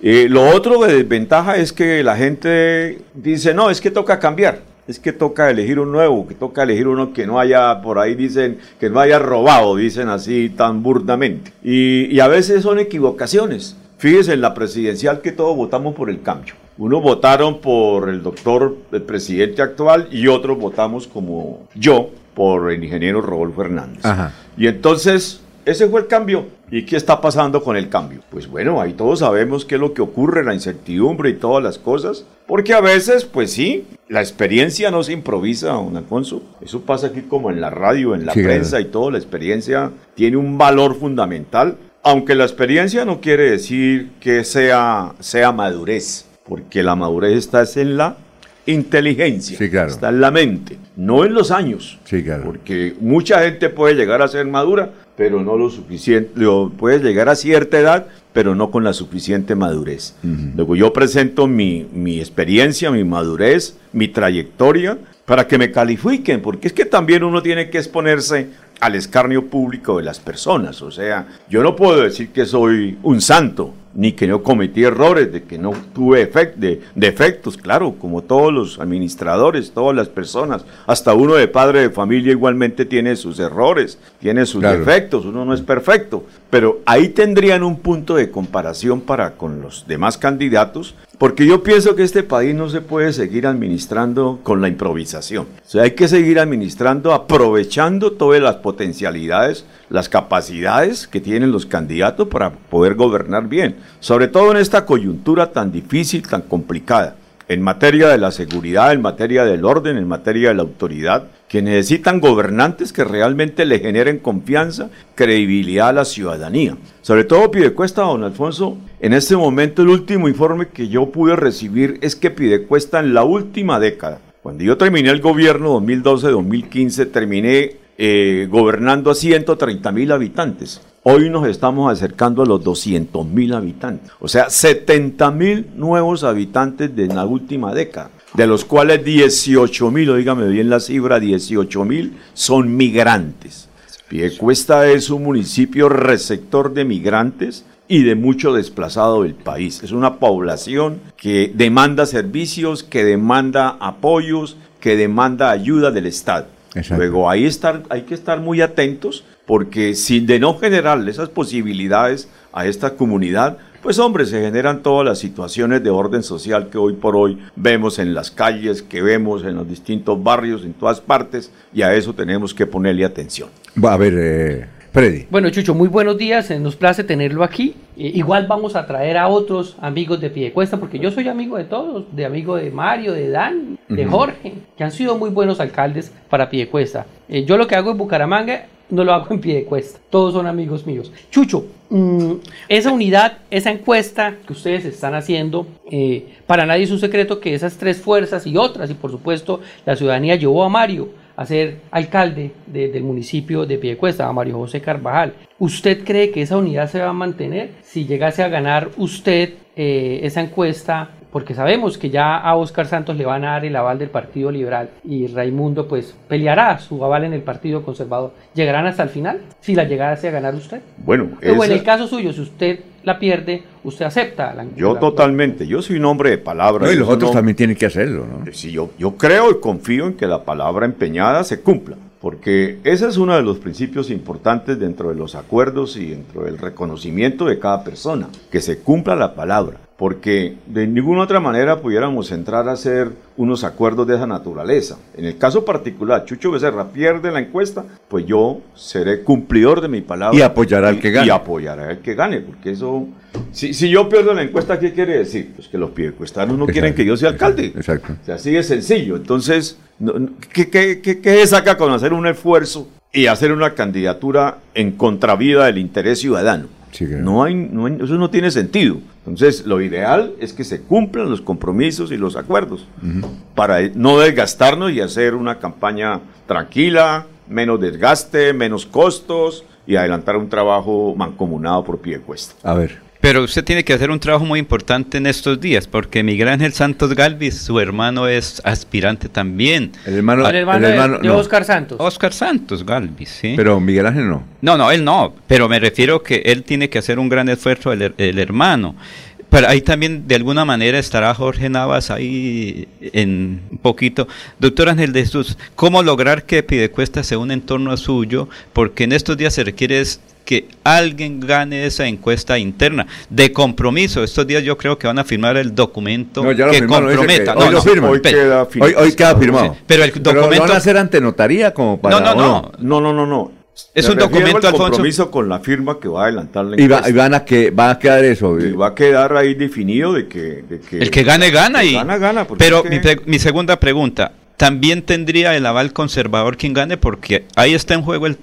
Eh, lo otro de desventaja es que la gente dice, no, es que toca cambiar es que toca elegir un nuevo, que toca elegir uno que no haya, por ahí dicen, que no haya robado, dicen así tan burdamente. Y, a veces son equivocaciones. Fíjese en la presidencial que todos votamos por el cambio. Unos votaron por el doctor, el presidente actual, y otros votamos como yo, por el ingeniero Rodolfo Hernández. Y entonces, ese fue el cambio. ¿Y qué está pasando con el cambio? Pues bueno, ahí todos sabemos qué es lo que ocurre, la incertidumbre y todas las cosas. Porque a veces, pues sí, la experiencia no se improvisa, don Alfonso. Eso pasa aquí como en la radio, en la prensa y todo. La experiencia tiene un valor fundamental. Aunque la experiencia no quiere decir que sea, sea madurez. Porque la madurez está en la inteligencia. Está en la mente, no en los años. Sí, claro. Porque mucha gente puede llegar a ser madura, pero no lo suficiente, puedes llegar a cierta edad, pero no con la suficiente madurez. Luego yo presento mi, mi experiencia, mi madurez, mi trayectoria, para que me califiquen, porque es que también uno tiene que exponerse al escarnio público de las personas. O sea, yo no puedo decir que soy un santo, ni que no cometí errores, de que no tuve de, defectos, claro, como todos los administradores, todas las personas, hasta uno de padre de familia igualmente tiene sus errores, tiene sus defectos, uno no es perfecto, pero ahí tendrían un punto de comparación para con los demás candidatos, porque yo pienso que este país no se puede seguir administrando con la improvisación, o sea, hay que seguir administrando aprovechando todas las potencialidades las capacidades que tienen los candidatos para poder gobernar bien, sobre todo en esta coyuntura tan difícil, tan complicada, en materia de la seguridad, en materia del orden, en materia de la autoridad, que necesitan gobernantes que realmente le generen confianza, credibilidad a la ciudadanía. Sobre todo Pidecuesta, don Alfonso, en este momento el último informe que yo pude recibir es que Pidecuesta en la última década, cuando yo terminé el gobierno 2012-2015, terminé eh, gobernando a 130 mil habitantes. Hoy nos estamos acercando a los 200 mil habitantes. O sea, 70 mil nuevos habitantes de la última década. De los cuales 18 mil, oígame bien la cifra, 18 mil son migrantes. Piedecuesta es un municipio receptor de migrantes y de mucho desplazado del país. Es una población que demanda servicios, que demanda apoyos, que demanda ayuda del Estado. Luego ahí estar, hay que estar muy atentos porque si de no generar esas posibilidades a esta comunidad, pues hombre, se generan todas las situaciones de orden social que hoy por hoy vemos en las calles, que vemos en los distintos barrios, en todas partes, y a eso tenemos que ponerle atención. Va a ver, eh, Freddy. Bueno, Chucho, muy buenos días, eh, nos place tenerlo aquí. Eh, igual vamos a traer a otros amigos de Piedecuesta, porque yo soy amigo de todos, de amigo de Mario, de Dan, de Jorge, que han sido muy buenos alcaldes para Piedecuesta. Eh, yo lo que hago en Bucaramanga no lo hago en Piedecuesta, todos son amigos míos. Chucho, mm, esa unidad, esa encuesta que ustedes están haciendo, para nadie es un secreto que esas tres fuerzas y otras, y por supuesto la ciudadanía llevó a Mario a ser alcalde del municipio de Piedecuesta, a Mario José Carvajal. ¿Usted cree que esa unidad se va a mantener si llegase a ganar usted eh, esa encuesta porque sabemos que ya a Oscar Santos le van a dar el aval del Partido Liberal y Raimundo pues peleará su aval en el Partido Conservador. ¿Llegarán hasta el final si la llegase a ganar usted? Bueno, o en el caso suyo, si usted la pierde, usted acepta la Yo totalmente, yo soy un hombre de palabra. y los otros también tienen que hacerlo, ¿no? Sí, yo, yo creo y confío en que la palabra empeñada se cumpla porque ese es uno de los principios importantes dentro de los acuerdos y dentro del reconocimiento de cada persona, que se cumpla la palabra porque de ninguna otra manera pudiéramos entrar a hacer unos acuerdos de esa naturaleza. En el caso particular, Chucho Becerra pierde la encuesta, pues yo seré cumplidor de mi palabra. Y apoyará al que gane. Y apoyará al que gane, porque eso... Si, si yo pierdo la encuesta, ¿qué quiere decir? Pues que los piedecuestanos no quieren que yo sea alcalde. Exacto. O sea, así de sencillo. Entonentonces, ¿qué, qué, qué, qué es acá con hacer un esfuerzo y hacer una candidatura en contravida del interés ciudadano? No, hay, no eso no tiene sentido. Entonces, lo ideal es que se cumplan los compromisos y los acuerdos para no desgastarnos y hacer una campaña tranquila, menos desgaste, menos costos y adelantar un trabajo mancomunado por pie de cuesta. A ver. Pero usted tiene que hacer un trabajo muy importante en estos días, porque Miguel Ángel Santos Galvis, su hermano es aspirante también. El hermano, el hermano, de, Oscar Santos. Oscar Santos Galvis, sí. Pero Miguel Ángel no. No, no, él no. Pero me refiero que él tiene que hacer un gran esfuerzo, el, el hermano. Pero ahí también de alguna manera estará Jorge Navas ahí en un poquito. Doctor Ángel de Jesús, ¿cómo lograr que Pidecuesta sea un entorno suyo? Porque en estos días se requiere que alguien gane esa encuesta interna de compromiso. Estos días yo creo que van a firmar el documento que comprometa. hoy, lo firman. Hoy, queda hoy, queda firmado. Pero el documento. lo van a hacer ante notaría como para. No, no, no. No, no, no. no. Es un documento, al compromiso con la firma que va a adelantar la encuesta. Y, van a que va a quedar eso. Y va a quedar ahí definido de que, de que el que gane gana y gana gana. Pero mi, mi segunda pregunta, también tendría el aval conservador quien gane, porque ahí está en juego el,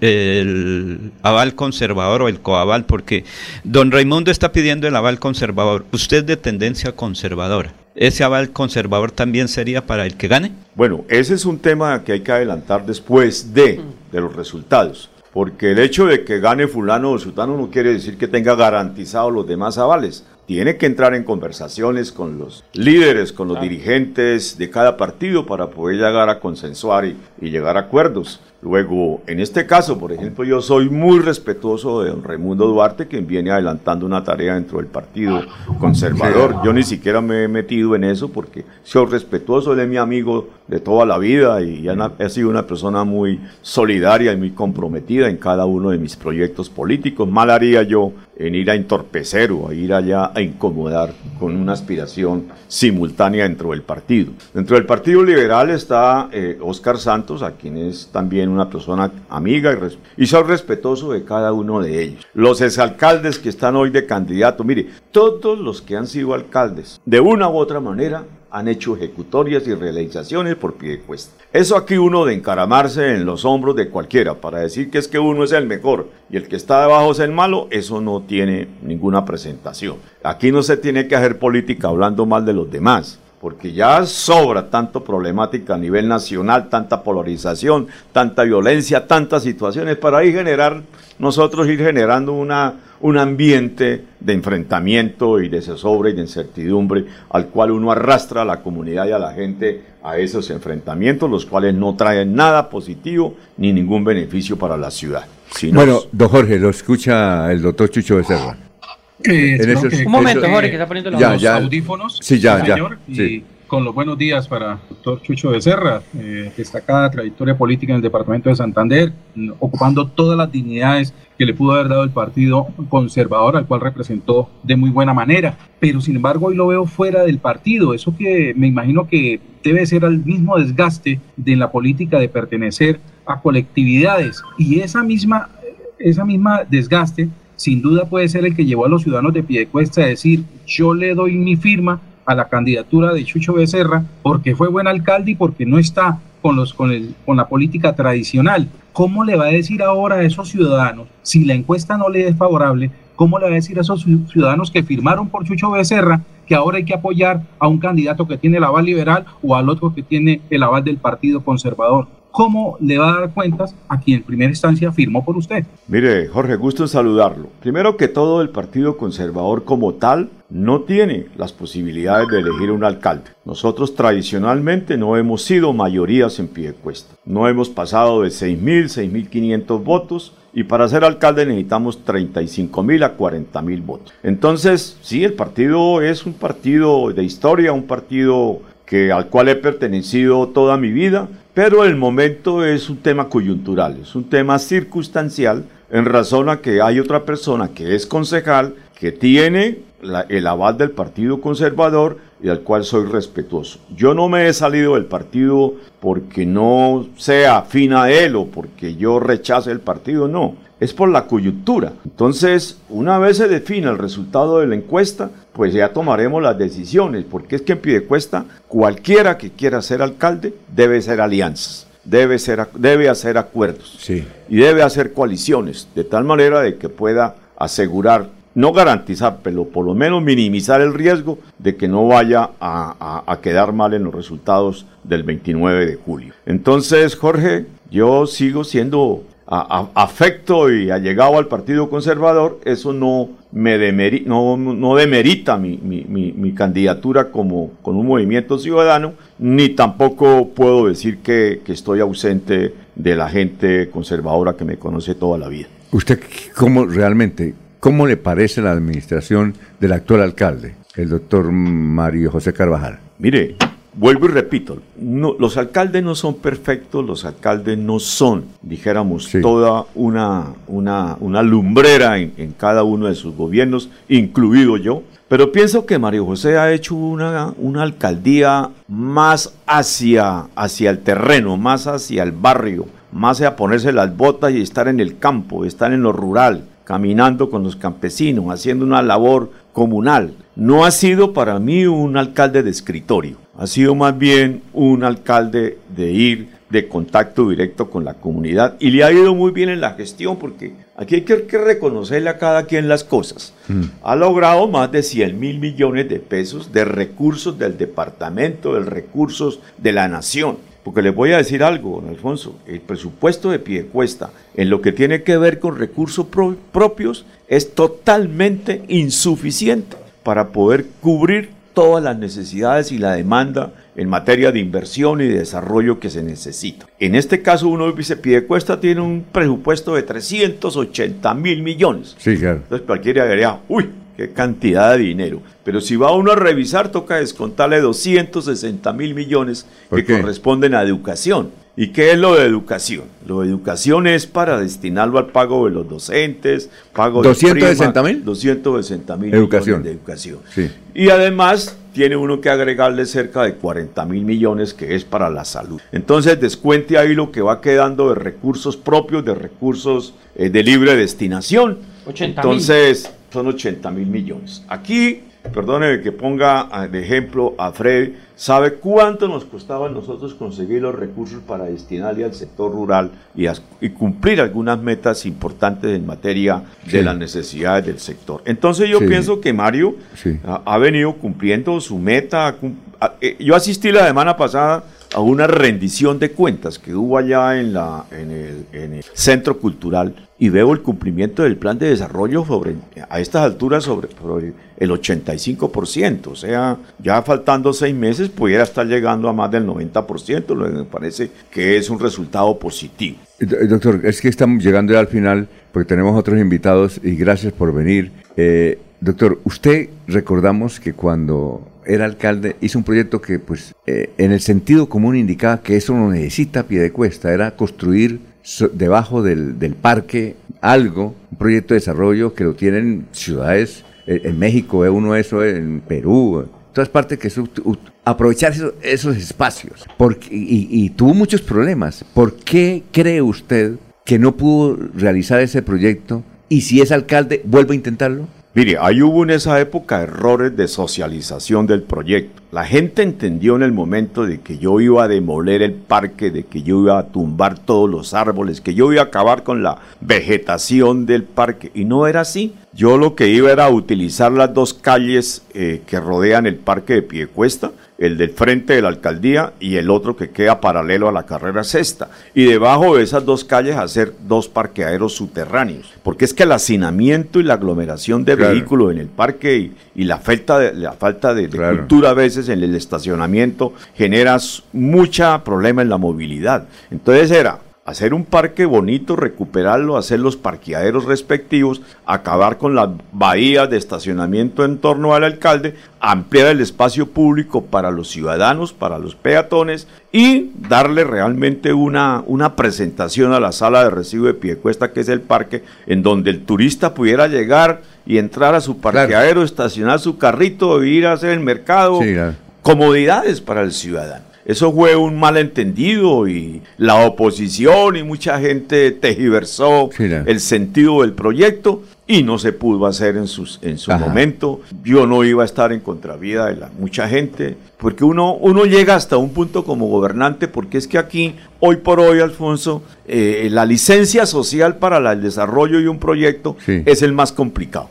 el, aval conservador o el coaval, porque don Raimundo está pidiendo el aval conservador. Usted de tendencia conservadora. ¿Ese aval conservador también sería para el que gane? Bueno, ese es un tema que hay que adelantar después de, de los resultados. Porque el hecho de que gane fulano o sultano no quiere decir que tenga garantizados los demás avales tiene que entrar en conversaciones con los líderes, con los dirigentes de cada partido para poder llegar a consensuar y, llegar a acuerdos. Luego, en este caso, por ejemplo, yo soy muy respetuoso de don Raimundo Duarte, quien viene adelantando una tarea dentro del Partido Conservador. Yo ni siquiera me he metido en eso porque soy respetuoso, es mi amigo de toda la vida y ha sido una persona muy solidaria y muy comprometida en cada uno de mis proyectos políticos. Mal haría yo en ir a entorpecer o a ir allá a incomodar con una aspiración simultánea dentro del partido. Dentro del Partido Liberal está eh, Oscar Santos, a quien es también una persona amiga y, y soy respetuoso de cada uno de ellos. Los exalcaldes que están hoy de candidato, mire, todos los que han sido alcaldes, de una u otra manera, han hecho ejecutorias y realizaciones por pie de cuesta. Eso aquí uno de encaramarse en los hombros de cualquiera para decir que es que uno es el mejor y el que está debajo es el malo, eso no tiene ninguna presentación. Aquí no se tiene que hacer política hablando mal de los demás porque ya sobra tanto problemática a nivel nacional, tanta polarización, tanta violencia, tantas situaciones para ahí generar, nosotros ir generando una, un ambiente de enfrentamiento y de zozobra y de incertidumbre al cual uno arrastra a la comunidad y a la gente a esos enfrentamientos, los cuales no traen nada positivo ni ningún beneficio para la ciudad. bueno, don Jorge, lo escucha el doctor Chucho Becerra. Eh, un momento, Jorge, que está poniendo los audífonos. Sí, ya, ya. Y con los buenos días para doctor Chucho Becerra, eh, destacada trayectoria política en el departamento de Santander, ocupando todas las dignidades que le pudo haber dado el partido conservador, al cual representó de muy buena manera. Pero sin embargo, hoy lo veo fuera del partido. Eso que me imagino que debe ser el mismo desgaste de la política de pertenecer a colectividades. Y esa misma, esa misma desgaste sin duda puede ser el que llevó a los ciudadanos de Piedecuesta a decir, yo le doy mi firma a la candidatura de Chucho Becerra porque fue buen alcalde y porque no está con, los, con, el, con la política tradicional. ¿Cómo le va a decir ahora a esos ciudadanos, si la encuesta no le es favorable, cómo le va a decir a esos ciudadanos que firmaron por Chucho Becerra que ahora hay que apoyar a un candidato que tiene el aval liberal o al otro que tiene el aval del Partido Conservador? ¿Cómo le va a dar cuentas a quien en primera instancia firmó por usted? Mire, Jorge, gusto en saludarlo. Primero que todo, el Partido Conservador como tal no tiene las posibilidades de elegir un alcalde. Nosotros tradicionalmente no hemos sido mayorías en Piedecuesta. No hemos pasado de 6.000, 6.500 votos y para ser alcalde necesitamos 35.000 a 40.000 votos. Entonces, sí, el partido es un partido de historia, un partido que, al cual he pertenecido toda mi vida, pero el momento es un tema coyuntural, es un tema circunstancial en razón a que hay otra persona que es concejal, que tiene el aval del Partido Conservador y al cual soy respetuoso. Yo no me he salido del partido porque no sea afín a él o porque yo rechace el partido, no. Es por la coyuntura. Entonces, una vez se defina el resultado de la encuesta, pues ya tomaremos las decisiones, porque es que en Pidecuesta cualquiera que quiera ser alcalde debe ser alianzas debe, ser, debe hacer acuerdos sí. y debe hacer coaliciones, de tal manera de que pueda asegurar no garantizar, pero por lo menos minimizar el riesgo de que no vaya a, quedar mal en los resultados del 29 de julio. Entonces, Jorge, yo sigo siendo afecto y allegado al Partido Conservador, eso no me no, no, demerita mi, mi, candidatura como con un movimiento ciudadano, ni tampoco puedo decir que, que estoy ausente de la gente conservadora que me conoce toda la vida. ¿Usted cómo realmente ¿Cómo le parece la administración del actual alcalde, el doctor Mario José Carvajal? Mire, vuelvo y repito, los alcaldes no son perfectos, los alcaldes no son, dijéramos, toda una, una, una lumbrera en, cada uno de sus gobiernos, incluido yo. Pero pienso que Mario José ha hecho una, una alcaldía más hacia, hacia el terreno, más hacia el barrio, más hacia ponerse las botas y estar en el campo, estar en lo rural, caminando con los campesinos, haciendo una labor comunal. No ha sido para mí un alcalde de escritorio, ha sido más bien un alcalde de ir de contacto directo con la comunidad y le ha ido muy bien en la gestión porque aquí hay que, reconocerle a cada quien las cosas. Mm. Ha logrado más de 100 mil millones de pesos de recursos del departamento, de recursos de la nación. Porque les voy a decir algo, don Alfonso, el presupuesto de Piedecuesta en lo que tiene que ver con recursos propios es totalmente insuficiente para poder cubrir todas las necesidades y la demanda en materia de inversión y de desarrollo que se necesita. En este caso, uno dice, Piedecuesta tiene un presupuesto de 380 mil millones. Sí, claro. Entonces cualquiera diría, uy, qué cantidad de dinero. Pero si va uno a revisar, toca descontarle 260 mil millones que corresponden a educación. ¿Y qué es lo de educación? Lo de educación es para destinarlo al pago de los docentes, pago de 260 mil. 260 mil educación. de educación. Y además tiene uno que agregarle cerca de 40 mil millones que es para la salud. Entonces descuente ahí lo que va quedando de recursos propios, de recursos eh, de libre destinación. 80 Entonces son 80 mil millones. Aquí, perdóneme que ponga de ejemplo a Fred, ¿sabe cuánto nos costaba a nosotros conseguir los recursos para destinarle al sector rural y, cumplir algunas metas importantes en materia de las necesidades del sector? Entonces yo pienso que Mario ha, venido cumpliendo su meta. Eh, yo asistí la semana pasada a una rendición de cuentas que hubo allá en, la, en, el, en el Centro Cultural y veo el cumplimiento del plan de desarrollo sobre, a estas alturas sobre, el 85%, o sea, ya faltando seis meses pudiera estar llegando a más del 90%, lo que me parece que es un resultado positivo. Doctor, es que estamos llegando ya al final porque tenemos otros invitados y gracias por venir. Eh, doctor, usted recordamos que cuando era alcalde, hizo un proyecto que, pues, eh, en el sentido común indicaba que eso no necesita pie de cuesta, era construir debajo del, parque algo, un proyecto de desarrollo que lo tienen ciudades, eh, en México es uno eso, en Perú, en todas partes que aprovechar esos, espacios. Porque, y, y tuvo muchos problemas. ¿Por qué cree usted que no pudo realizar ese proyecto? Y si es alcalde, vuelve a intentarlo. Mire, ahí hubo en esa época errores de socialización del proyecto. la gente entendió en el momento de que yo iba a demoler el parque, de que yo iba a tumbar todos los árboles, que yo iba a acabar con la vegetación del parque. Y no era así. Yo lo que iba era utilizar las dos calles eh, que rodean el parque de Piecuesta el del frente de la alcaldía y el otro que queda paralelo a la carrera sexta. Y debajo de esas dos calles hacer dos parqueaderos subterráneos. Porque es que el hacinamiento y la aglomeración de vehículos en el parque y, la falta de, la falta de, cultura a veces en el estacionamiento genera mucha problema en la movilidad. Entonces era hacer un parque bonito, recuperarlo, hacer los parqueaderos respectivos, acabar con las bahías de estacionamiento en torno al alcalde, ampliar el espacio público para los ciudadanos, para los peatones y darle realmente una, una presentación a la sala de recibo de Piecuesta, que es el parque, en donde el turista pudiera llegar y entrar a su parqueadero, estacionar su carrito, ir a hacer el mercado, comodidades para el ciudadano. Eso fue un malentendido y la oposición y mucha gente tejiversó el sentido del proyecto y no se pudo hacer en, sus, en su momento. Yo no iba a estar en contravía de la, mucha gente, porque uno, uno llega hasta un punto como gobernante, porque es que aquí, hoy por hoy, Alfonso, eh, la licencia social para el desarrollo de un proyecto es el más complicado.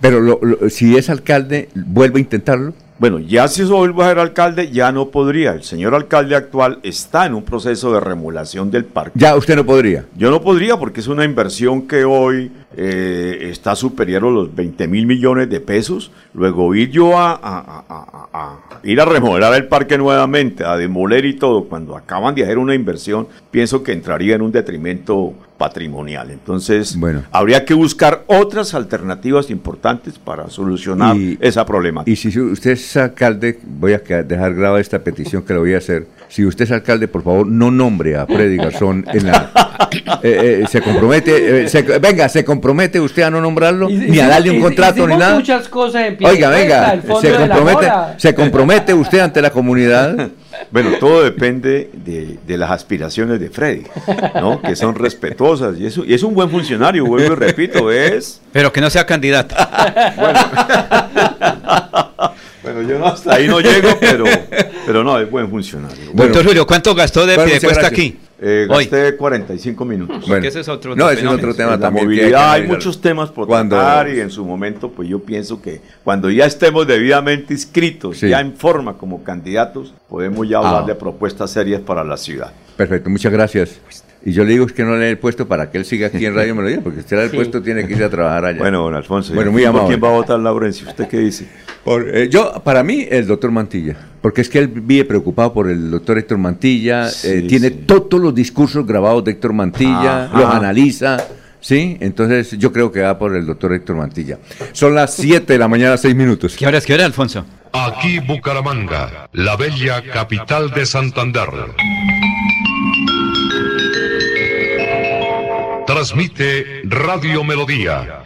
Pero si es alcalde, vuelve a intentarlo. Bueno, ya si vuelve a ser alcalde, ya no podría. El señor alcalde actual está en un proceso de remulación del parque. Ya usted no podría. Yo no podría porque es una inversión que hoy eh, está superior a los 20 mil millones de pesos. Luego ir yo a, a, ir a remodelar el parque nuevamente, a demoler y todo, cuando acaban de hacer una inversión, pienso que entraría en un detrimento patrimonial. Entonces, bueno. habría que buscar otras alternativas importantes para solucionar esa problema. Y si usted es alcalde, voy a dejar grabada esta petición que le voy a hacer. Si usted es alcalde, por favor, no nombre a Freddy Garzón en la... *laughs* Eh, eh, se compromete, eh, venga, se compromete usted a no nombrarlo, ni a darle un contrato, ni nada. muchas cosas en Oiga, venga, se compromete, se compromete usted ante la comunidad. *laughs* Bueno, todo depende de, las aspiraciones de Freddy, ¿no? Que son respetuosas y, eso, y es un buen funcionario, vuelvo y repito, es... Pero que no sea candidato. Bueno. Bueno, yo no hasta ahí no llego, pero, pero no, es buen funcionario. Bueno, Doctor Julio, ¿cuánto gastó de bueno, cuesta aquí? Eh, gasté 45 minutos. Bueno, ese es otro, no, ese es otro tema también. movilidad, hay muchos temas por cuando, tratar y en su momento, pues yo pienso que cuando ya estemos debidamente inscritos, ya en forma como candidatos, podemos ya hablar ah. de propuestas serias para la ciudad. Perfecto, muchas gracias. Y yo le digo que no le dé el puesto para que él siga aquí en *laughs* Radio Melodía, porque usted le da el puesto tiene que ir a trabajar allá. Bueno, don Alfonso, bueno, muy amable. ¿quién va a votar, Laurencio? ¿Usted qué dice? Eh, yo, para mí, el doctor Mantilla, porque es que él vive preocupado por el doctor Héctor Mantilla, eh, tiene todos los discursos grabados de Héctor Mantilla, los analiza. ¿Sí? Entonces yo creo que va por el doctor Héctor Mantilla. Son las 7 de la mañana, 6 minutos. ¿Qué hora es? ¿Qué hora, Alfonso? Aquí Bucaramanga, la bella capital de Santander. Transmite Radio Melodía,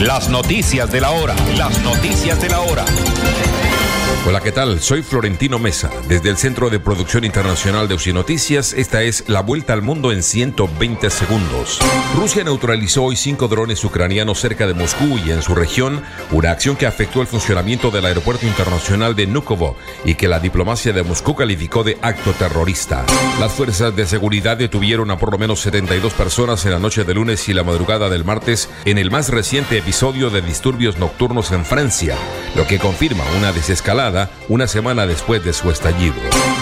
Las noticias de la hora. Las noticias de la hora. Hola, ¿qué tal? Soy Florentino Mesa, desde el Centro de Producción Internacional de Noticias. Esta es la vuelta al mundo en 120 segundos. Rusia neutralizó hoy cinco drones ucranianos cerca de Moscú y en su región, una acción que afectó el funcionamiento del aeropuerto internacional de Nukovo y que la diplomacia de Moscú calificó de acto terrorista. Las fuerzas de seguridad detuvieron a por lo menos 72 personas en la noche de lunes y la madrugada del martes en el más reciente episodio de disturbios nocturnos en Francia, lo que confirma una desescalada una semana después de su estallido.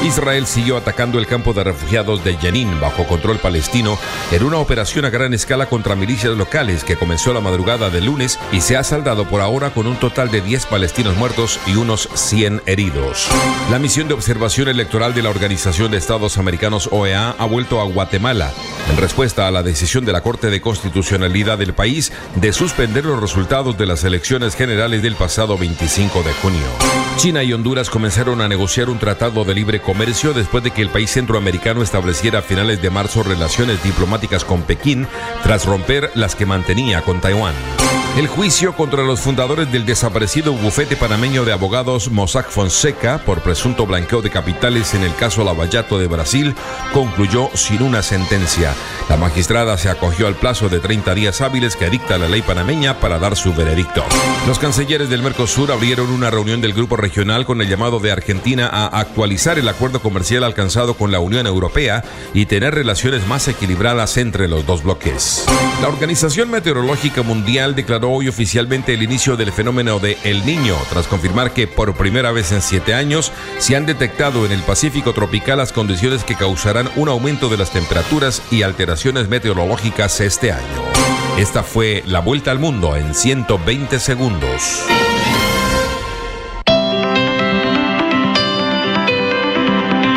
Israel siguió atacando el campo de refugiados de Jenin bajo control palestino en una operación a gran escala contra milicias locales que comenzó la madrugada del lunes y se ha saldado por ahora con un total de 10 palestinos muertos y unos 100 heridos. La misión de observación electoral de la Organización de Estados Americanos OEA ha vuelto a Guatemala en respuesta a la decisión de la Corte de Constitucionalidad del país de suspender los resultados de las elecciones generales del pasado 25 de junio. China y Honduras comenzaron a negociar un tratado de libre comercio después de que el país centroamericano estableciera a finales de marzo relaciones diplomáticas con Pekín tras romper las que mantenía con Taiwán. El juicio contra los fundadores del desaparecido bufete panameño de abogados Mossack Fonseca por presunto blanqueo de capitales en el caso Lavallato de Brasil concluyó sin una sentencia. La magistrada se acogió al plazo de 30 días hábiles que dicta la ley panameña para dar su veredicto. Los cancilleres del Mercosur abrieron una reunión del grupo regional con el llamado de Argentina a actualizar el acuerdo comercial alcanzado con la Unión Europea y tener relaciones más equilibradas entre los dos bloques. La Organización Meteorológica Mundial declaró hoy oficialmente el inicio del fenómeno de El Niño, tras confirmar que por primera vez en siete años se han detectado en el Pacífico tropical las condiciones que causarán un aumento de las temperaturas y alteraciones meteorológicas este año. Esta fue la vuelta al mundo en 120 segundos.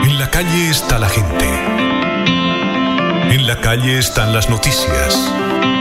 En la calle está la gente. En la calle están las noticias.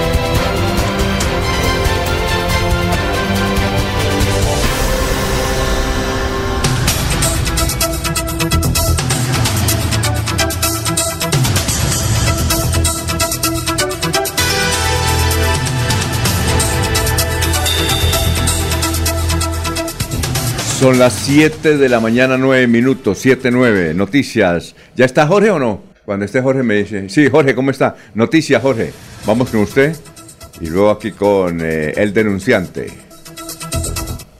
Son las 7 de la mañana, 9 minutos, 7, 9. Noticias. ¿Ya está Jorge o no? Cuando esté Jorge me dice, sí, Jorge, ¿cómo está? Noticias, Jorge. Vamos con usted y luego aquí con eh, el denunciante.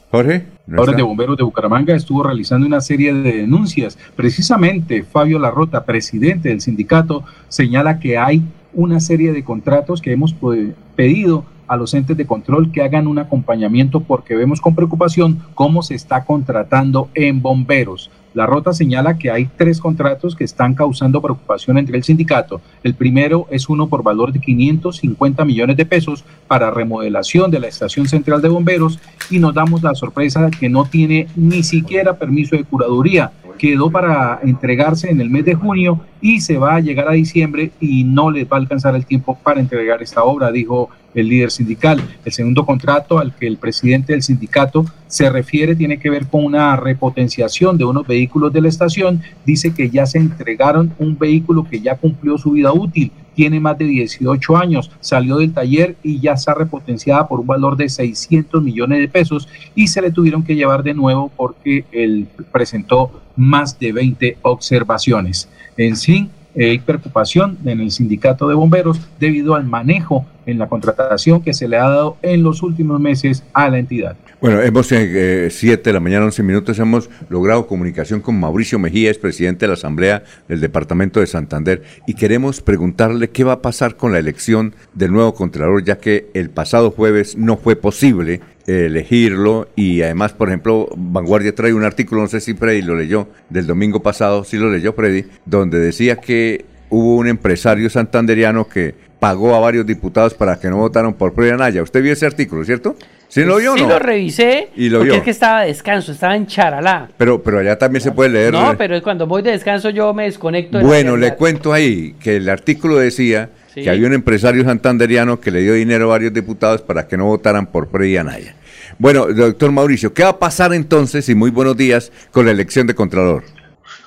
Jorge. ¿no de Bomberos de Bucaramanga estuvo realizando una serie de denuncias. Precisamente Fabio Larrota, presidente del sindicato, señala que hay una serie de contratos que hemos pues, pedido a los entes de control que hagan un acompañamiento porque vemos con preocupación cómo se está contratando en bomberos. La Rota señala que hay tres contratos que están causando preocupación entre el sindicato. El primero es uno por valor de 550 millones de pesos para remodelación de la estación central de bomberos y nos damos la sorpresa que no tiene ni siquiera permiso de curaduría. Quedó para entregarse en el mes de junio y se va a llegar a diciembre y no les va a alcanzar el tiempo para entregar esta obra, dijo el líder sindical. El segundo contrato al que el presidente del sindicato se refiere tiene que ver con una repotenciación de unos vehículos de la estación. Dice que ya se entregaron un vehículo que ya cumplió su vida útil, tiene más de 18 años, salió del taller y ya está repotenciada por un valor de 600 millones de pesos y se le tuvieron que llevar de nuevo porque él presentó más de 20 observaciones. En sí, hay preocupación en el sindicato de bomberos debido al manejo en la contratación que se le ha dado en los últimos meses a la entidad. Bueno, hemos 7 de la mañana, 11 minutos, hemos logrado comunicación con Mauricio Mejía, es presidente de la Asamblea del Departamento de Santander, y queremos preguntarle qué va a pasar con la elección del nuevo Contralor, ya que el pasado jueves no fue posible eh, elegirlo y además, por ejemplo, Vanguardia trae un artículo, no sé si Freddy lo leyó, del domingo pasado, sí lo leyó Freddy, donde decía que hubo un empresario santanderiano que pagó a varios diputados para que no votaran por Freddy Anaya. ¿Usted vio ese artículo, cierto? ¿Sí lo vio Sí no? lo revisé, Y lo porque vio. es que estaba de descanso, estaba en Charalá. Pero, pero allá también se puede leer. No, pero es cuando voy de descanso yo me desconecto. de Bueno, le cuento ahí que el artículo decía Sí. que había un empresario santanderiano que le dio dinero a varios diputados para que no votaran por Freddy Anaya. Bueno, doctor Mauricio, ¿qué va a pasar entonces, y muy buenos días, con la elección de Contralor?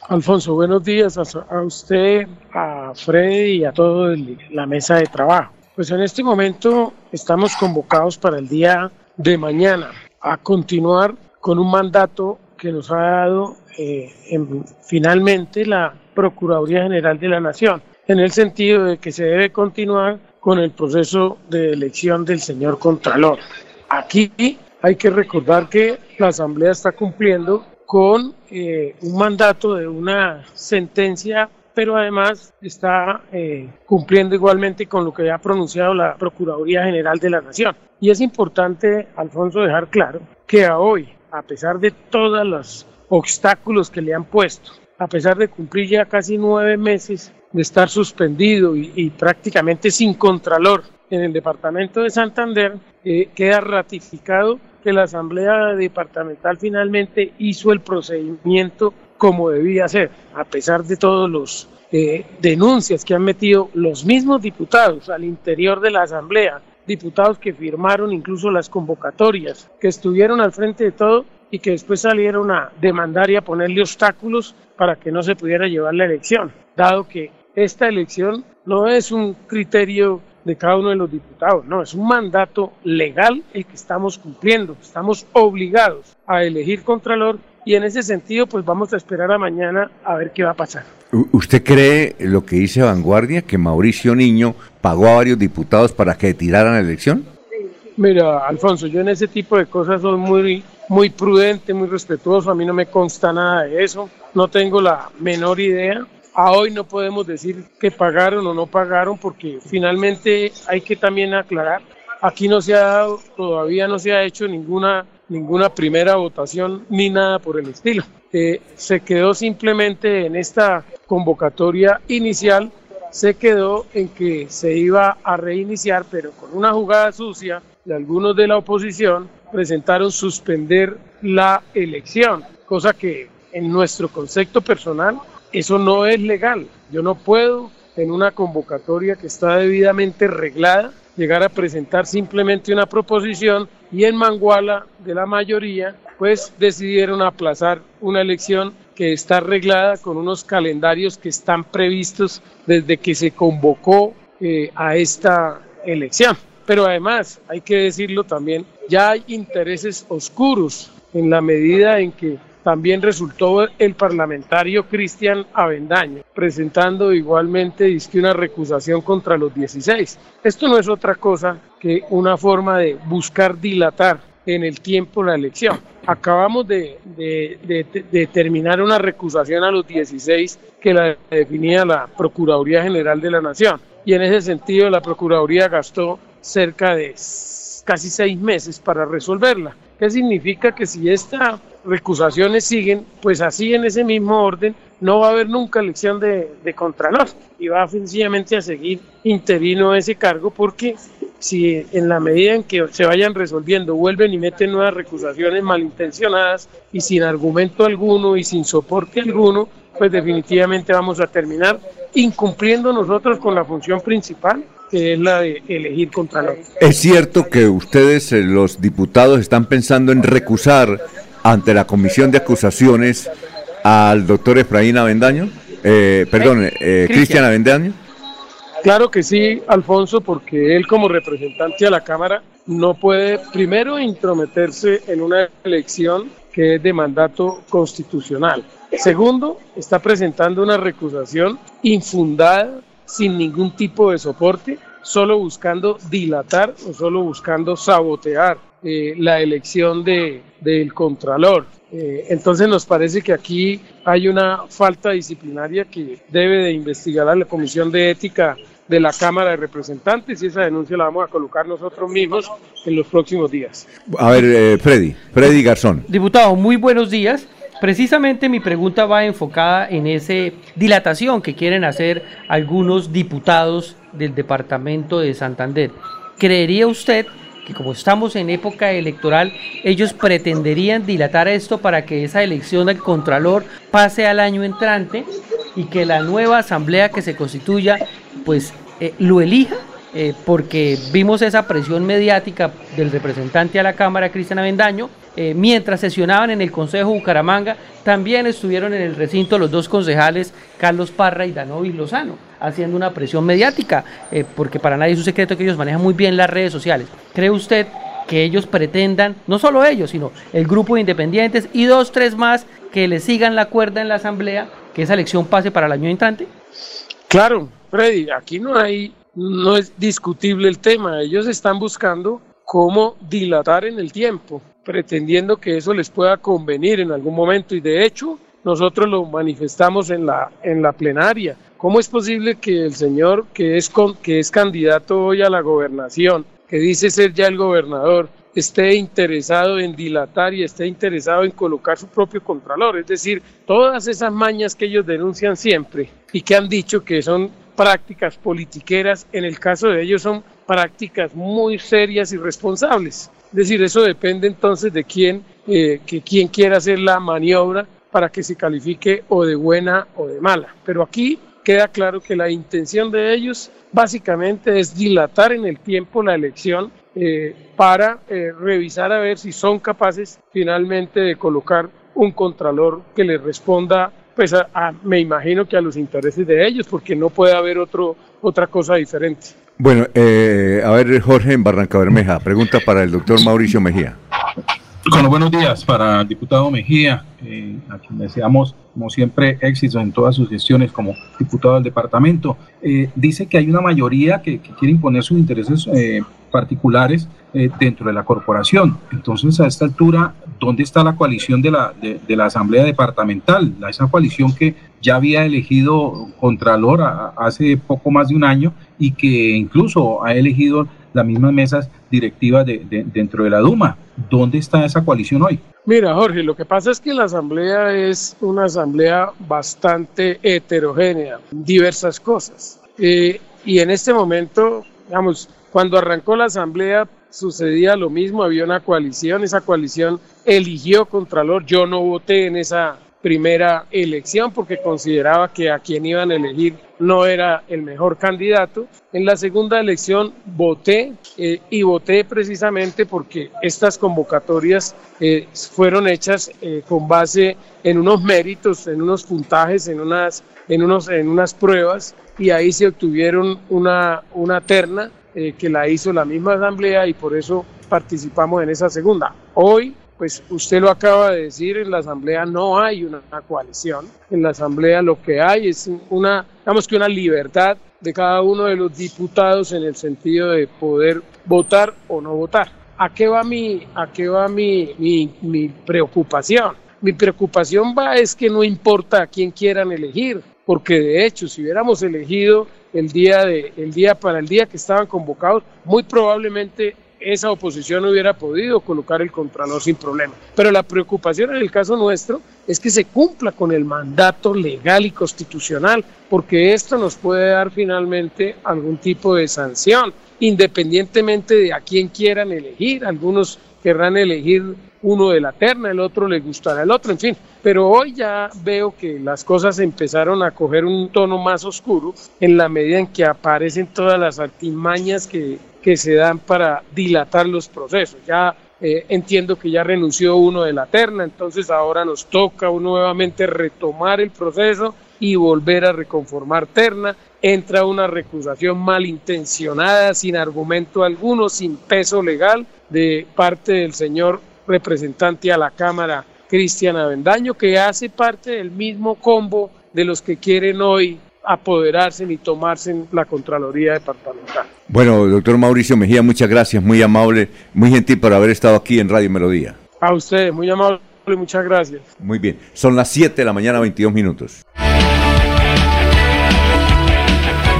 Alfonso, buenos días a, usted, a Freddy y a toda la mesa de trabajo. Pues en este momento estamos convocados para el día de mañana a continuar con un mandato que nos ha dado eh, en- finalmente la Procuraduría General de la Nación, en el sentido de que se debe continuar con el proceso de elección del señor Contralor. Aquí hay que recordar que la Asamblea está cumpliendo con eh, un mandato de una sentencia pero además está eh, cumpliendo igualmente con lo que ha pronunciado la Procuraduría General de la Nación. Y es importante, Alfonso, dejar claro que hoy, a pesar de todos los obstáculos que le han puesto, a pesar de cumplir ya casi nueve meses de estar suspendido y, prácticamente sin contralor en el departamento de Santander, eh, queda ratificado que la Asamblea Departamental finalmente hizo el procedimiento como debía ser, a pesar de todos los eh, denuncias que han metido los mismos diputados al interior de la Asamblea, diputados que firmaron incluso las convocatorias, que estuvieron al frente de todo y que después salieron a demandar y a ponerle obstáculos para que no se pudiera llevar la elección, dado que esta elección no es un criterio de cada uno de los diputados, no, es un mandato legal el que estamos cumpliendo, estamos obligados a elegir contralor y en ese sentido pues vamos a esperar a mañana a ver qué va a pasar. ¿Usted cree lo que dice Vanguardia, que Mauricio Niño pagó a varios diputados para que tiraran la elección? Mira, Alfonso, yo en ese tipo de cosas soy muy, muy prudente, muy respetuoso, a mí no me consta nada de eso, no tengo la menor idea. A hoy no podemos decir que pagaron o no pagaron porque finalmente hay que también aclarar, aquí no se ha dado, todavía no se ha hecho ninguna, ninguna primera votación ni nada por el estilo. Eh, se quedó simplemente en esta convocatoria inicial, se quedó en que se iba a reiniciar, pero con una jugada sucia y algunos de la oposición presentaron suspender la elección, cosa que en nuestro concepto personal eso no es legal. Yo no puedo en una convocatoria que está debidamente reglada llegar a presentar simplemente una proposición y en Manguala de la mayoría pues decidieron aplazar una elección que está arreglada con unos calendarios que están previstos desde que se convocó eh, a esta elección. Pero además, hay que decirlo también, ya hay intereses oscuros en la medida en que también resultó el parlamentario Cristian Avendaño, presentando igualmente una recusación contra los 16. Esto no es otra cosa que una forma de buscar dilatar en el tiempo la elección. Acabamos de, de, terminar una recusación a los 16 que la definía la Procuraduría General de la Nación. Y en ese sentido la Procuraduría gastó cerca de casi seis meses para resolverla. ¿Qué significa? Que si estas recusaciones siguen, pues así en ese mismo orden, no va a haber nunca elección de, de Contralor y va sencillamente a seguir interino ese cargo porque si en la medida en que se vayan resolviendo vuelven y meten nuevas recusaciones malintencionadas y sin argumento alguno y sin soporte alguno, pues definitivamente vamos a terminar incumpliendo nosotros con la función principal que es la de elegir contralor. ¿Es cierto que ustedes, eh, los diputados, están pensando en recusar ante la comisión de acusaciones al doctor Efraín Avendaño? Eh, perdón, eh, Cristian Avendaño. Claro que sí, Alfonso, porque él como representante a la Cámara no puede, primero, intrometerse en una elección que es de mandato constitucional. Segundo, está presentando una recusación infundada sin ningún tipo de soporte, solo buscando dilatar o solo buscando sabotear eh, la elección de, del Contralor. Eh, entonces nos parece que aquí hay una falta disciplinaria que debe de investigar a la Comisión de Ética de la Cámara de Representantes y esa denuncia la vamos a colocar nosotros mismos en los próximos días. A ver, eh, Freddy, Freddy Garzón. Diputado, muy buenos días. Precisamente mi pregunta va enfocada en esa dilatación que quieren hacer algunos diputados del departamento de Santander. ¿Creería usted que como estamos en época electoral, ellos pretenderían dilatar esto para que esa elección del Contralor pase al año entrante y que la nueva asamblea que se constituya pues eh, lo elija? Eh, porque vimos esa presión mediática del representante a la Cámara, Cristian Avendaño, eh, mientras sesionaban en el Consejo Bucaramanga, también estuvieron en el recinto los dos concejales, Carlos Parra y Danovi Lozano, haciendo una presión mediática, eh, porque para nadie es un secreto que ellos manejan muy bien las redes sociales. ¿Cree usted que ellos pretendan, no solo ellos, sino el grupo de independientes y dos, tres más que le sigan la cuerda en la Asamblea, que esa elección pase para el año entrante? Claro, Freddy, aquí no hay, no es discutible el tema. Ellos están buscando cómo dilatar en el tiempo pretendiendo que eso les pueda convenir en algún momento y de hecho nosotros lo manifestamos en la, en la plenaria. ¿Cómo es posible que el señor que es, con, que es candidato hoy a la gobernación, que dice ser ya el gobernador, esté interesado en dilatar y esté interesado en colocar su propio contralor. Es decir, todas esas mañas que ellos denuncian siempre y que han dicho que son prácticas politiqueras, en el caso de ellos son prácticas muy serias y responsables. Es decir, eso depende entonces de quién, eh, que quién quiera hacer la maniobra para que se califique o de buena o de mala. Pero aquí queda claro que la intención de ellos básicamente es dilatar en el tiempo la elección eh, para eh, revisar a ver si son capaces finalmente de colocar un contralor que les responda, pues me imagino que a los intereses de ellos, porque no puede haber otro, otra cosa diferente. Bueno, eh, a ver, Jorge en Barranca Bermeja, pregunta para el doctor Mauricio Mejía. Con los buenos días para el diputado Mejía, a quien deseamos, como siempre, éxitos en todas sus gestiones como diputado del departamento. dice que hay una mayoría que, que quiere imponer sus intereses particulares eh, dentro de la corporación. Entonces, a esta altura, ¿dónde está la coalición de la, de, la Asamblea Departamental? esa coalición que ya había elegido Contralor hace poco más de un año y que incluso ha elegido las mismas mesas directivas de, dentro de la Duma. ¿Dónde está esa coalición hoy? Mira, Jorge, lo que pasa es que la asamblea es una asamblea bastante heterogénea, diversas cosas. Eh, y en este momento, digamos, cuando arrancó la asamblea sucedía lo mismo, había una coalición, esa coalición eligió Contralor, yo no voté en esa primera elección porque consideraba que a quien iban a elegir no era el mejor candidato. En la segunda elección voté eh, y voté precisamente porque estas convocatorias eh, fueron hechas eh, con base en unos méritos, en unos puntajes, en unas, en unos, en unas pruebas y ahí se obtuvieron una, una terna eh, que la hizo la misma asamblea y por eso participamos en esa segunda. Hoy, pues usted lo acaba de decir, en la asamblea no hay una, coalición, en la asamblea lo que hay es una, digamos que una libertad de cada uno de los diputados en el sentido de poder votar o no votar. ¿A qué va mi, a qué va mi, mi, mi preocupación? Mi preocupación va es que no importa a quién quieran elegir, porque de hecho si hubiéramos elegido el día, de, el día para el día que estaban convocados, muy probablemente esa oposición hubiera podido colocar el Contralor sin problema. Pero la preocupación en el caso nuestro es que se cumpla con el mandato legal y constitucional, porque esto nos puede dar finalmente algún tipo de sanción, independientemente de a quién quieran elegir. Algunos querrán elegir uno de la terna, el otro le gustará el otro, en fin. Pero hoy ya veo que las cosas empezaron a coger un tono más oscuro en la medida en que aparecen todas las artimañas que, que se dan para dilatar los procesos. Ya eh, entiendo que ya renunció uno de la terna, entonces ahora nos toca nuevamente retomar el proceso y volver a reconformar terna. Entra una recusación malintencionada, sin argumento alguno, sin peso legal, de parte del señor representante a la Cámara, Cristian Avendaño, que hace parte del mismo combo de los que quieren hoy apoderarse ni tomarse la Contraloría Departamental. Bueno, doctor Mauricio Mejía, muchas gracias, muy amable, muy gentil por haber estado aquí en Radio Melodía. A ustedes, muy amable, muchas gracias. Muy bien, son las 7 de la mañana, 22 minutos.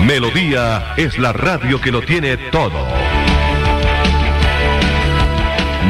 Melodía es la radio que lo tiene todo.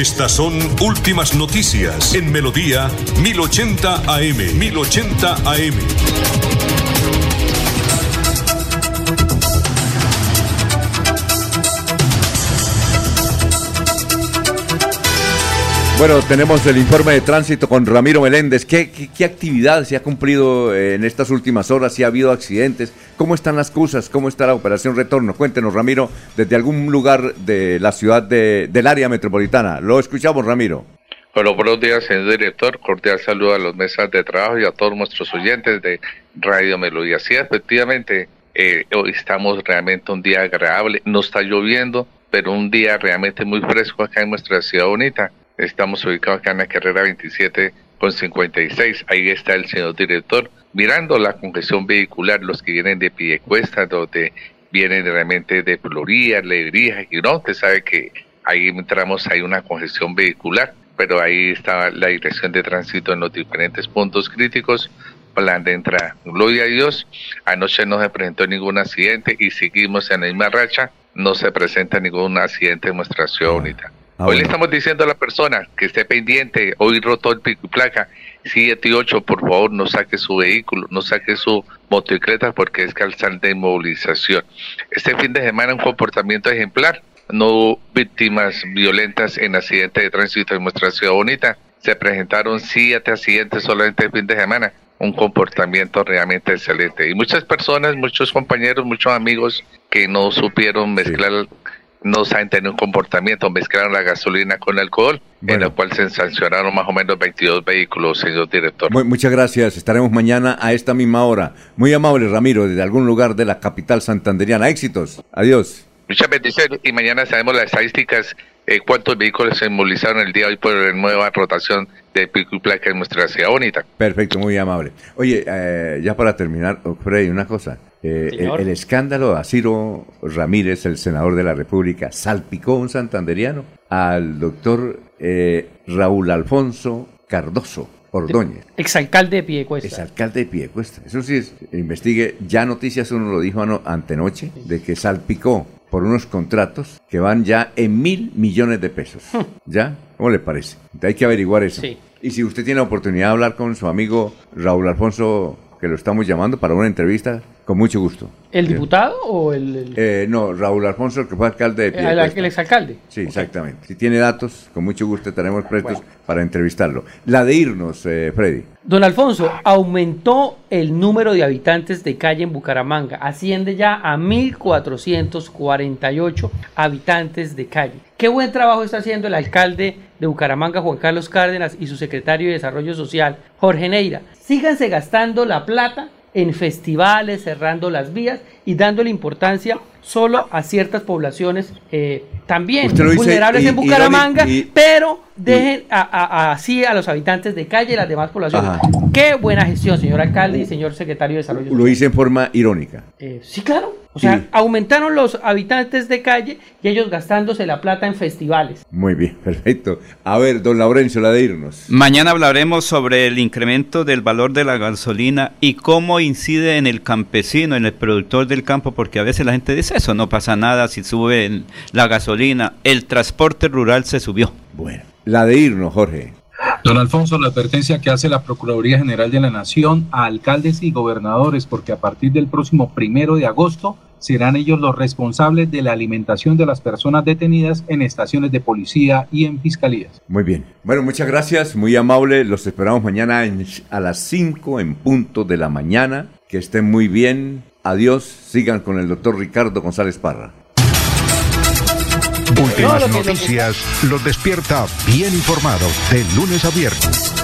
Estas son últimas noticias en Melodía 1080 AM. 1080 AM. Bueno, tenemos el informe de tránsito con Ramiro Meléndez. ¿Qué, qué, actividad se ha cumplido eh, en estas últimas horas? ¿Si ha habido accidentes? ¿Cómo están las cosas? ¿Cómo está la operación retorno? Cuéntenos, Ramiro, desde algún lugar de la ciudad de, del área metropolitana. Lo escuchamos, Ramiro. Bueno, buenos días, señor director. Cordial saludo a los mesas de trabajo y a todos nuestros oyentes de Radio Melodía. Sí, efectivamente, eh, hoy estamos realmente un día agradable. No está lloviendo, pero un día realmente muy fresco acá en nuestra ciudad bonita. Estamos ubicados acá en la carrera 27 con 56. Ahí está el señor director mirando la congestión vehicular, los que vienen de Piedecuesta, donde vienen realmente de Florida, Lebrija, y no, usted sabe que ahí entramos, hay una congestión vehicular, pero ahí está la dirección de tránsito en los diferentes puntos críticos, plan de entrada. Gloria a Dios, anoche no se presentó ningún accidente y seguimos en la misma racha, no se presenta ningún accidente en nuestra ciudad bonita. Ah, hoy le estamos diciendo a la persona que esté pendiente, hoy roto el pico y placa, 7 y 8, por favor, no saque su vehículo, no saque su motocicleta porque es calzal de inmovilización. Este fin de semana un comportamiento ejemplar, no hubo víctimas violentas en accidentes de tránsito en nuestra ciudad bonita. Se presentaron siete accidentes solamente el fin de semana. Un comportamiento realmente excelente. Y muchas personas, muchos compañeros, muchos amigos que no supieron mezclar no saben tener un comportamiento, mezclaron la gasolina con el alcohol, en el cual se sancionaron más o menos 22 vehículos, señor director. muchas gracias, estaremos mañana a esta misma hora. Muy amable, Ramiro, desde algún lugar de la capital santanderiana. Éxitos, adiós. Muchas bendiciones y mañana sabemos las estadísticas, eh, cuántos vehículos se movilizaron el día de hoy por la nueva rotación de pico y placa en nuestra ciudad bonita. Perfecto, muy amable. Oye, eh, ya para terminar, Freddy, una cosa. Eh, el, escándalo a Ciro Ramírez, el senador de la República, salpicó un santanderiano al doctor Raúl Alfonso Cardoso. Ordóñez. Exalcalde de Piedecuesta. Exalcalde de Piedecuesta. Eso sí es, investigue, ya noticias uno lo dijo antenoche, de que salpicó por unos contratos que van ya en mil millones de pesos. Hmm. ¿Ya? ¿Cómo le parece? Hay que averiguar eso. Y si usted tiene la oportunidad de hablar con su amigo Raúl Alfonso, que lo estamos llamando para una entrevista, con mucho gusto. ¿El diputado o el...? Eh, no, Raúl Alfonso, que fue alcalde de Piedecuesta. El, exalcalde. Sí, exactamente. Si tiene datos, con mucho gusto estaremos prestos para entrevistarlo. La de irnos, eh, Freddy. Don Alfonso, aumentó el número de habitantes de calle en Bucaramanga. Asciende ya a 1.448 habitantes de calle. Qué buen trabajo está haciendo el alcalde de Bucaramanga, Juan Carlos Cárdenas, y su secretario de Desarrollo Social, Jorge Neira. Síganse gastando la plata en festivales, cerrando las vías y dándole importancia solo a ciertas poblaciones eh, también vulnerables en Bucaramanga, pero dejen así a, los habitantes de calle y las demás poblaciones. Qué buena gestión, señor alcalde y señor secretario de Desarrollo Lo hice en forma irónica. Eh, sí, claro. O sea, aumentaron los habitantes de calle y ellos gastándose la plata en festivales. Muy bien, *laughs* perfecto. A ver, don Laurencio, la de irnos. Mañana hablaremos sobre el incremento del valor de la gasolina y cómo incide en el campesino, en el productor del campo, porque a veces la gente dice eso, no pasa nada si sube la gasolina. El transporte rural se subió. Bueno, la de irnos, Jorge. Don Alfonso, la advertencia que hace la Procuraduría General de la Nación a alcaldes y gobernadores, porque a partir del próximo primero de agosto serán ellos los responsables de la alimentación de las personas detenidas en estaciones de policía y en fiscalías. Muy bien. Bueno, muchas gracias, muy amable. Los esperamos mañana a las 5 en punto de la mañana. Que estén muy bien. Adiós. Sigan con el doctor Ricardo González Parra. Últimas noticias los despierta bien informados de lunes a viernes.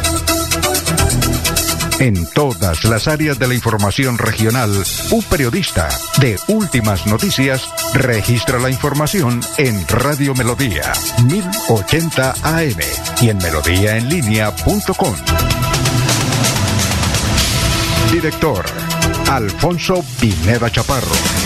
En todas las áreas de la información regional, un periodista de Últimas Noticias registra la información en Radio Melodía 1080 AM y en melodíaenlínea.com. Director Alfonso Pineda Chaparro.